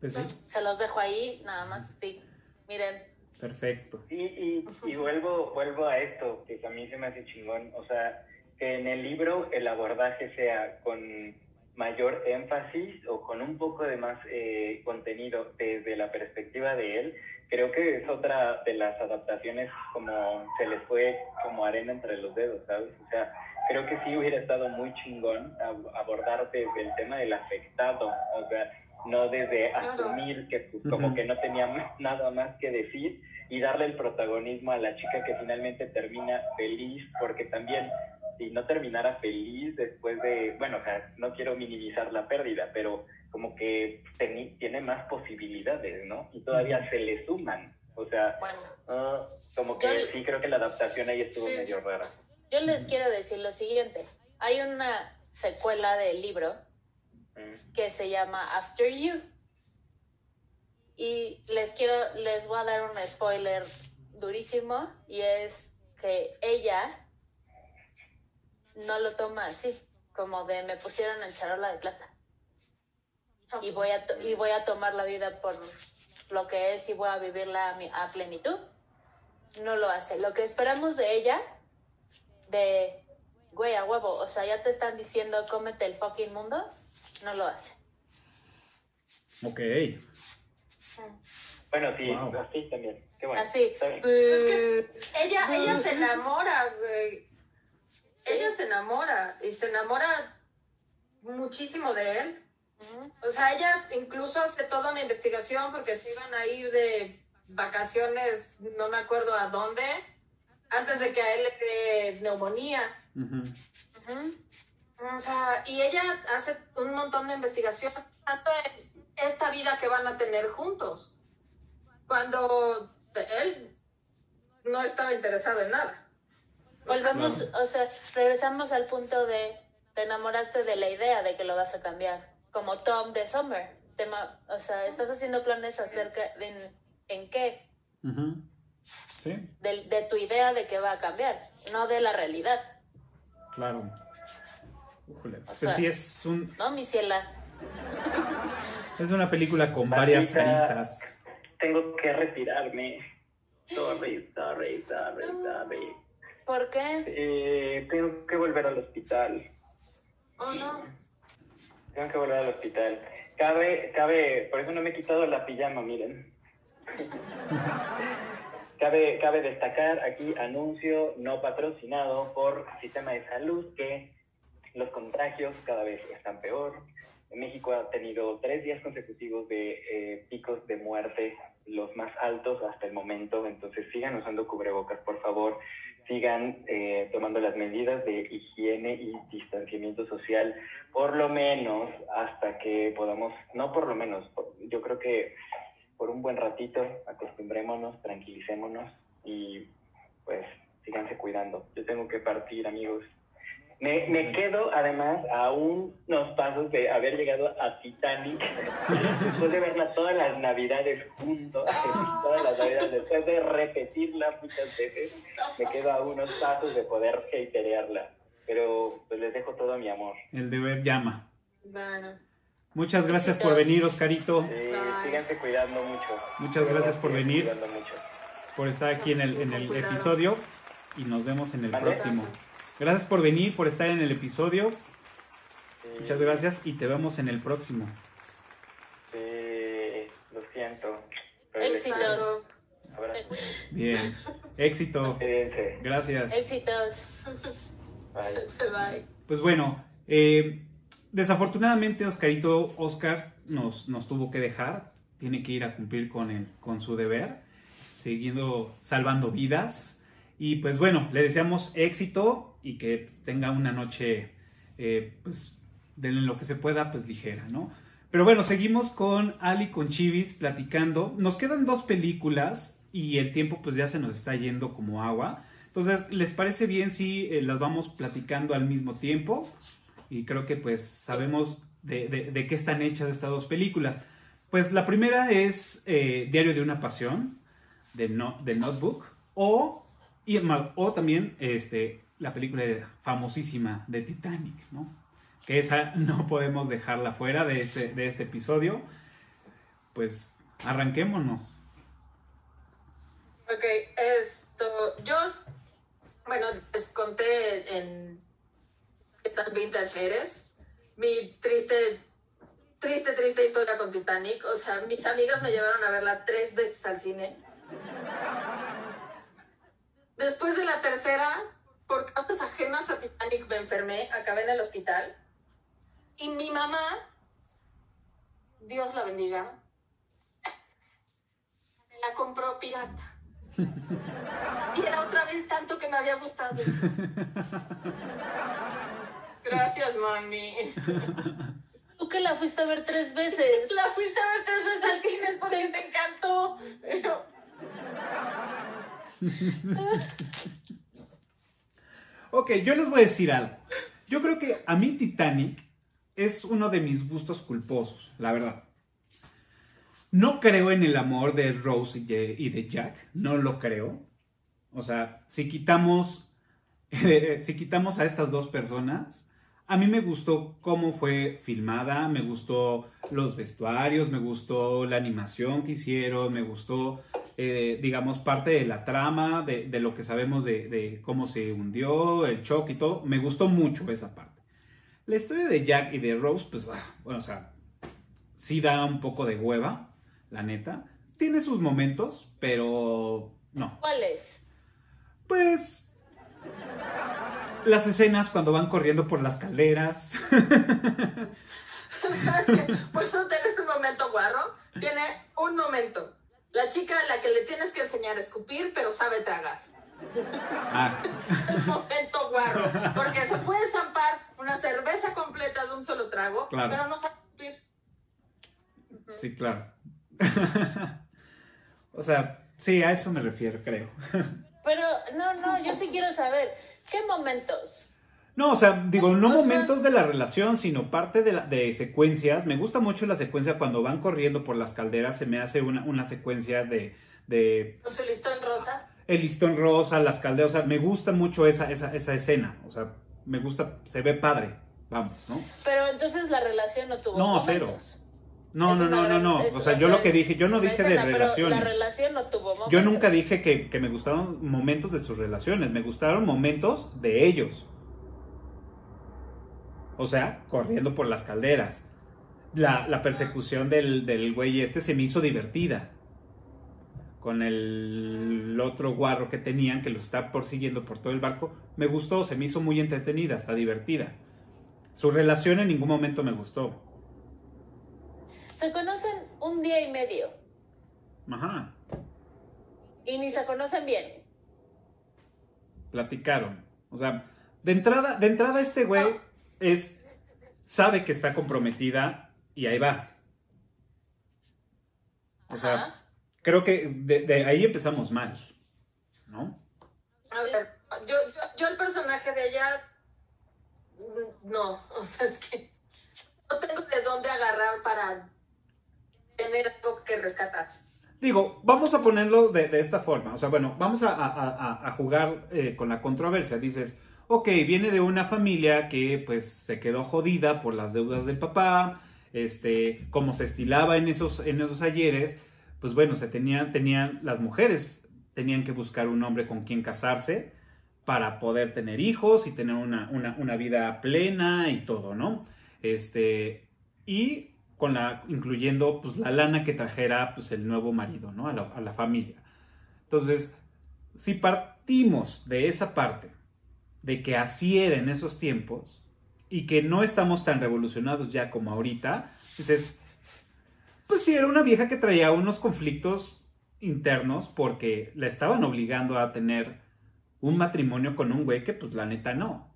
Pues sí, se los dejo ahí nada más sí miren perfecto. Y, y, y vuelvo, vuelvo a esto, que a mí se me hace chingón. O sea, que en el libro el abordaje sea con mayor énfasis o con un poco de más eh, contenido desde la perspectiva de él, creo que es otra de las adaptaciones como se les fue como arena entre los dedos, ¿sabes? O sea, creo que sí hubiera estado muy chingón ab- abordar desde el tema del afectado, o sea, no desde asumir que pues, como que no tenía nada más que decir y darle el protagonismo a la chica que finalmente termina feliz, porque también si no terminara feliz después de, bueno, o sea, no quiero minimizar la pérdida, pero como que teni- tiene más posibilidades, ¿no? Y todavía se le suman, o sea, bueno ah, como que Yo- sí creo que la adaptación ahí estuvo Sí. medio rara. Yo les quiero decir lo siguiente. Hay una secuela del libro Mm. que se llama After You. Y les quiero, les voy a dar un spoiler durísimo y es que ella no lo toma así, como de me pusieron en charola de plata y voy a, y voy a tomar la vida por lo que es y voy a vivirla a, mi- a plenitud. No lo hace. Lo que esperamos de ella, de güey, a huevo, o sea, ya te están diciendo cómete el fucking mundo, no lo hace. Ok. Bueno, sí, Wow. así también. Qué bueno. Así. Es que ella, ella se enamora, güey. Ella se enamora y se enamora muchísimo de él. O sea, ella incluso hace toda una investigación porque se iban a ir de vacaciones, no me acuerdo a dónde, antes de que a él le dé neumonía. O sea, y ella hace un montón de investigación, tanto en esta vida que van a tener juntos, cuando él no estaba interesado en nada. Volvemos, o sea, regresamos al punto de te enamoraste de la idea de que lo vas a cambiar, como Tom de Summer. Te o sea, estás haciendo planes acerca de en, en qué. Sí, de, de tu idea de que va a cambiar, no de la realidad, claro. Újule. Pues sea- sí, es, un, ¿no, mi ciela? es una película con varias aristas. Tengo que retirarme. Sorry, sorry, sorry, sorry. ¿Por qué? Eh, tengo que volver al hospital. Oh, no. Tengo que volver al hospital. Cabe, cabe, por eso no me he quitado la pijama, miren. cabe, cabe destacar aquí anuncio no patrocinado por Sistema de Salud que los contagios cada vez están peor. México ha tenido tres días consecutivos de eh, picos de muerte, los más altos hasta el momento. Entonces sigan usando cubrebocas, por favor. Sigan eh, tomando las medidas de higiene y distanciamiento social, por lo menos hasta que podamos, no por lo menos, yo creo que por un buen ratito acostumbrémonos, tranquilicémonos y pues síganse cuidando. Yo tengo que partir, amigos. Me, me quedo además a unos pasos de haber llegado a Titanic después de verla todas las navidades juntos, todas las navidades después de repetirla muchas veces, me quedo a unos pasos de poder haterearla. Pero pues les dejo todo mi amor. El deber llama. Bueno. Muchas gracias por venir, Oscarito, Bye. síganse cuidando mucho. Muchas gracias por Síganse venir. mucho. por estar aquí en el, en el episodio y nos vemos en el Vale. próximo. Gracias por venir, por estar en el episodio. Sí, Muchas gracias y te vemos en el próximo. sí, lo siento. Éxitos. Abrazo. Bien. Éxito. Gracias. Éxitos. Bye. Bye. Pues bueno, eh, desafortunadamente Oscarito Oscar nos, nos tuvo que dejar. Tiene que ir a cumplir con, el, con su deber, siguiendo salvando vidas. Y pues bueno, le deseamos éxito y que pues, tenga una noche, eh, pues, de lo que se pueda, pues ligera, ¿no? Pero bueno, seguimos con Ali con Chivis platicando. Nos quedan dos películas y el tiempo pues ya se nos está yendo como agua. Entonces, ¿les parece bien si eh, las vamos platicando al mismo tiempo? Y creo que pues sabemos de, de- qué están hechas estas dos películas. Pues la primera es eh, Diario de una Pasión, de, no, de Notebook, o, y, o también este, la película famosísima de Titanic, ¿no? Que esa no podemos dejarla fuera de este, de este episodio. Pues arranquémonos. Ok, esto, yo, bueno, les conté en qué tan vintage eres, mi triste, triste, triste historia con Titanic. O sea, mis amigas me llevaron a verla tres veces al cine. Después de la tercera, por causas ajenas a Titanic me enfermé, acabé en el hospital. Y mi mamá, Dios la bendiga, me la compró pirata. Y era otra vez tanto que me había gustado. Gracias, mami. Tú que la fuiste a ver tres veces. La fuiste a ver tres veces al cine es porque te encantó. Ok, yo les voy a decir algo. Yo creo que a mí Titanic es uno de mis gustos culposos, la verdad. No creo en el amor de Rose y de, Jack, no lo creo. O sea, si quitamos, si quitamos a estas dos personas, a mí me gustó cómo fue filmada, me gustó los vestuarios, me gustó la animación que hicieron, me gustó, eh, digamos, parte de la trama, de, de lo que sabemos de, de cómo se hundió, el shock y todo. Me gustó mucho esa parte. La historia de Jack y de Rose, pues, ah, bueno, o sea, sí da un poco de hueva, la neta. Tiene sus momentos, pero no. ¿Cuál es? Pues las escenas cuando van corriendo por las calderas. ¿Sabes qué? ¿Puedo tener un momento guarro? Tiene un momento. La chica a la que le tienes que enseñar a escupir, pero sabe tragar. Ah, El momento guarro. Porque se puede zampar una cerveza completa de un solo trago, Claro. pero no sabe escupir. sí, claro. o sea, sí, a eso me refiero, creo. Pero no, no, yo sí quiero saber. ¿Qué momentos? No, o sea, digo, no O sea- momentos de la relación, sino parte de, la- de secuencias. Me gusta mucho la secuencia cuando van corriendo por las calderas. Se me hace una, una secuencia de, de Con su listón rosa. el listón rosa, las calderas. O sea, me gusta mucho esa, esa, esa escena. O sea, me gusta, se ve padre. Vamos, ¿no? Pero entonces la relación no tuvo No, momentos. No, no, no, no, no. O sea, yo lo que dije, yo no dije de relaciones. La relación no tuvo. Yo nunca dije que, que me gustaron momentos de sus relaciones, me gustaron momentos de ellos. O sea, corriendo por las calderas. La, la persecución del, del güey este se me hizo divertida. Con el otro guarro que tenían, que lo está persiguiendo por todo el barco. Me gustó, se me hizo muy entretenida, hasta divertida. Su relación en ningún momento me gustó. Se conocen un día y medio Ajá, y ni se conocen bien. platicaron. O sea, de entrada, de entrada este güey es sabe que está comprometida y ahí va. O sea, creo que de, de ahí empezamos mal, ¿no? A ver, yo, yo, yo el personaje de ella, mm, no, o sea, es que no tengo de dónde agarrar para tener que rescatar. Digo, vamos a ponerlo de, esta forma. O sea, bueno, vamos a jugar eh, con la controversia. Dices, ok, viene de una familia que pues se quedó jodida por las deudas del papá, este, como se estilaba en esos, en esos ayeres, pues bueno, se tenían, tenían, las mujeres tenían que buscar un hombre con quien casarse para poder tener hijos y tener una, una- una vida plena y todo, ¿no? Este, y con la, incluyendo pues la lana que trajera pues el nuevo marido, ¿no? A la, a la familia. Entonces, si partimos de esa parte, de que así era en esos tiempos, y que no estamos tan revolucionados ya como ahorita, dices, pues sí, era una vieja que traía unos conflictos internos porque la estaban obligando a tener un matrimonio con un güey que pues la neta no.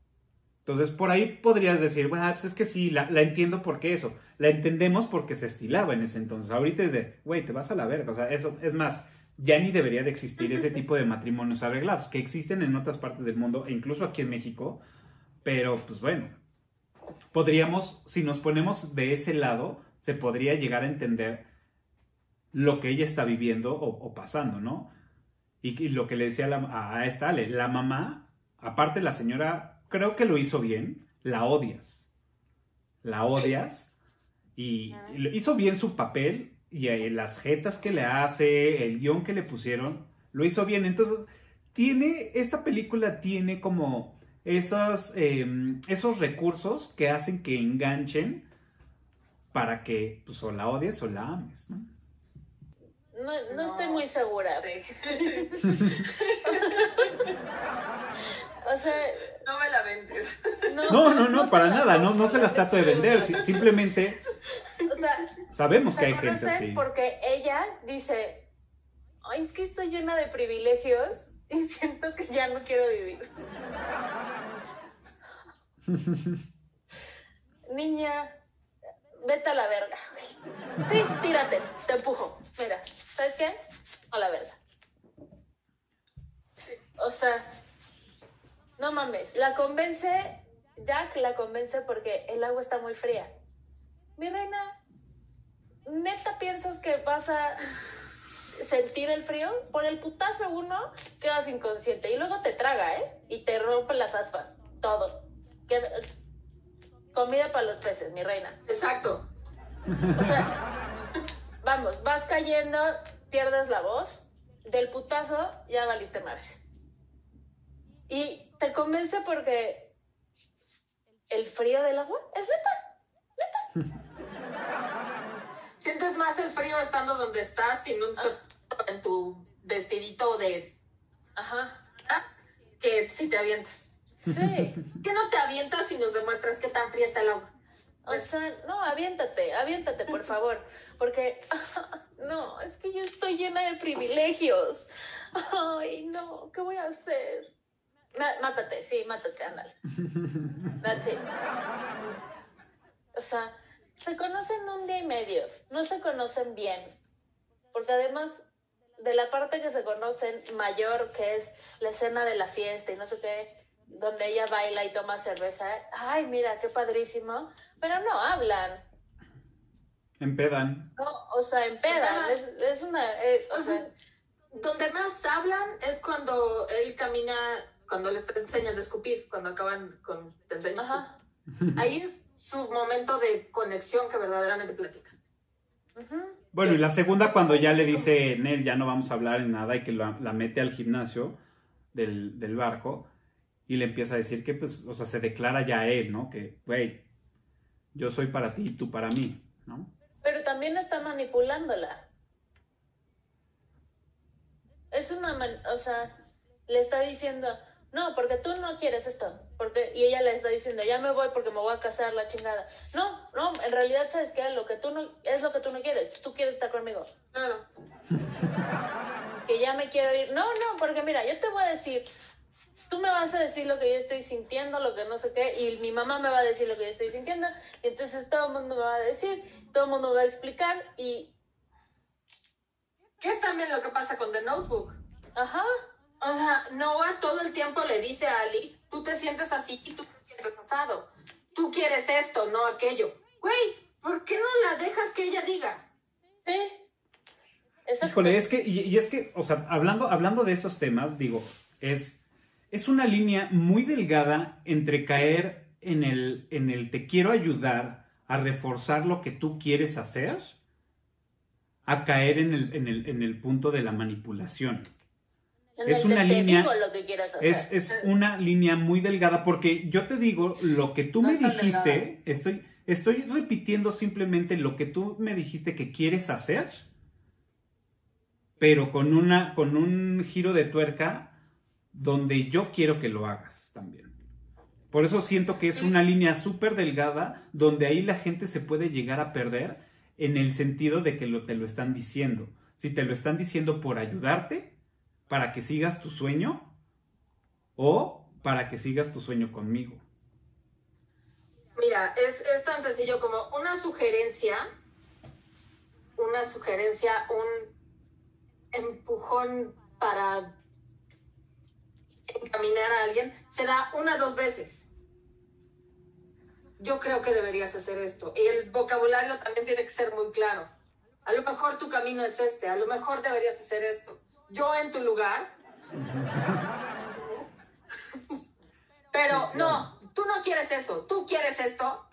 Entonces por ahí podrías decir, bueno, pues es que sí, la, la entiendo porque eso. La entendemos porque se estilaba en ese entonces. Ahorita es de, güey, te vas a la verga. O sea, eso es más, ya ni debería de existir ese tipo de matrimonios arreglados, que existen en otras partes del mundo e incluso aquí en México. Pero pues bueno, podríamos, si nos ponemos de ese lado, se podría llegar a entender lo que ella está viviendo o, o pasando, ¿no? Y, y, lo que le decía la, a esta Ale, la mamá, aparte la señora, creo que lo hizo bien, la odias. La odias. Y, y hizo bien su papel y eh, las jetas que le hace, el guion que le pusieron, lo hizo bien. Entonces, tiene, esta película tiene como esos, eh, esos recursos que hacen que enganchen para que pues, o la odies o la ames, ¿no? No, no, estoy muy segura. o sea. No me la vendes. No, no, no, no para nada. No, no se las trato de vender. Simplemente. O sea. Sabemos que hay gente así. Porque ella dice: Ay, es que estoy llena de privilegios y siento que ya no quiero vivir. Niña, vete a la verga. Sí, tírate, te empujo. Mira, ¿sabes qué? A la verga. O sea, no mames, la convence, Jack la convence porque el agua está muy fría. Mi reina, ¿neta piensas que vas a sentir el frío? Por el putazo uno, quedas inconsciente y luego te traga, ¿eh? Y te rompe las aspas, todo. Queda... Comida para los peces, mi reina. Exacto. O sea, vamos, vas cayendo, pierdes la voz, del putazo ya valiste madres. Y te convence porque el frío del agua es neta, neta. Sientes más el frío estando donde estás sin un ah. en tu vestidito de ajá que si te avientas. Sí. ¿Qué no te avientas y nos demuestras qué tan fría está el agua? O sea, no, aviéntate, aviéntate, por favor. Porque, no, es que yo estoy llena de privilegios. Ay, no, ¿qué voy a hacer? Mátate, sí, mátate, ándale. O sea, se conocen un día y medio, no se conocen bien. Porque además de la parte que se conocen mayor, que es la escena de la fiesta y no sé qué, donde ella baila y toma cerveza. Ay, mira, qué padrísimo. Pero no hablan. Empedan. No, o sea, empedan. Es, es una. Eh, o, o sea, sea, donde más hablan es cuando él camina, cuando les enseñan a escupir, cuando acaban con. Te enseñan. Ajá. Ahí es su momento de conexión que verdaderamente platican. Uh -huh. Bueno, y la segunda cuando ya le dice, Nel, ya no vamos a hablar en nada y que la, la mete al gimnasio del, del barco y le empieza a decir que, pues, o sea, se declara ya a él, ¿no? Que, güey, yo soy para ti y tú para mí, ¿no? Pero también está manipulándola. Es una, man o sea, le está diciendo, no, porque tú no quieres esto, porque y ella le está diciendo, ya me voy porque me voy a casar la chingada. No, no, en realidad sabes que lo que tú no es lo que tú no quieres, tú quieres estar conmigo. Claro. que ya me quiero ir. No, no, porque mira, yo te voy a decir, tú me vas a decir lo que yo estoy sintiendo, lo que no sé qué, y mi mamá me va a decir lo que yo estoy sintiendo, y entonces todo el mundo me va a decir, todo el mundo va a explicar, y... ¿Qué es también lo que pasa con The Notebook? Ajá. O sea, Noah todo el tiempo le dice a Ali, tú te sientes así y tú te sientes asado. Tú quieres esto, no aquello. Güey, ¿por qué no la dejas que ella diga? Sí. Exacto. Híjole, es que, y, y es que, o sea, hablando, hablando de esos temas, digo, es es una línea muy delgada entre caer en el, en el te quiero ayudar a reforzar lo que tú quieres hacer, a caer en el, en el, en el punto de la manipulación. En es una línea digo lo que quieras hacer. es, es una línea muy delgada porque yo te digo lo que tú No me dijiste estoy estoy repitiendo simplemente lo que tú me dijiste que quieres hacer, pero con, una, con un giro de tuerca donde yo quiero que lo hagas también. Por eso siento que es una línea súper delgada donde ahí la gente se puede llegar a perder en el sentido de que lo, te lo están diciendo. Si te lo están diciendo por ayudarte, para que sigas tu sueño, o para que sigas tu sueño conmigo. Mira, es, es tan sencillo como una sugerencia, una sugerencia, un empujón para encaminar a alguien, se da una o dos veces. Yo creo que deberías hacer esto. Y el vocabulario también tiene que ser muy claro. A lo mejor tu camino es este, a lo mejor deberías hacer esto. Yo en tu lugar. Pero no, tú no quieres eso, tú quieres esto.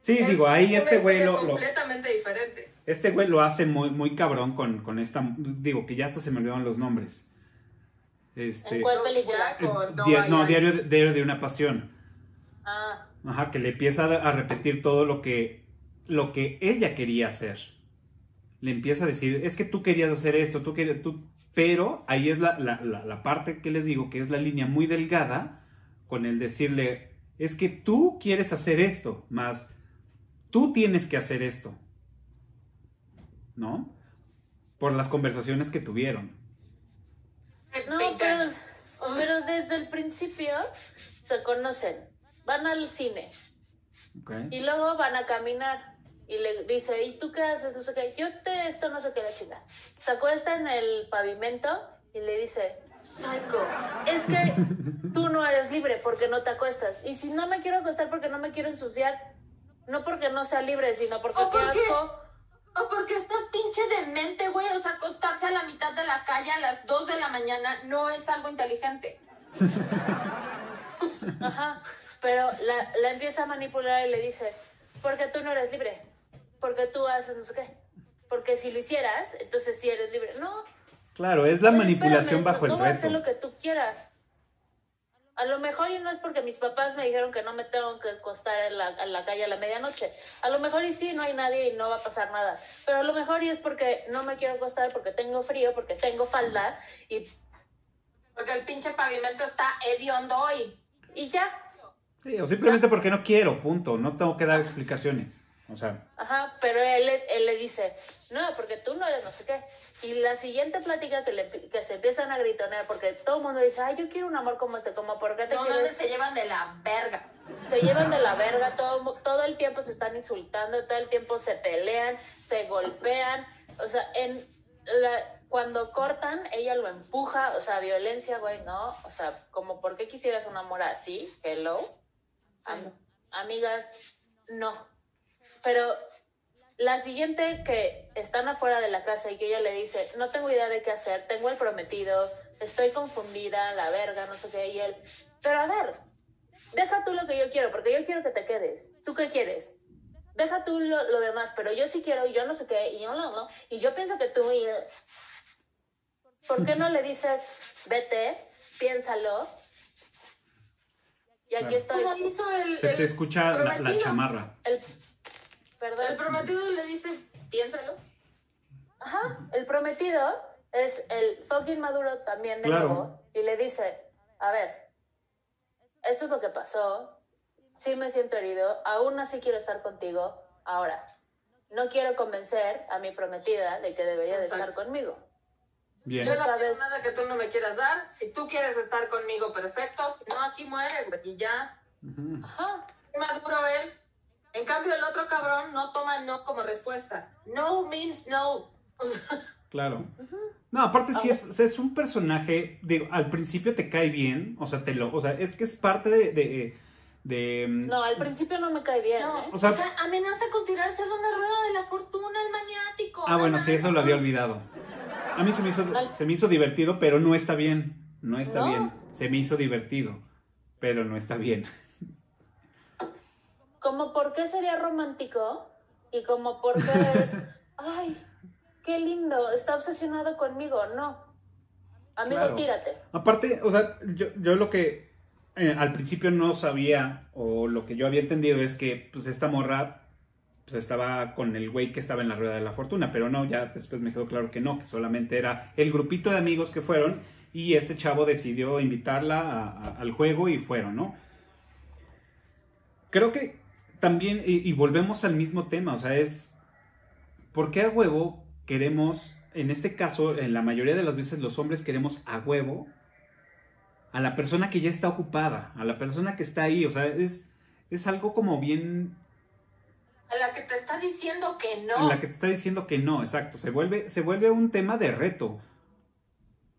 Sí, Es digo, ahí este güey lo- completamente diferente. este güey lo hace muy, muy cabrón con, con esta, digo, que ya hasta se me olvidaron los nombres. Este, ¿En cuál película? Eh, No no, diario, de- diario de una pasión. Ah, Ajá, que le empieza a a repetir todo lo que, lo que ella quería hacer. Le empieza a decir, es que tú querías hacer esto, tú querías, tú... Pero ahí es la, la- la- la parte que les digo, que es la línea muy delgada con el decirle, es que tú quieres hacer esto, más tú tienes que hacer esto. ¿No? Por las conversaciones que tuvieron. no, 20 pero, años. pero desde el principio se conocen. Van al cine ¿ok? y luego van a caminar. Y le dice, ¿y tú qué haces? No sé qué. Yo te esto no sé qué la chingada. Se acuesta en el pavimento y le dice, Psycho. es que tú no eres libre porque no te acuestas. Y si no me quiero acostar porque no me quiero ensuciar, no porque no sea libre, sino porque ¿O qué por qué? asco. O porque estás pinche demente, güey. O sea, acostarse a la mitad de la calle a las 2 de la mañana no es algo inteligente. Ajá. Pero la, la empieza a manipular y le dice, porque tú no eres libre, porque tú haces no sé qué. Porque si lo hicieras, entonces sí eres libre. No. Claro, es la Oye, manipulación espérame, bajo no el voy a hacer reto. lo que tú quieras. A lo mejor y no es porque mis papás me dijeron que no me tengo que acostar en la, en la calle a la medianoche. A lo mejor y sí, no hay nadie y no va a pasar nada. Pero a lo mejor y es porque no me quiero acostar, porque tengo frío, porque tengo falda y, Porque el pinche pavimento está hediondo y y ya. Sí, o simplemente porque no quiero, punto. No tengo que dar explicaciones. O sea, Ajá, pero él, le- él le dice, no, porque tú no eres no sé qué. Y la siguiente plática que, le, que se empiezan a gritonear, porque todo el mundo dice, ay, yo quiero un amor como ese, como, ¿por qué te no quieres? mames, se llevan de la verga. se llevan de la verga, todo, todo el tiempo se están insultando, todo el tiempo se pelean, se golpean, o sea, en la- cuando cortan, ella lo empuja, o sea, violencia, güey, ¿no? O sea, como, ¿por qué quisieras un amor así? Hello. Am- amigas, no. Pero la siguiente que están afuera de la casa y que ella le dice, no tengo idea de qué hacer, tengo el prometido, estoy confundida, la verga, no sé qué, y él, pero a ver, deja tú lo que yo quiero, porque yo quiero que te quedes. ¿Tú qué quieres? Deja tú lo, lo demás, pero yo sí quiero y yo no sé qué, y yo no, no, y yo pienso que tú y... ¿Por qué no le dices, vete, piénsalo? Y aquí Claro. estoy. Como hizo el, se el te escucha la, chamarra. El, perdón. El prometido le dice, piénsalo. Ajá, el prometido es el fucking Maduro también de Claro. nuevo y le dice, a ver, esto es lo que pasó, sí me siento herido, aún así quiero estar contigo, ahora, no quiero convencer a mi prometida de que debería de estar conmigo. Bien. Yo no sabes. nada que tú no me quieras dar. Si tú quieres estar conmigo, perfecto. Si no, aquí muere, güey. Y ya. Ujú. Ajá, Maduro él. En cambio, el otro cabrón no toma no como respuesta. No means no. Claro. No, aparte sí es, es un personaje, digo, al principio te cae bien, o sea, te lo, o sea, es que es parte de, de, de- no, al principio no me cae bien, no, ¿eh? O sea- amenaza con tirarse de una rueda de la fortuna, el maniático. Ah, bueno, no sí, eso lo había olvidado. A mí se me hizo, se me hizo divertido, pero no está bien, no está No. bien. Se me hizo divertido, pero no está bien. Como por qué sería romántico y como por qué es, ay, qué lindo, está obsesionado conmigo, no. Amigo, Claro. tírate. Aparte, o sea, yo, yo lo que eh, al principio no sabía, o lo que yo había entendido es que pues esta morra pues estaba con el güey que estaba en la rueda de la fortuna, pero no, ya después me quedó claro que no, que solamente era el grupito de amigos que fueron y este chavo decidió invitarla al juego y fueron, ¿no? Creo que también, y, y volvemos al mismo tema, o sea, es, ¿por qué a huevo queremos, en este caso, en la mayoría de las veces los hombres queremos a huevo a la persona que ya está ocupada, a la persona que está ahí, o sea, es, es algo como bien A la que te está diciendo que no. la que te está diciendo que no, exacto. Se vuelve, se vuelve un tema de reto.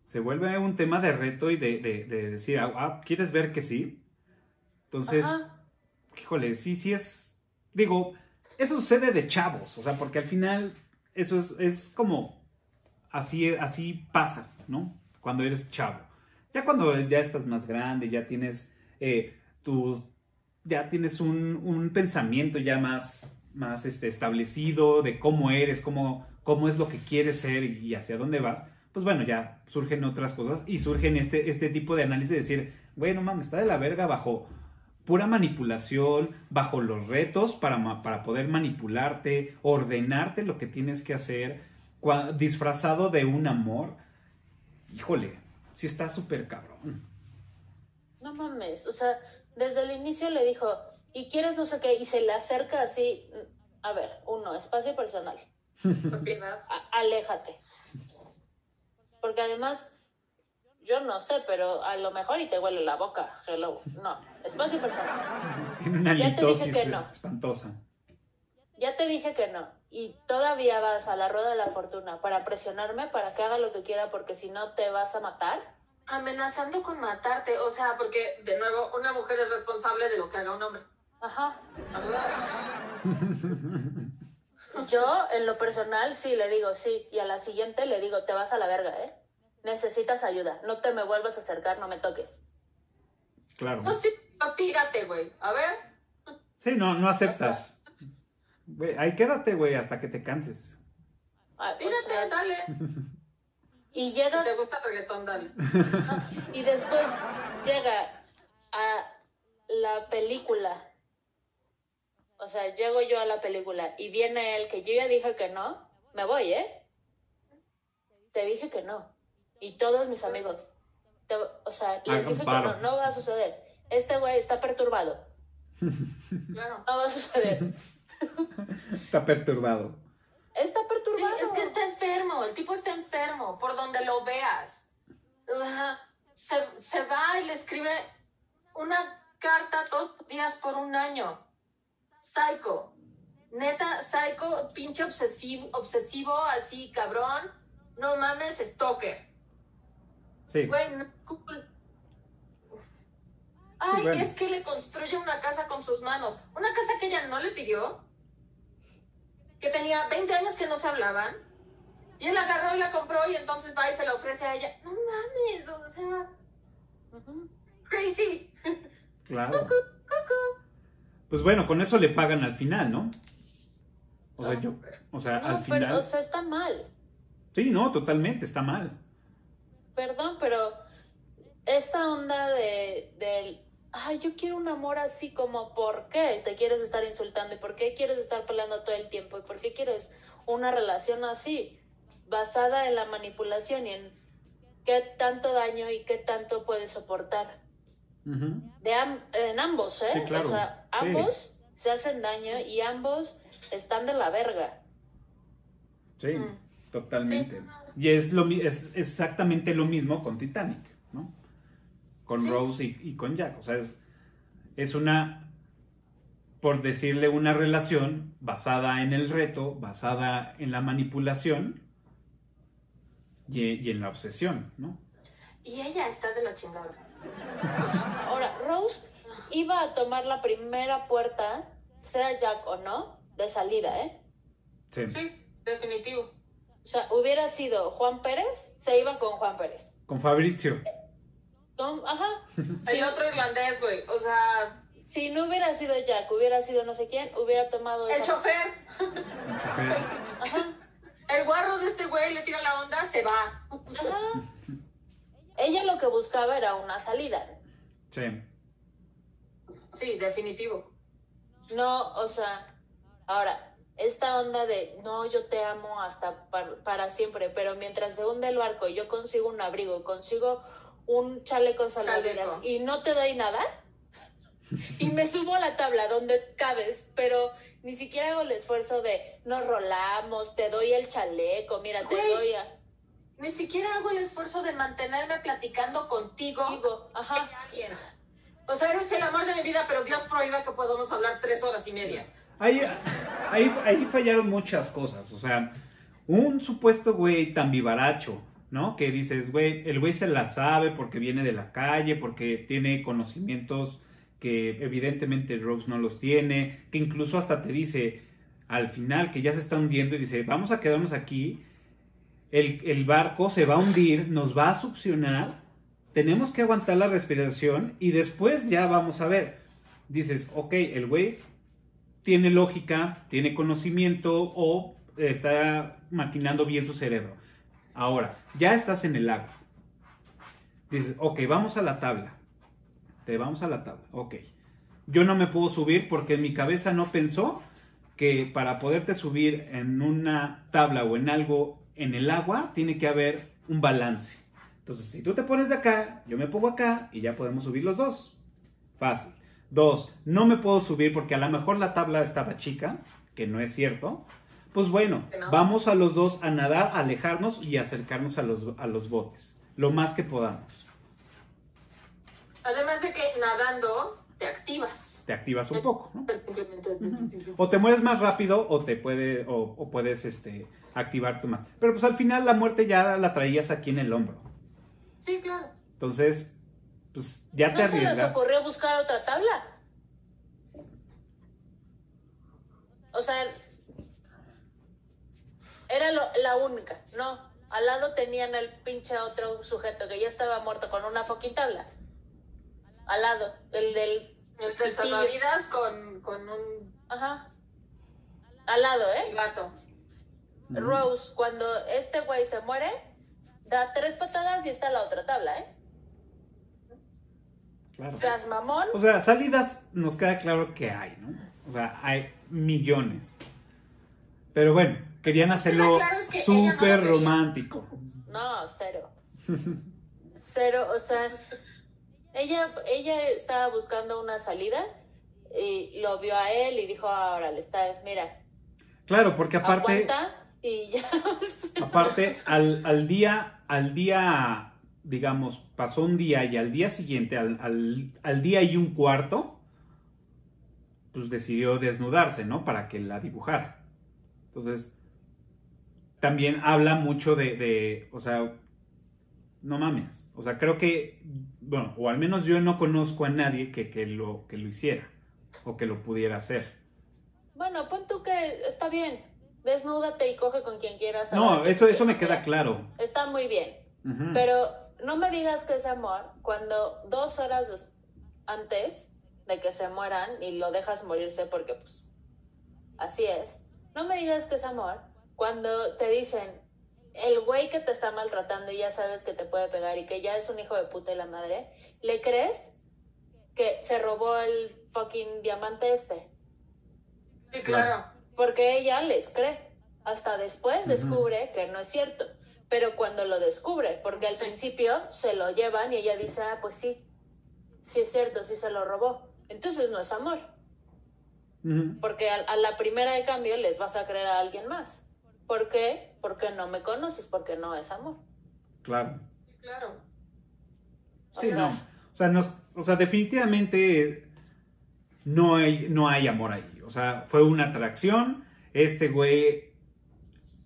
Se vuelve un tema de reto y de, de- de decir, ah, ah, ¿quieres ver que sí? Entonces, Ajá. híjole, sí, sí es. Digo, eso sucede de chavos, o sea, porque al final eso es, es como. Así, así pasa, ¿no? Cuando eres chavo. Ya cuando ya estás más grande, ya tienes eh, tu. Ya tienes un, un pensamiento ya más, más este, establecido de cómo eres, cómo, cómo es lo que quieres ser y hacia dónde vas. Pues bueno, ya surgen otras cosas y surgen este, este tipo de análisis de decir, bueno, mames, está de la verga bajo pura manipulación, bajo los retos para, para poder manipularte, ordenarte lo que tienes que hacer, disfrazado de un amor. Híjole, sí está súper cabrón. No mames, o sea, desde el inicio le dijo, ¿y quieres no sé qué? Y se le acerca así, a ver, uno, espacio personal, a- aléjate. Porque además, yo no sé, pero a lo mejor y te huele la boca, hello. No, espacio personal. Tiene una Ya te dije que no. espantosa. Ya te dije que no. Y todavía vas a la rueda de la fortuna para presionarme para que haga lo que quiera porque si no te vas a matar. Amenazando con matarte. O sea, porque, de nuevo, una mujer es responsable de lo que haga un hombre. Ajá. Yo, en lo personal, sí le digo sí. Y a la siguiente le digo, te vas a la verga, ¿eh? Necesitas ayuda. No te me vuelvas a acercar, no me toques. Claro. No, sí, no, tírate, güey. A ver. Sí, no, no aceptas. Güey, ahí quédate, güey, hasta que te canses. Ah, Tírate, sea, dale. y Si llega te gusta el reggaetón, dale. y después llega a la película. O sea, llego yo a la película y viene él que yo ya dije que no. Me voy, ¿eh? Te dije que no. Y todos mis amigos. te- o sea, les dije que no, no va a suceder. Este güey está perturbado. Claro. No va a suceder. Está perturbado. Está Sí, perturbado. es que está enfermo, el tipo está enfermo, por donde lo veas. O sea, se, se va y le escribe una carta todos los días por un año. Psycho. Neta, psycho, pinche obsesivo, obsesivo, así, cabrón. No mames, stalker. Sí. Güey, no es cool. Ay, bueno. es que le construye una casa con sus manos. Una casa que ella no le pidió. Que tenía 20 años que no se hablaban. Y él agarró y la compró y entonces va y se la ofrece a ella. No mames, o sea, crazy. Claro. Pues bueno, con eso le pagan al final, ¿no? O sea, yo, o sea, No, al pero, final. o sea, está mal. Sí, no, totalmente, está mal. Perdón, pero esta onda de del ay, yo quiero un amor así como ¿por qué te quieres estar insultando y por qué quieres estar peleando todo el tiempo y por qué quieres una relación así basada en la manipulación y en qué tanto daño y qué tanto puedes soportar de am- en ambos, ¿eh? Sí, claro. O sea, Sí. ambos se hacen daño y ambos están de la verga. Sí, Mm. totalmente. Y es, lo, es exactamente lo mismo con Titanic. Con Sí. Rose y, y con Jack. O sea, es, es una, por decirle, una relación basada en el reto, basada en la manipulación y, y en la obsesión, ¿no? Y ella está de la chingada. Ahora, Rose iba a tomar la primera puerta, sea Jack o no, de salida, ¿eh? Sí. Sí, definitivo. O sea, hubiera sido Juan Pérez, se iba con Juan Pérez. Con Fabrizio. Con, ajá. Si, El otro irlandés, güey. O sea, si no hubiera sido Jack, hubiera sido no sé quién, hubiera tomado el esa. chofer, el chofer. Ajá. el guarro de este güey le tira la onda, se va. Ajá. Ella lo que buscaba era una salida. Sí. Sí, definitivo. No, o sea, ahora, esta onda de no, yo te amo hasta par- para, siempre, pero mientras se hunde el barco y yo consigo un abrigo, consigo un chaleco salvavidas Chaleco. y no te doy nada, y me subo a la tabla donde cabes, pero ni siquiera hago el esfuerzo de nos rolamos, te doy el chaleco, mira, te doy a... Ni siquiera hago el esfuerzo de mantenerme platicando contigo. Digo, ajá. alguien. O sea, eres el amor de mi vida, pero Dios prohíba que podamos hablar tres horas y media. Ahí, ahí, ahí fallaron muchas cosas. O sea, un supuesto güey tan vivaracho, ¿no? Que dices, güey, el güey se la sabe porque viene de la calle, porque tiene conocimientos que evidentemente Rose no los tiene, que incluso hasta te dice al final que ya se está hundiendo y dice, vamos a quedarnos aquí, el, el barco se va a hundir, nos va a succionar, tenemos que aguantar la respiración y después ya vamos a ver. Dices, ok, el güey tiene lógica, tiene conocimiento o está maquinando bien su cerebro. Ahora, ya estás en el agua. Dices, ok, vamos a la tabla. Te vamos a la tabla, ok. Yo no me puedo subir porque mi cabeza no pensó que para poderte subir en una tabla o en algo en el agua tiene que haber un balance. Entonces, si tú te pones de acá, yo me pongo acá y ya podemos subir los dos. Fácil. Dos, no me puedo subir porque a lo mejor la tabla estaba chica, que no es cierto. Pues bueno, no. vamos a los dos a nadar, a alejarnos y acercarnos a los, a los botes, lo más que podamos. Además de que nadando te activas. Te activas un poco, ¿no? O te mueres más rápido o te puede, o, o puedes este, activar tu más. Pero pues al final la muerte ya la traías aquí en el hombro. Sí, claro. Entonces, pues ya te ¿No se les arriesgas. ocurrió buscar otra tabla? O sea, era lo- la única, ¿no? Al lado tenían el pinche otro sujeto que ya estaba muerto con una fucking tabla. Al lado, el del... El del salvavidas con, con un Ajá. Al lado, ¿eh? gato. Rose, cuando este güey se muere, da tres patadas y está la otra tabla, ¿eh? Claro. Seas mamón. O sea, salidas nos queda claro que hay, ¿no? O sea, hay millones. Pero bueno, querían hacerlo claro es que ella no lo súper romántico. No, cero. Cero, o sea, ella, ella estaba buscando una salida y lo vio a él y dijo, ahora le está, mira, Claro, porque aparte, y ya. aparte al, al día, al día, digamos, pasó un día y al día siguiente, al, al- al día y un cuarto, pues decidió desnudarse, ¿no? Para que la dibujara. Entonces, también habla mucho de, de, o sea, no mames. O sea, creo que, bueno, o al menos yo no conozco a nadie que, que lo, que lo hiciera o que lo pudiera hacer. Bueno, pon tú que está bien, desnúdate y coge con quien quieras. No, eso, eso me queda claro. Está muy bien. Pero no me digas que es amor cuando dos horas antes de que se mueran y lo dejas morirse porque pues así es. No me digas que es amor cuando te dicen el güey que te está maltratando y ya sabes que te puede pegar y que ya es un hijo de puta y la madre, ¿le crees que se robó el fucking diamante este? Sí, claro. Porque ella les cree. Hasta después descubre que no es cierto. Pero cuando lo descubre, porque al Sí. principio se lo llevan y ella dice, ah, pues sí, sí es cierto, sí se lo robó. Entonces no es amor. Porque a, a la primera de cambio les vas a creer a alguien más. ¿Por qué? Porque no me conoces, porque no es amor. Claro. Sí, claro. O Sí, sea- no. O sea, nos- o sea, definitivamente no hay, no hay amor ahí. O sea, fue una atracción. Este güey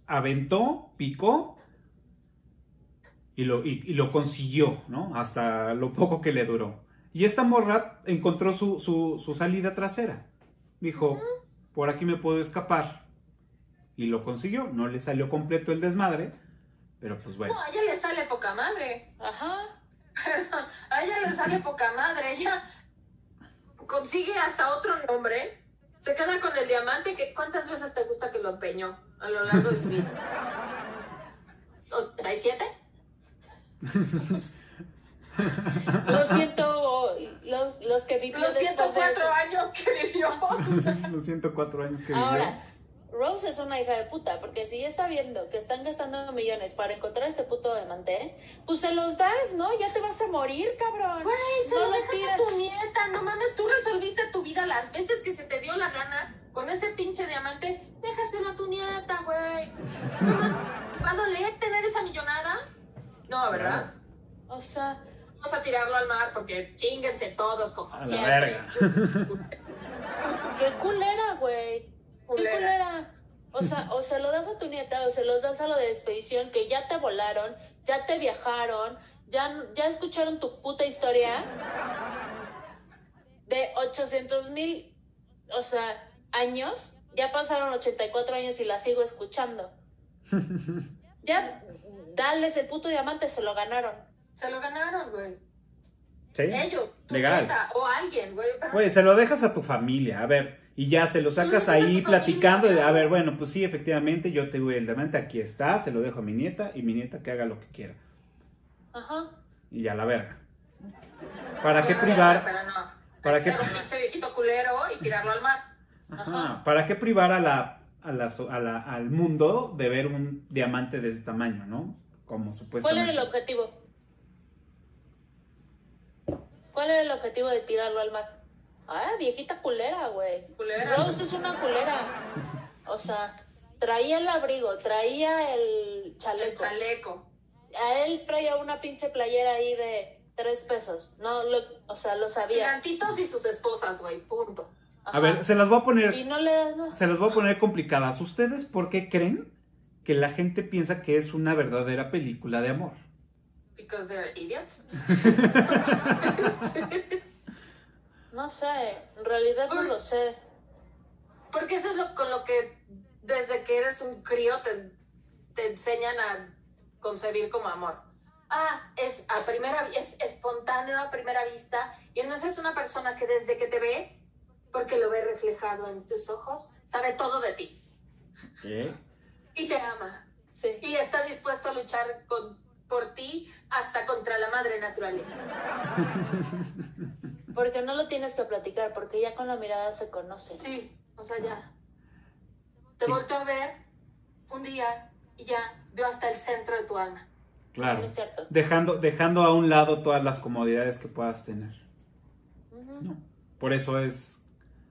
aventó, picó y lo, y, y lo consiguió, ¿no? Hasta lo poco que le duró. Y esta morra encontró su, su- su salida trasera. Dijo, por aquí me puedo escapar. Y lo consiguió. No le salió completo el desmadre. Pero pues bueno. No, a ella le sale poca madre. Ajá. Perdón, a ella le sale poca madre. Ella consigue hasta otro nombre. Se queda con el diamante. Que, ¿Cuántas veces te gusta que lo empeñó a lo largo de su vida? ¿87? Lo siento, los, los que vivió Los después de 104 eso. años que vivió. Los 104 años que vivió. Ahora, Rose es una hija de puta, porque si ya está viendo que están gastando millones para encontrar este puto diamante, pues se los das, ¿no? Ya te vas a morir, cabrón. Güey, se No lo dejas tiras. a tu nieta. No mames, tú resolviste tu vida las veces que se te dio la gana con ese pinche diamante. Déjaselo a tu nieta, güey. No ¿Va a doler tener esa millonada? No, ¿verdad? O sea, Vamos a tirarlo al mar porque chinguense todos como A la siempre. verga. qué culera, güey. Qué Culera. culera. O sea, o se lo das a tu nieta o se los das a lo de expedición que ya te volaron, ya te viajaron, ya, ya escucharon tu puta historia de 800 mil, o sea, años. Ya pasaron 84 años y la sigo escuchando. Ya, dales el puto diamante, se lo ganaron. Se lo ganaron, güey. ¿Sí? Ellos, tu Legal. nieta o alguien, güey. pero- Güey, se lo dejas a tu familia, a ver, y ya se lo sacas ahí platicando, de, a ver, bueno, pues sí, efectivamente, yo te doy el diamante, aquí está, se lo dejo a mi nieta, y mi nieta que haga lo que quiera. Ajá. Y ya la verga. ¿Para qué privar? Pero no. ¿Para qué? un pinche viejito culero y tirarlo al mar. Ajá, ¿Para qué privar a la, a la so- a la- al mundo de ver un diamante de ese tamaño, no? Como ¿Cuál supuestamente. era el objetivo? ¿Cuál era el objetivo de tirarlo al mar? Ah, viejita culera, güey. Culera. Rose es una culera. O sea, traía el abrigo, traía el El chaleco. chaleco. A él traía una pinche playera ahí de tres pesos. No, lo, o sea, lo sabía. Gigantitos y sus esposas, güey. Punto. A ver, se las voy a Y poner, no le das nada. se las voy a poner complicadas. ¿Ustedes por qué creen que la gente piensa que es una verdadera película de amor? Because they're idiots. No sé, en realidad no lo sé. Porque eso es lo, con lo que desde que eres un crío te, te enseñan a concebir como amor. Ah, es a primera es espontáneo a primera vista y entonces es una persona que desde que te ve, porque lo ve reflejado en tus ojos, sabe todo de ti ¿Qué? y te ama Sí. y está dispuesto a luchar con, por ti hasta contra la madre naturaleza. Porque no lo tienes que platicar, porque ya con la mirada se conoce. Sí, o sea, ya. Te Sí. volteo a ver un día y ya veo hasta el centro de tu alma. Claro. Es cierto. Dejando, dejando a un lado todas las comodidades que puedas tener. ¿no? Por eso es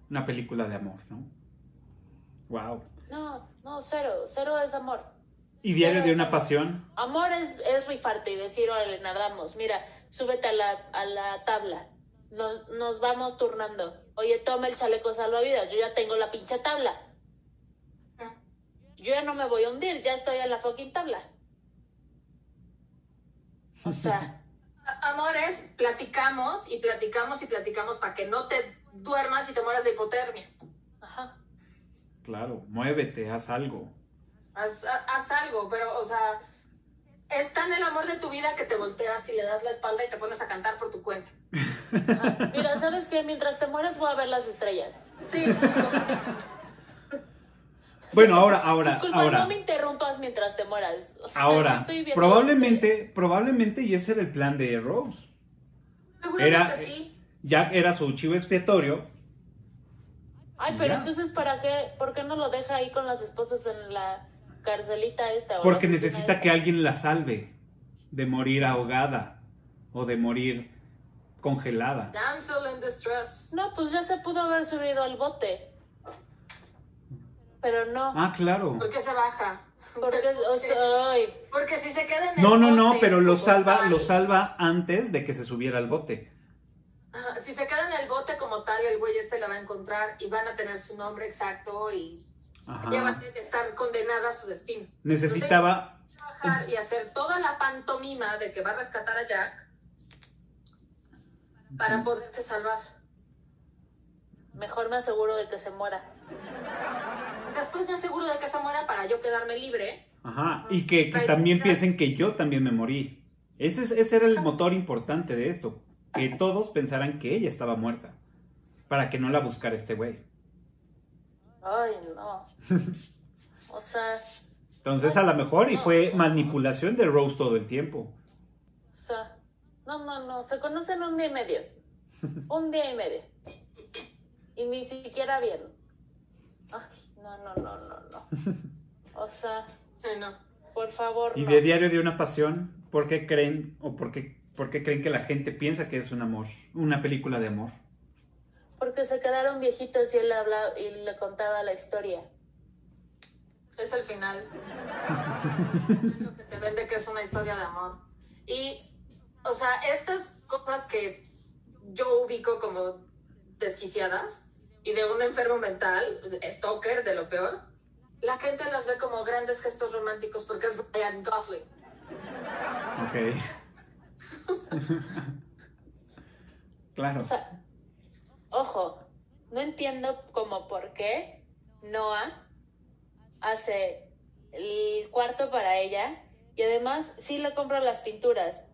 una película de amor, ¿no? Wow. No, no, cero. Cero es amor. Y Diario Cero de una amor. pasión. Amor es, es rifarte y decir, órale, nadamos. Mira, súbete a la, a la tabla. Nos, nos vamos turnando. Oye, toma el chaleco salvavidas. Yo ya tengo la pinche tabla. Yo ya no me voy a hundir. Ya estoy en la fucking tabla. O sea, Amores, platicamos y platicamos y platicamos para que no te duermas y te mueras de hipotermia. ajá. Claro, muévete, haz algo. Haz, ha- haz algo, pero, o sea, es tan el amor de tu vida que te volteas y le das la espalda y te pones a cantar por tu cuenta. Mira, ¿sabes qué? Mientras te mueres voy a ver las estrellas. Sí, Bueno, ahora, ahora, Disculpa, ahora. no me interrumpas mientras te mueras. O sea, Ahora, estoy probablemente, probablemente, y ese era el plan de Rose. seguramente Era- sí. Jack era su chivo expiatorio. Ay, pero Ya. entonces, ¿para qué? ¿Por qué no lo deja ahí con las esposas en la carcelita esta? o Porque oficina necesita esta? que alguien la salve de morir ahogada o de morir congelada. Damsel in distress. No, pues ya se pudo haber subido al bote. Pero no. Ah, claro. ¿Por qué se baja? Porque, o sea, ay, Porque si se queda en el No, no, no, pero lo como salva, tal- lo salva antes de que se subiera al bote. Ajá, Si se queda en el bote como tal, el güey este la va a encontrar y van a tener su nombre exacto y ella va a Ajá. tener que estar condenada a su destino. Necesitaba, Entonces, y hacer toda la pantomima de que va a rescatar a Jack para poderse salvar. mejor me aseguro de que se muera. Después me aseguro de que se muera para yo quedarme libre. ajá, y que, que también piensen que yo también me morí. Ese, es- ese era el motor importante de esto, que todos pensaran que ella estaba muerta, para que no la buscara este güey. Ay, no. O sea, Entonces a lo mejor y fue manipulación de Rose todo el tiempo. o sea, No, no, no. Se conocen un día y medio. Un día y medio. Y ni siquiera bien. Ay, no, no, no, no, no. O sea, Sí, no. por favor, Y no. de Diario de una Pasión, ¿por qué creen o por qué, por qué creen que la gente piensa que es un amor, una película de amor? Porque se quedaron viejitos y él hablaba y le contaba la historia. Es el final. Lo que te vende que es una historia de amor. Y, o sea, estas cosas que yo ubico como desquiciadas y de un enfermo mental, stalker de lo peor, la gente las ve como grandes gestos románticos porque es Ryan Gosling. Ok. claro. O sea, ojo, no entiendo como por qué Noah hace el cuarto para ella y además sí le compra las pinturas.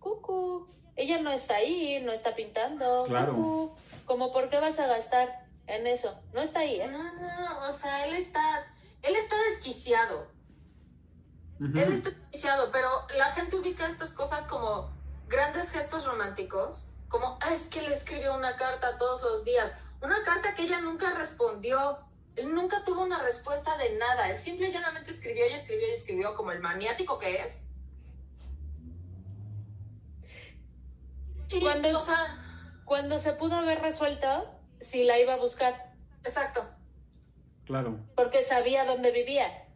Cucu, ella no está ahí, no está pintando. Claro. Cucu, como por qué vas a gastar en eso. No está ahí, ¿eh? No, no, no, o sea, él está, él está desquiciado. Él está desquiciado, pero la gente ubica estas cosas como grandes gestos románticos, como, "Ah, es que le escribió una carta todos los días, una carta que ella nunca respondió, él nunca tuvo una respuesta de nada, él simple y llanamente escribió y escribió y escribió como el maniático que es. Y, Cuando- o sea, Cuando se pudo haber resuelto, si la iba a buscar. exacto. Claro. porque sabía dónde vivía,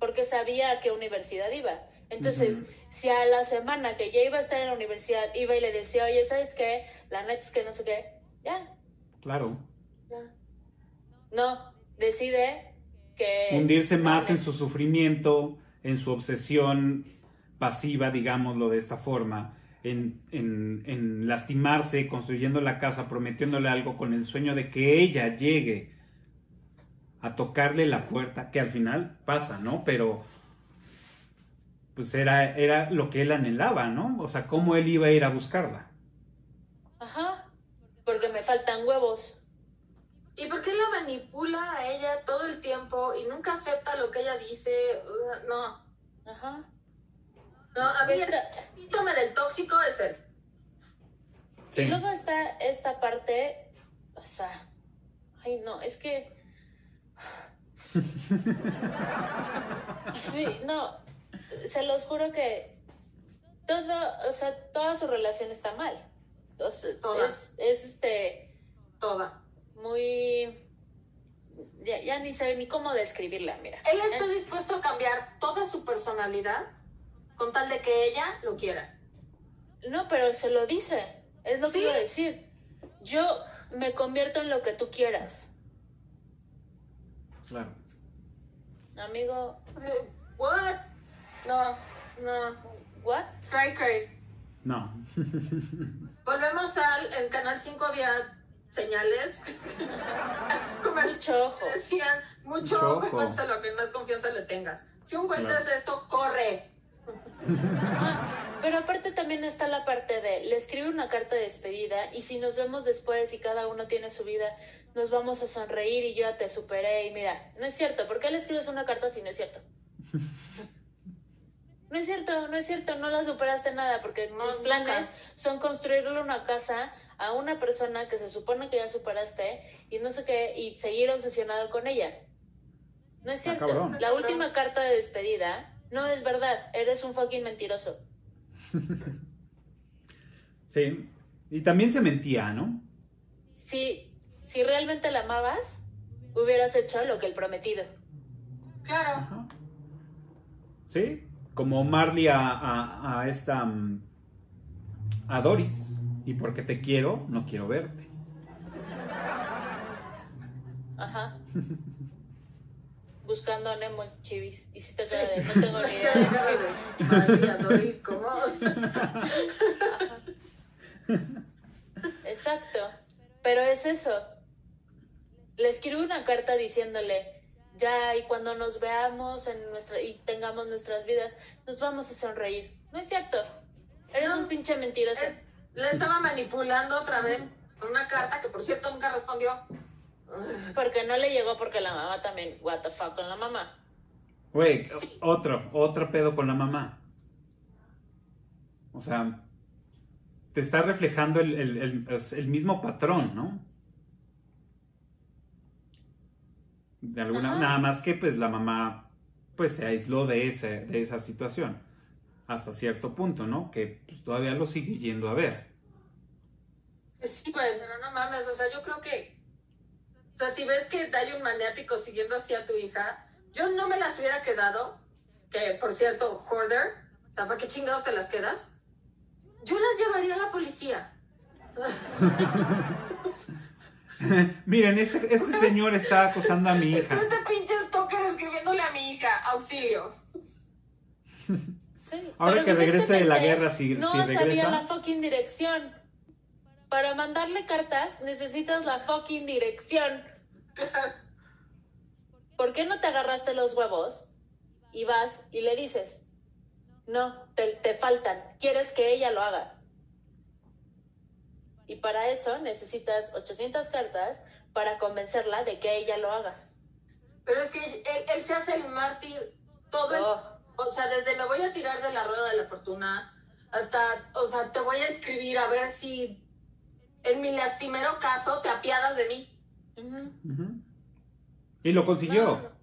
porque sabía a qué universidad iba. Entonces, si a la semana que ya iba a estar en la universidad iba y le decía, oye, ¿sabes qué? La neta es que no sé qué, ya, Claro. ya. No, decide que... Hundirse más en su sufrimiento, en su obsesión pasiva, digámoslo de esta forma, en, en- en lastimarse, construyendo la casa, prometiéndole algo con el sueño de que ella llegue a tocarle la puerta, que al final pasa, ¿no? Pero pues era, era lo que él anhelaba, ¿no? O sea, cómo él iba a ir a buscarla. Ajá, porque me faltan huevos. ¿Y por qué la manipula a ella todo el tiempo y nunca acepta lo que ella dice? Uh, No, Ajá. no, a mí el síntoma del tóxico es él. Sí. Y luego está esta parte, o sea, ay no, es que... Sí, no, se los juro que todo, o sea, toda su relación está mal. Sea, Toda. es, es este, Toda. muy... Ya, ya ni sé ni cómo describirla, mira. Él está dispuesto a cambiar toda su personalidad con tal de que ella lo quiera. No, pero se lo dice, es lo Sí. que iba a decir. Yo me convierto en lo que tú quieras. Claro. Amigo, What? No, no. ¿what? Cry. No. Volvemos al en Canal 5 había señales. Mucho ojo. Decían, mucho, Mucho ojo y a lo que más confianza le tengas. Si un te Claro. esto, corre. Pero aparte también está la parte de, le escribe una carta de despedida y si nos vemos después y cada uno tiene su vida, nos vamos a sonreír y yo ya te superé y mira, no es cierto, ¿por qué le escribes una carta si no es cierto? No es cierto, no es cierto, no la superaste nada porque No, tus nunca. planes son construirle una casa a una persona que se supone que ya superaste y no sé qué y seguir obsesionado con ella. No es Está cierto. La última carta de despedida no es verdad, eres un fucking mentiroso. Sí. Y también se mentía, ¿no? si, si realmente la amabas, hubieras hecho lo que el prometido. Claro. Ajá. Sí, como Marley a, a- a esta. mm, a Doris. Y porque te quiero, no quiero verte. Ajá. Buscando a Nemo Chivis. Hiciste cara de no tengo ni idea. De, María, Dori, ¿cómo? Exacto. Pero es eso. Le escribo una carta diciéndole, ya, y cuando nos veamos en nuestra, y tengamos nuestras vidas, nos vamos a sonreír. No es cierto. Eres No. un pinche mentiroso. Eh, Le estaba manipulando otra vez con una carta que, por cierto, nunca respondió. Porque no le llegó porque la mamá también, what the fuck con la mamá. Güey, Sí. otro, otro pedo con la mamá. O sea, te está reflejando el, el- el- el mismo patrón, ¿no? De alguna, Ajá. nada más que pues la mamá pues se aisló de, ese, de esa situación hasta cierto punto, ¿no? Que pues, todavía lo sigue yendo a ver. Sí, güey, pero no mames, o sea, yo creo que, o sea, si ves que hay un maniático siguiendo así a tu hija, yo no me las hubiera quedado, que por cierto, hoarder, o sea, ¿para qué chingados te las quedas? Yo las llevaría a la policía. Miren, este, este señor está acosando a mi hija. Este pinche stalker escribiéndole a mi hija, auxilio. Sí, Ahora que regrese de la guerra, si- no si sabía regresa. la fucking dirección. Para mandarle cartas necesitas la fucking dirección. ¿Por qué no te agarraste los huevos y vas y le dices? No, te, te faltan. Quieres que ella lo haga. Y para eso necesitas 800 cartas para convencerla de que ella lo haga. Pero es que él, él se hace el mártir todo el... Oh. O sea, desde me voy a tirar de la rueda de la fortuna hasta, o sea, te voy a escribir a ver si en mi lastimero caso te apiadas de mí. Ujú. Ujú. Y lo consiguió. No, no.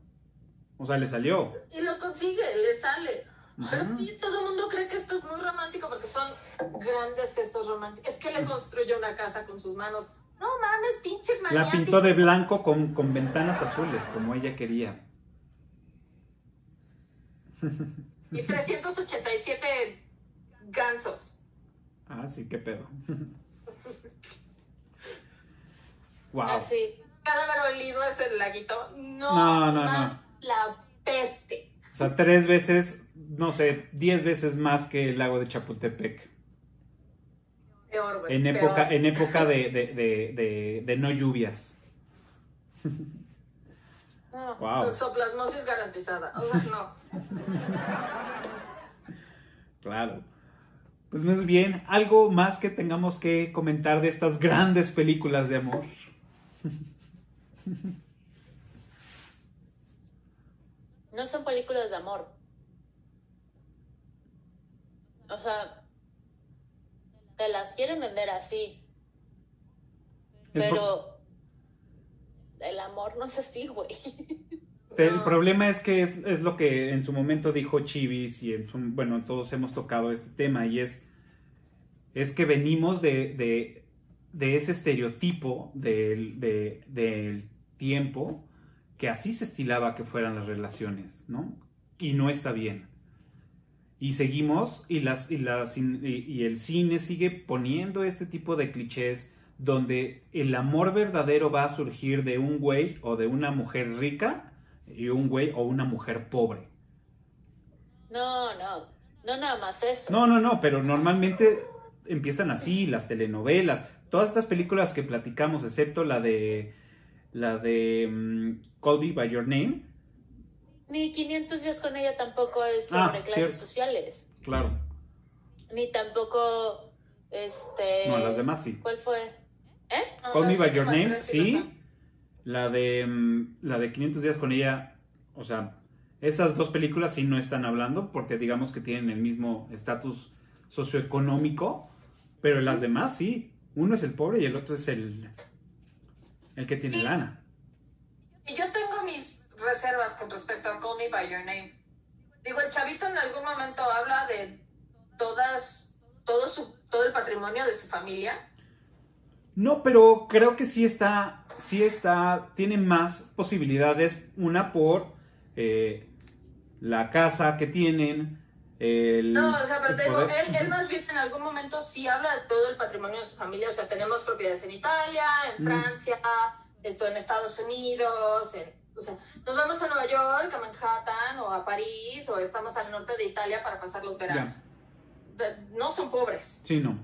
O sea, le salió. Y lo consigue, le sale. Pero sí, todo el mundo cree que esto es muy romántico porque son grandes gestos románticos. Es que le construyó una casa con sus manos. No mames, pinche La maniático. pintó de blanco con, con ventanas azules, como ella quería. Y 387 gansos. Ah, sí, qué pedo. wow. Así. Cada haber olido ese laguito. No, No, no. La peste. O sea, tres veces, no sé, diez veces más que el lago de Chapultepec. Peor, güey. En peor. época, en época de, de, de, de- de no lluvias. No. Wow. Toxoplasmosis garantizada. O sea, no. Claro. Pues muy bien. ¿Algo más que tengamos que comentar de estas grandes películas de amor? No son películas de amor. O sea, te las quieren vender así, pero el amor no es así, güey. el No. problema es que es, es lo que en su momento dijo Chivis y en su- bueno, todos hemos tocado este tema y es, es que venimos de, de, de ese estereotipo del, de- del tiempo que así se estilaba que fueran las relaciones, ¿no? Y no está bien. Y seguimos y, las, y, las, y, el cine sigue poniendo este tipo de clichés donde el amor verdadero va a surgir de un güey o de una mujer rica y un güey o una mujer pobre. No, no, no nada más eso. No, no, no, pero normalmente empiezan así las telenovelas, todas estas películas que platicamos, excepto la de la de mm, Call Me by Your Name, Ni 500 días con ella tampoco es Ah, sobre clases cierto. sociales. claro. Ni tampoco, este... No, las demás sí. ¿Cuál fue? ¿Eh? No, Call Me by Your Name, sí. La de mm, la de 500 días con ella, o sea, esas dos películas sí no están hablando porque digamos que tienen el mismo estatus socioeconómico, pero las demás sí. Uno es el pobre y el otro es el el que tiene Sí. lana. Y yo tengo mis reservas con respecto a Call Me By Your Name. Digo, el chavito en algún momento habla de todas, todo, su, todo el patrimonio de su familia. No, pero creo que sí está, sí está, tiene más posibilidades. Una por eh, la casa que tienen, el, No, o sea, pero te digo, él, él más bien en algún momento sí habla de todo el patrimonio de su familia. O sea, tenemos propiedades en Italia, en Mm. Francia, esto en Estados Unidos, en- o sea, nos vamos a Nueva York, a Manhattan o a París, o estamos al norte de Italia para pasar los veranos. De- no son pobres, Sí, no,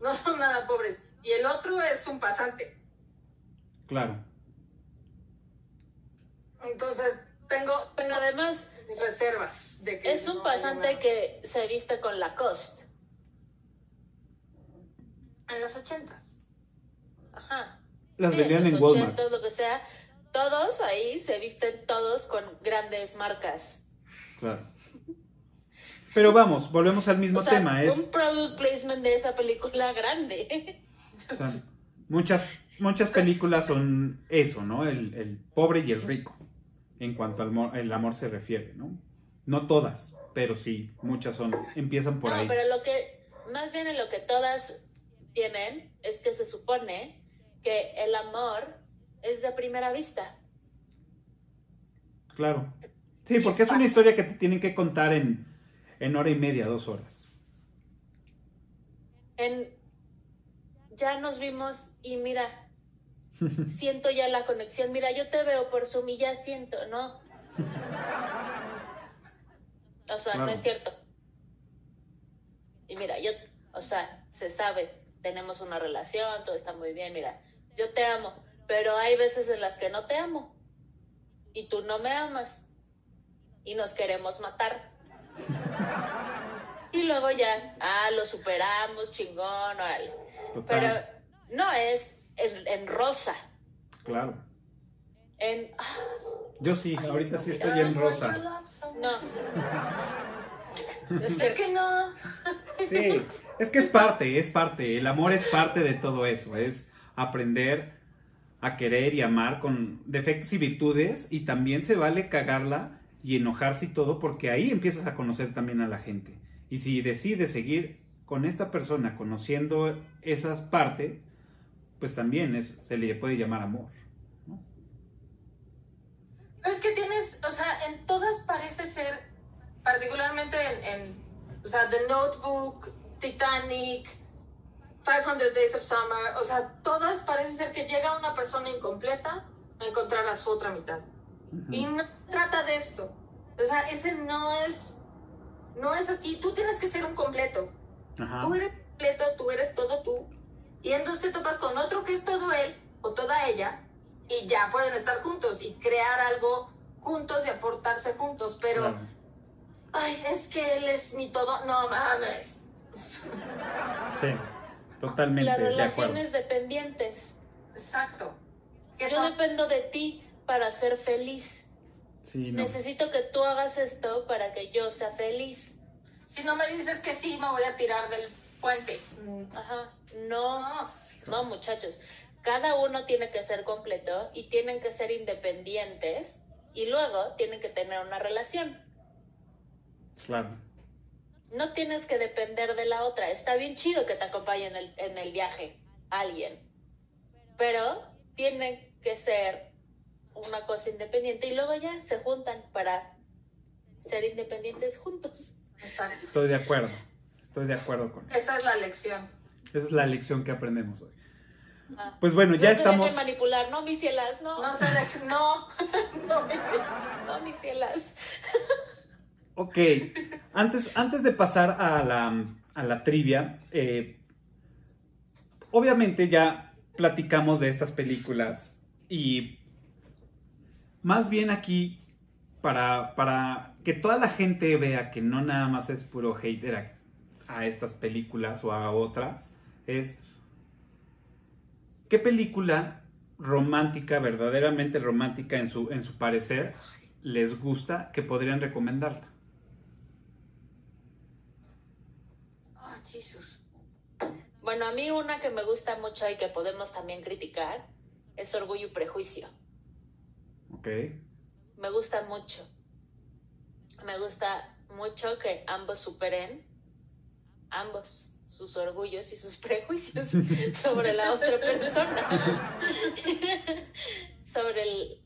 no son nada pobres. Y el otro es un pasante. claro. Entonces, tengo, tengo además mis reservas de que... es un no pasante que se viste con Lacoste. En los ochentas. Ajá. Las Sí, vendían los en Walmart. 80s, lo que sea. Todos ahí se visten todos con grandes marcas. Claro. Pero vamos, volvemos al mismo O sea, tema. Es, un product placement de esa película grande. o sea, muchas, muchas películas son eso, ¿no? El, el pobre y el rico, en cuanto al amor, el amor se refiere, ¿no? No todas, pero sí, muchas son, empiezan por no, ahí. pero lo que, más bien en lo que todas tienen, es que se supone que el amor es de primera vista. Claro. Sí, porque es una historia que te tienen que contar en, en hora y media, dos horas. En, ya nos vimos y mira, siento ya la conexión. Mira, yo te veo por Zoom y ya siento, ¿no? O sea, Claro. no es cierto. Y mira, yo, o sea, se sabe, tenemos una relación, todo está muy bien, mira, yo te amo, pero hay veces en las que no te amo. Y tú no me amas. Y nos queremos matar. Y luego ya, ah, lo superamos, chingón, órale. Total. Pero no es en, en rosa, Claro. en... ah, Yo sí, ahorita sí estoy en rosa. No. Es que no. Sí, es que es parte, es parte. El amor es parte de todo eso. Es aprender a querer y amar con defectos y virtudes. Y también se vale cagarla y enojarse y todo, porque ahí empiezas a conocer también a la gente. Y si decides seguir con esta persona conociendo esas partes, pues también es- se le puede llamar amor. Pero es que tienes, o sea, en todas parece ser, particularmente en, en, o sea, The Notebook, Titanic, 500 Days of Summer, o sea, todas parece ser que llega una persona incompleta a encontrar a su otra mitad. Y no trata de esto. O sea, ese no es, no es así. Tú tienes que ser un completo. Ajá. Tú eres completo, tú eres todo tú. Y entonces te topas con otro que es todo él o toda ella y ya pueden estar juntos y crear algo juntos y aportarse juntos. Pero, Claro. ay, es que él es mi todo. No mames. Sí, totalmente Las de acuerdo. relaciones dependientes. Exacto. Yo son- dependo de ti para ser feliz. Sí, no. Necesito que tú hagas esto para que yo sea feliz. si no me dices que sí, me voy a tirar del puente. Mm, Ajá. No, No. no, muchachos. Cada uno tiene que ser completo y tienen que ser independientes y luego tienen que tener una relación. Claro. No tienes que depender de la otra. Está bien chido que te acompañe en el, en el viaje alguien. Pero tiene que ser una cosa independiente y luego ya se juntan para ser independientes juntos. Exacto. Estoy de acuerdo. Estoy de acuerdo con eso. Esa es la lección. Esa es la lección que aprendemos hoy. Ah. Pues bueno, ya no se estamos. dejen manipular, no, mis cielas, no. No se deje- no. No, mis cielas, no, mis cielas. Ok. Antes, antes de pasar a la, a la trivia, eh, obviamente ya platicamos de estas películas y más bien aquí para, para que toda la gente vea que no nada más es puro hater a, a estas películas o a otras, es ¿qué película romántica, verdaderamente romántica en su, en su parecer, les gusta que podrían recomendarla? Bueno, a mí una que me gusta mucho y que podemos también criticar es Orgullo y Prejuicio. ¿Ok? Me gusta mucho. Me gusta mucho que ambos superen ambos sus orgullos y sus prejuicios sobre la otra persona. sobre el,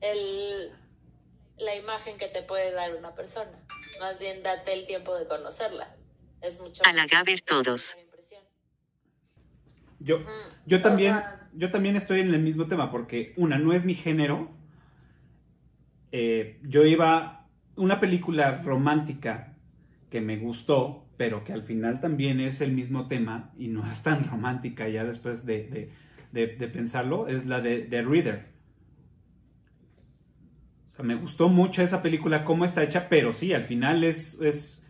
el, la imagen que te puede dar una persona. Más bien date el tiempo de conocerla. Es mucho A la Gaber todos. Yo, yo también, o sea- yo también estoy en el mismo tema porque una no es mi género. Eh, yo iba una película romántica que me gustó, pero que al final también es el mismo tema y no es tan romántica ya después de, de- de- de pensarlo, es la de, de Reader. O sea, me gustó mucho esa película, cómo está hecha, pero sí, al final es, es,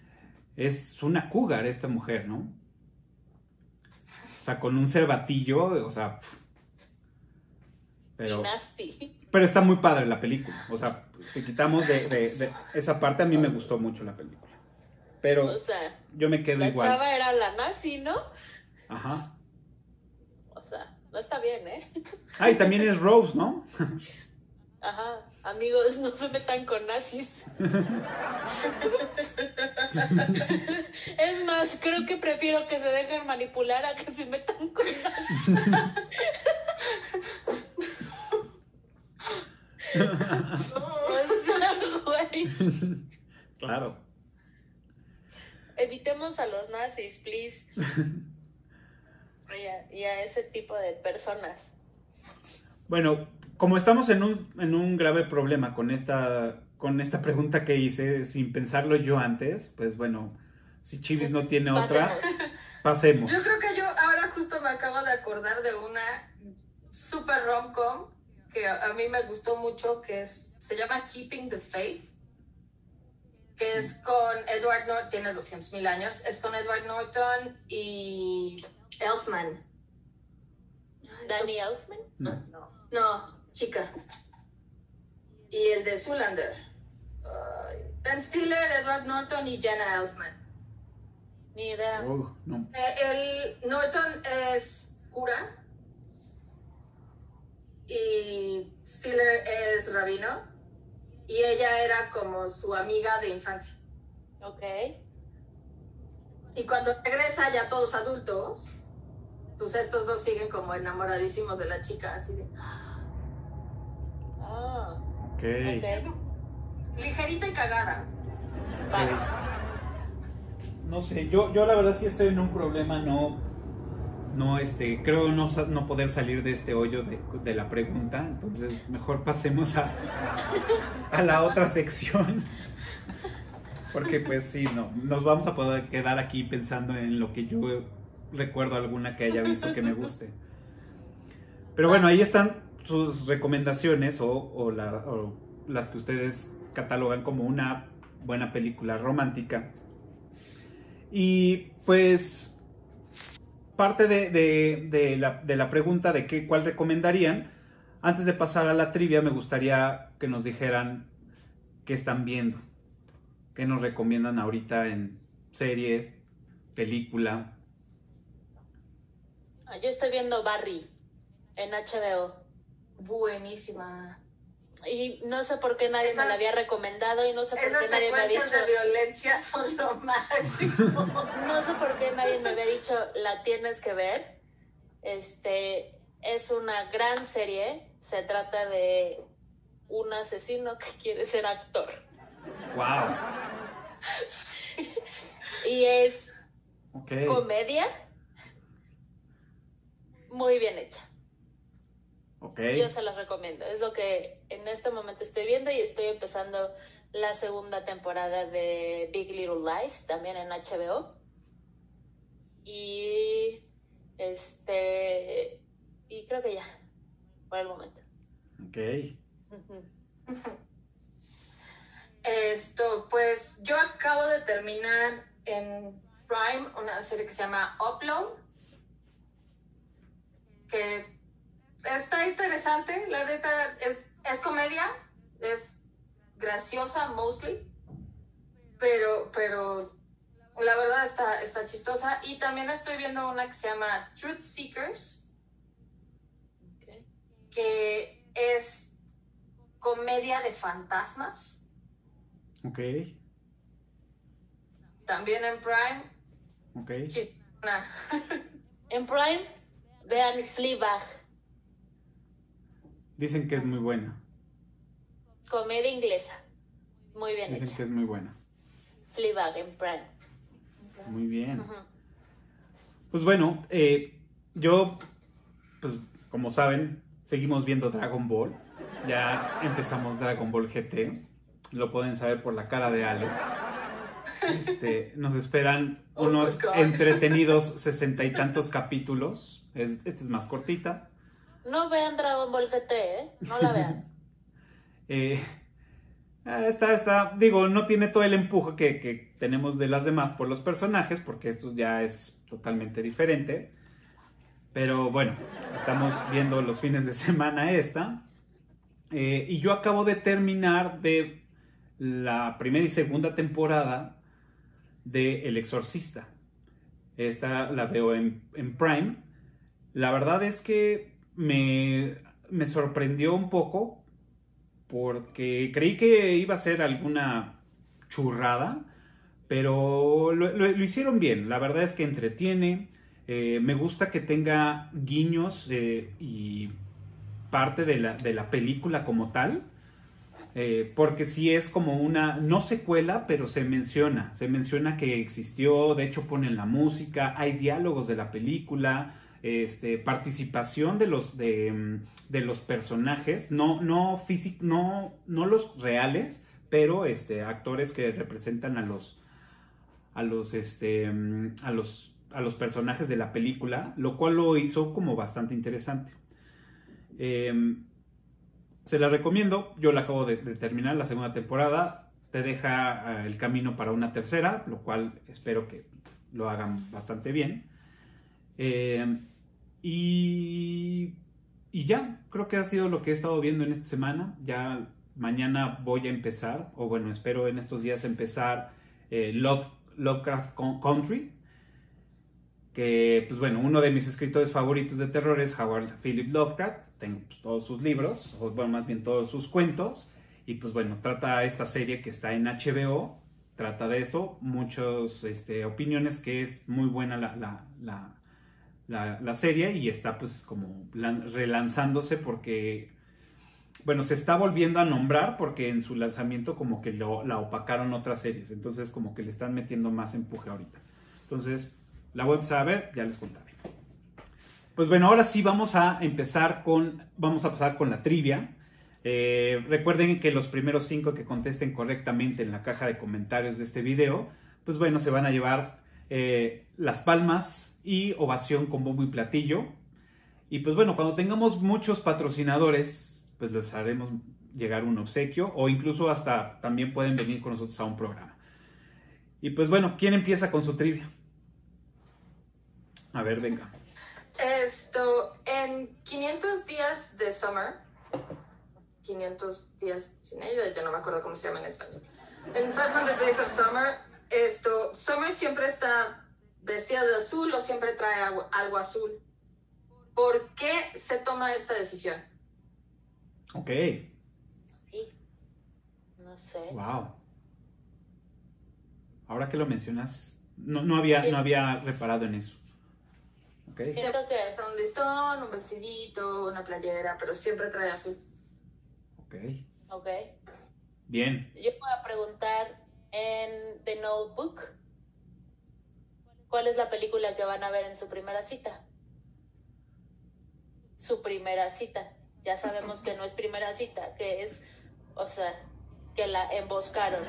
es una cougar esta mujer, ¿no? O sea, con un cervatillo, o sea, pf, Pero, nasty. pero está muy padre la película. O sea, si quitamos de, de- de esa parte, a mí me gustó mucho la película. Pero O sea, yo me quedo la igual. chava era la nazi, ¿no? Ajá. O sea, no está bien, ¿eh? Ah, y también es Rose, ¿no? Ajá. Amigos, no se metan con nazis. es más, creo que prefiero que se dejen manipular a que se metan con nazis. o sea, güey. Claro. Evitemos a los nazis, please. Y a, y a ese tipo de personas. Bueno, como estamos en un, en un grave problema con esta, con esta pregunta que hice sin pensarlo yo antes, pues bueno, si Chivis no tiene otra, pasemos. Yo creo que yo ahora justo me acabo de acordar de una super rom-com que a, a mí me gustó mucho, que es, se llama Keeping the Faith, que es con Edward Norton, tiene 200 mil años, es con Edward Norton y Elfman. Danny Elfman. No. No, chica. Y el de Zoolander. Ay, ben Stiller, Edward Norton y Jenna Elfman. Ni idea. Oh, no. Eh, el Norton es cura y Stiller es rabino y ella era como su amiga de infancia. Ok. Y cuando regresa ya todos adultos, pues estos dos siguen como enamoradísimos de la chica, así de Ok. ligerita y cagada. No sé, yo, yo la verdad sí estoy en un problema, no, no, este, creo no, no poder salir de este hoyo de, de la pregunta, entonces mejor pasemos a, a la otra sección. Porque pues sí, no, nos vamos a poder quedar aquí pensando en lo que yo recuerdo alguna que haya visto que me guste. Pero bueno, ahí están sus recomendaciones o, o la- o las que ustedes catalogan como una buena película romántica. Y pues parte de la, de la pregunta de qué, cuál recomendarían, antes de pasar a la trivia me gustaría que nos dijeran qué están viendo, qué nos recomiendan ahorita en serie, película. Ah, Yo estoy viendo Barry en HBO. Buenísima. Y no sé por qué nadie me la había recomendado y no sé por qué nadie me había secuencias dicho. de violencia son lo máximo. No sé por qué nadie me había dicho la tienes que ver. Este es una gran serie. Se trata de un asesino que quiere ser actor. ¡Wow! Y es comedia muy bien hecha. Yo se las recomiendo. Es lo que en este momento estoy viendo y estoy empezando la segunda temporada de Big Little Lies, también en HBO. Y este y creo que ya, por el momento. Ok. Esto, pues yo acabo de terminar en Prime una serie que se llama Upload, que está interesante, la neta es, es comedia, es graciosa mostly, pero, pero la verdad está, está chistosa. Y también estoy viendo una que se llama Truth Seekers, Ok. que es comedia de fantasmas. Ok. También en Prime. Ok. Chistona. En Prime, vean Fleabag, Dicen que es muy buena. comedia inglesa. Muy bien Dicen hecha. que es muy buena. Fleabag en Prime. Muy bien. Pues bueno, eh, yo, pues como saben, seguimos viendo Dragon Ball. Ya empezamos Dragon Ball GT. Lo pueden saber por la cara de Ale. Este, nos esperan Oh unos entretenidos sesenta y tantos capítulos. Es, esta es más cortita. No vean Dragon Ball GT, ¿eh? No la vean. Eh, ah, está, está, digo, no tiene todo el empuje que, que tenemos de las demás por los personajes, porque esto ya es totalmente diferente. Pero bueno, estamos viendo los fines de semana esta. Eh, y yo acabo de terminar de la primera y segunda temporada de El Exorcista. Esta la veo en, en Prime. La verdad es que me, me sorprendió un poco porque creí que iba a ser alguna churrada, pero lo, hicieron bien. La verdad es que entretiene. eh, me gusta que tenga guiños eh, y parte de la, de la película como tal. eh, porque sí es como una, no secuela, pero se menciona, se menciona que existió, de hecho ponen la música, hay diálogos de la película, este, participación de los, de, mm, de los personajes, no, no, físic- no, no los reales, pero este, actores que representan a los, a los, este, mm, a los, a los personajes de la película, lo cual lo hizo como bastante interesante. Em, se la recomiendo, yo la acabo de, terminar la segunda temporada, te deja eh, el camino para una tercera, lo cual espero que lo hagan bastante bien. Eh, y, ya, creo que ha sido lo que he estado viendo en esta semana. Ya mañana voy a empezar, o bueno, espero en estos días empezar eh, Love, Lovecraft Country. Que, pues bueno, uno de mis escritores favoritos de terror es Howard Philip Lovecraft. Tengo pues, todos sus libros, o bueno, más bien todos sus cuentos. Y pues bueno, trata esta serie que está en HBO. Trata de esto, muchas este, opiniones que es muy buena la, la- serie y está pues como lan- relanzándose porque, bueno, se está volviendo a nombrar porque en su lanzamiento como que lo, la opacaron otras series, entonces como que le están metiendo más empuje ahorita. Entonces, la voy a empezar a ver, ya les contaré. Pues bueno, ahora sí vamos a empezar con, vamos a pasar con la trivia. Eh, recuerden que los primeros cinco que contesten correctamente en la caja de comentarios de este video, pues bueno, se van a llevar eh, las palmas y ovación con bombo y platillo. Y pues bueno, cuando tengamos muchos patrocinadores, pues les haremos llegar un obsequio o incluso hasta también pueden venir con nosotros a un programa. Y pues bueno, ¿quién empieza con su trivia? A ver, venga. Esto, en 500 días de Summer, 500 días sin ella, ya no me acuerdo cómo se llama en español. En 500 Days of Summer, esto, Summer siempre está vestida de azul o siempre trae algo, algo azul. ¿Por qué se toma esta decisión? Ok, Sí. No sé. wow. Ahora que lo mencionas, no, no había, Sí. no había reparado en eso. Ok, Siento que Está un listón, un vestidito, una playera, pero siempre trae azul. ok. Ok. Bien. Yo voy a preguntar en The Notebook. ¿Cuál es la película que van a ver en su primera cita? Su primera cita. Ya sabemos que no es primera cita, que es, o sea, que la emboscaron.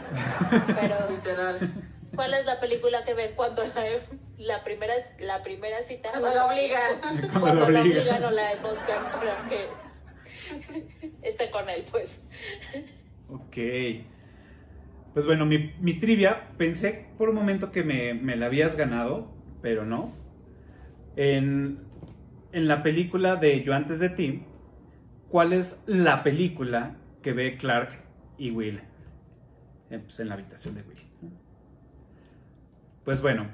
Pero, Literal. ¿cuál es la película que ven cuando la, la primera, la primera cita? Cuando la obligan. Cuando la obligan. obligan o la emboscan para que esté con él, pues. Ok. Pues bueno, mi, trivia, pensé por un momento que me, me la habías ganado, pero no. En, en la película de Yo antes de ti, ¿cuál es la película que ve Clark y Will? Eh, pues en la habitación de Will. Pues bueno,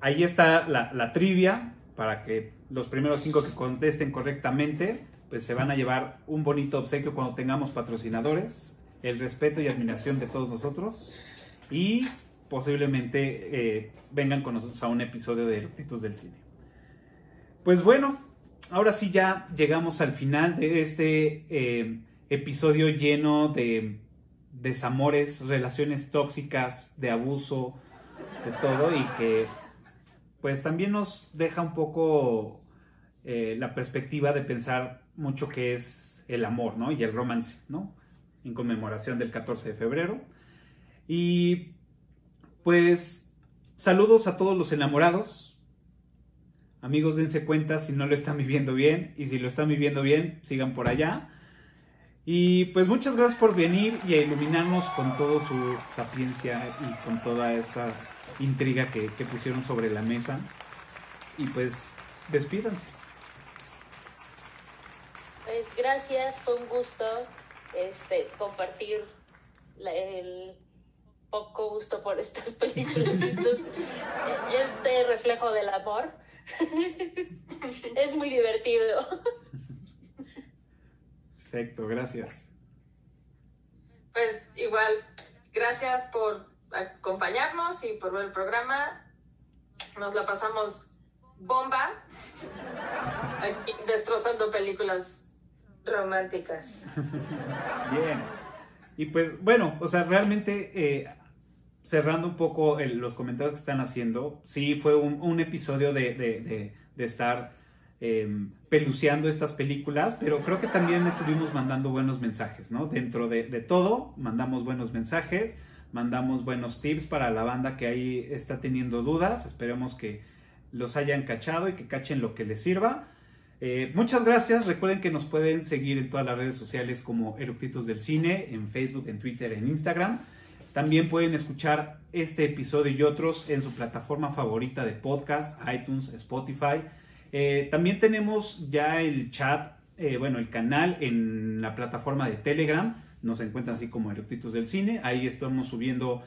ahí está la, la trivia para que los primeros cinco que contesten correctamente, pues se van a llevar un bonito obsequio cuando tengamos patrocinadores, el respeto y admiración de todos nosotros y posiblemente eh, vengan con nosotros a un episodio de Eructitos del Cine. Pues bueno, ahora sí ya llegamos al final de este eh, episodio lleno de desamores, relaciones tóxicas, de abuso, de todo y que pues también nos deja un poco eh, la perspectiva de pensar mucho que es el amor, ¿no? Y el romance, ¿no? En conmemoración del 14 de febrero. Y pues saludos a todos los enamorados. Amigos, dense cuenta si no lo están viviendo bien y si lo están viviendo bien, sigan por allá. Y pues muchas gracias por venir y a iluminarnos con toda su sapiencia y con toda esta intriga que, que pusieron sobre la mesa. Y pues despídanse. pues gracias, fue un gusto este, compartir la- el poco gusto por estas películas, estos, este reflejo del amor. es muy divertido. Perfecto, gracias. Pues igual, gracias por acompañarnos y por ver el programa. Nos la pasamos bomba aquí destrozando películas románticas. Bien. Y pues bueno, o sea, realmente eh, cerrando un poco el- los comentarios que están haciendo, sí fue un, episodio de, de- de- de estar eh, peluceando estas películas, pero creo que también estuvimos mandando buenos mensajes, ¿no? Dentro de, de todo, mandamos buenos mensajes, mandamos buenos tips para la banda que ahí está teniendo dudas, esperemos que los hayan cachado y que cachen lo que les sirva. Eh, muchas gracias. Recuerden que nos pueden seguir en todas las redes sociales como Eructitos del Cine, en Facebook, en Twitter, en Instagram. También pueden escuchar este episodio y otros en su plataforma favorita de podcast, iTunes, Spotify. Eh, también tenemos ya el chat, eh, bueno, el canal en la plataforma de Telegram. Nos encuentran así como Eructitos del Cine. Ahí estamos subiendo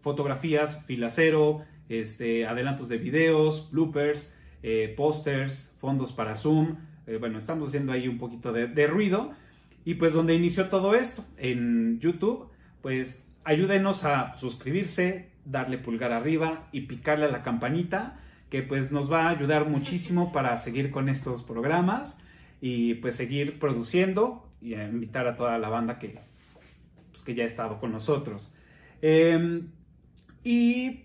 fotografías, filacero, este, adelantos de videos, bloopers, eh, pósters, fondos para Zoom. Eh, bueno, estamos haciendo ahí un poquito de, de ruido. Y pues donde inició todo esto, en YouTube, pues ayúdenos a suscribirse, darle pulgar arriba y picarle a la campanita, que pues nos va a ayudar muchísimo para seguir con estos programas y pues seguir produciendo y a invitar a toda la banda que, pues, que ya ha estado con nosotros. Eh, y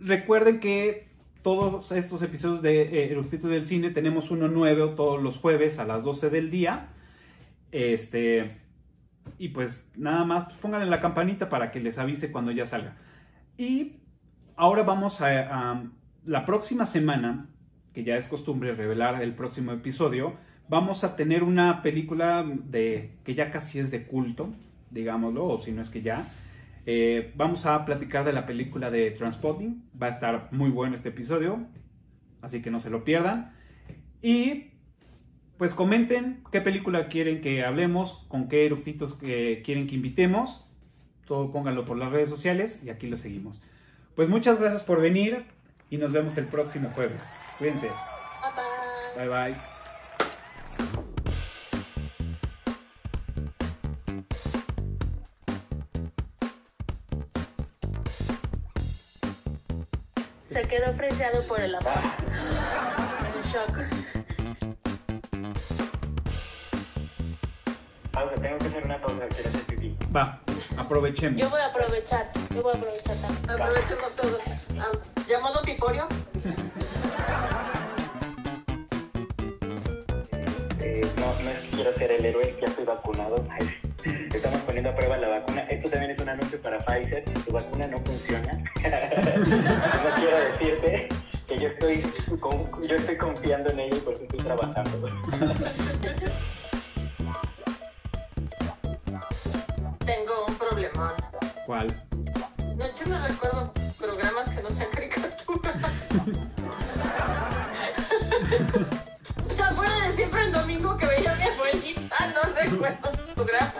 recuerden que todos estos episodios de eh, Eructitos del Cine tenemos uno nuevo todos los jueves a las 12 del día. Este, y pues nada más, pues pónganle la campanita para que les avise cuando ya salga. Y ahora vamos a, a la próxima semana, que ya es costumbre revelar el próximo episodio, vamos a tener una película de que ya casi es de culto, digámoslo, o si no es que ya. Eh, vamos a platicar de la película de Transpotting. Va a estar muy bueno este episodio, así que no se lo pierdan. Y pues comenten qué película quieren que hablemos, con qué eructitos que quieren que invitemos. Todo pónganlo por las redes sociales y aquí lo seguimos. Pues muchas gracias por venir y nos vemos el próximo jueves. Cuídense. Bye bye. Bye bye. Quedó freseado por el amor. En shock. Pausa, tengo que hacer una pausa, quiero hacer pipí. Va, aprovechemos. Yo voy a aprovechar. Yo voy a aprovechar también. Aprovechemos todos. Ah, ¿Llamado Piporio? Eh, no, no es que quiero ser el héroe, ya estoy vacunado. Estamos poniendo a prueba la vacuna. Esto también es un anuncio para Pfizer. Tu vacuna no funciona. no quiero decirte que yo estoy, con- yo estoy confiando en ella y por eso estoy trabajando. Tengo un problemón. ¿Cuál? No, yo no recuerdo programas que no sean caricatura. o sea, fuera de siempre el domingo que veía a mi abuelita, no recuerdo un programa de televisión.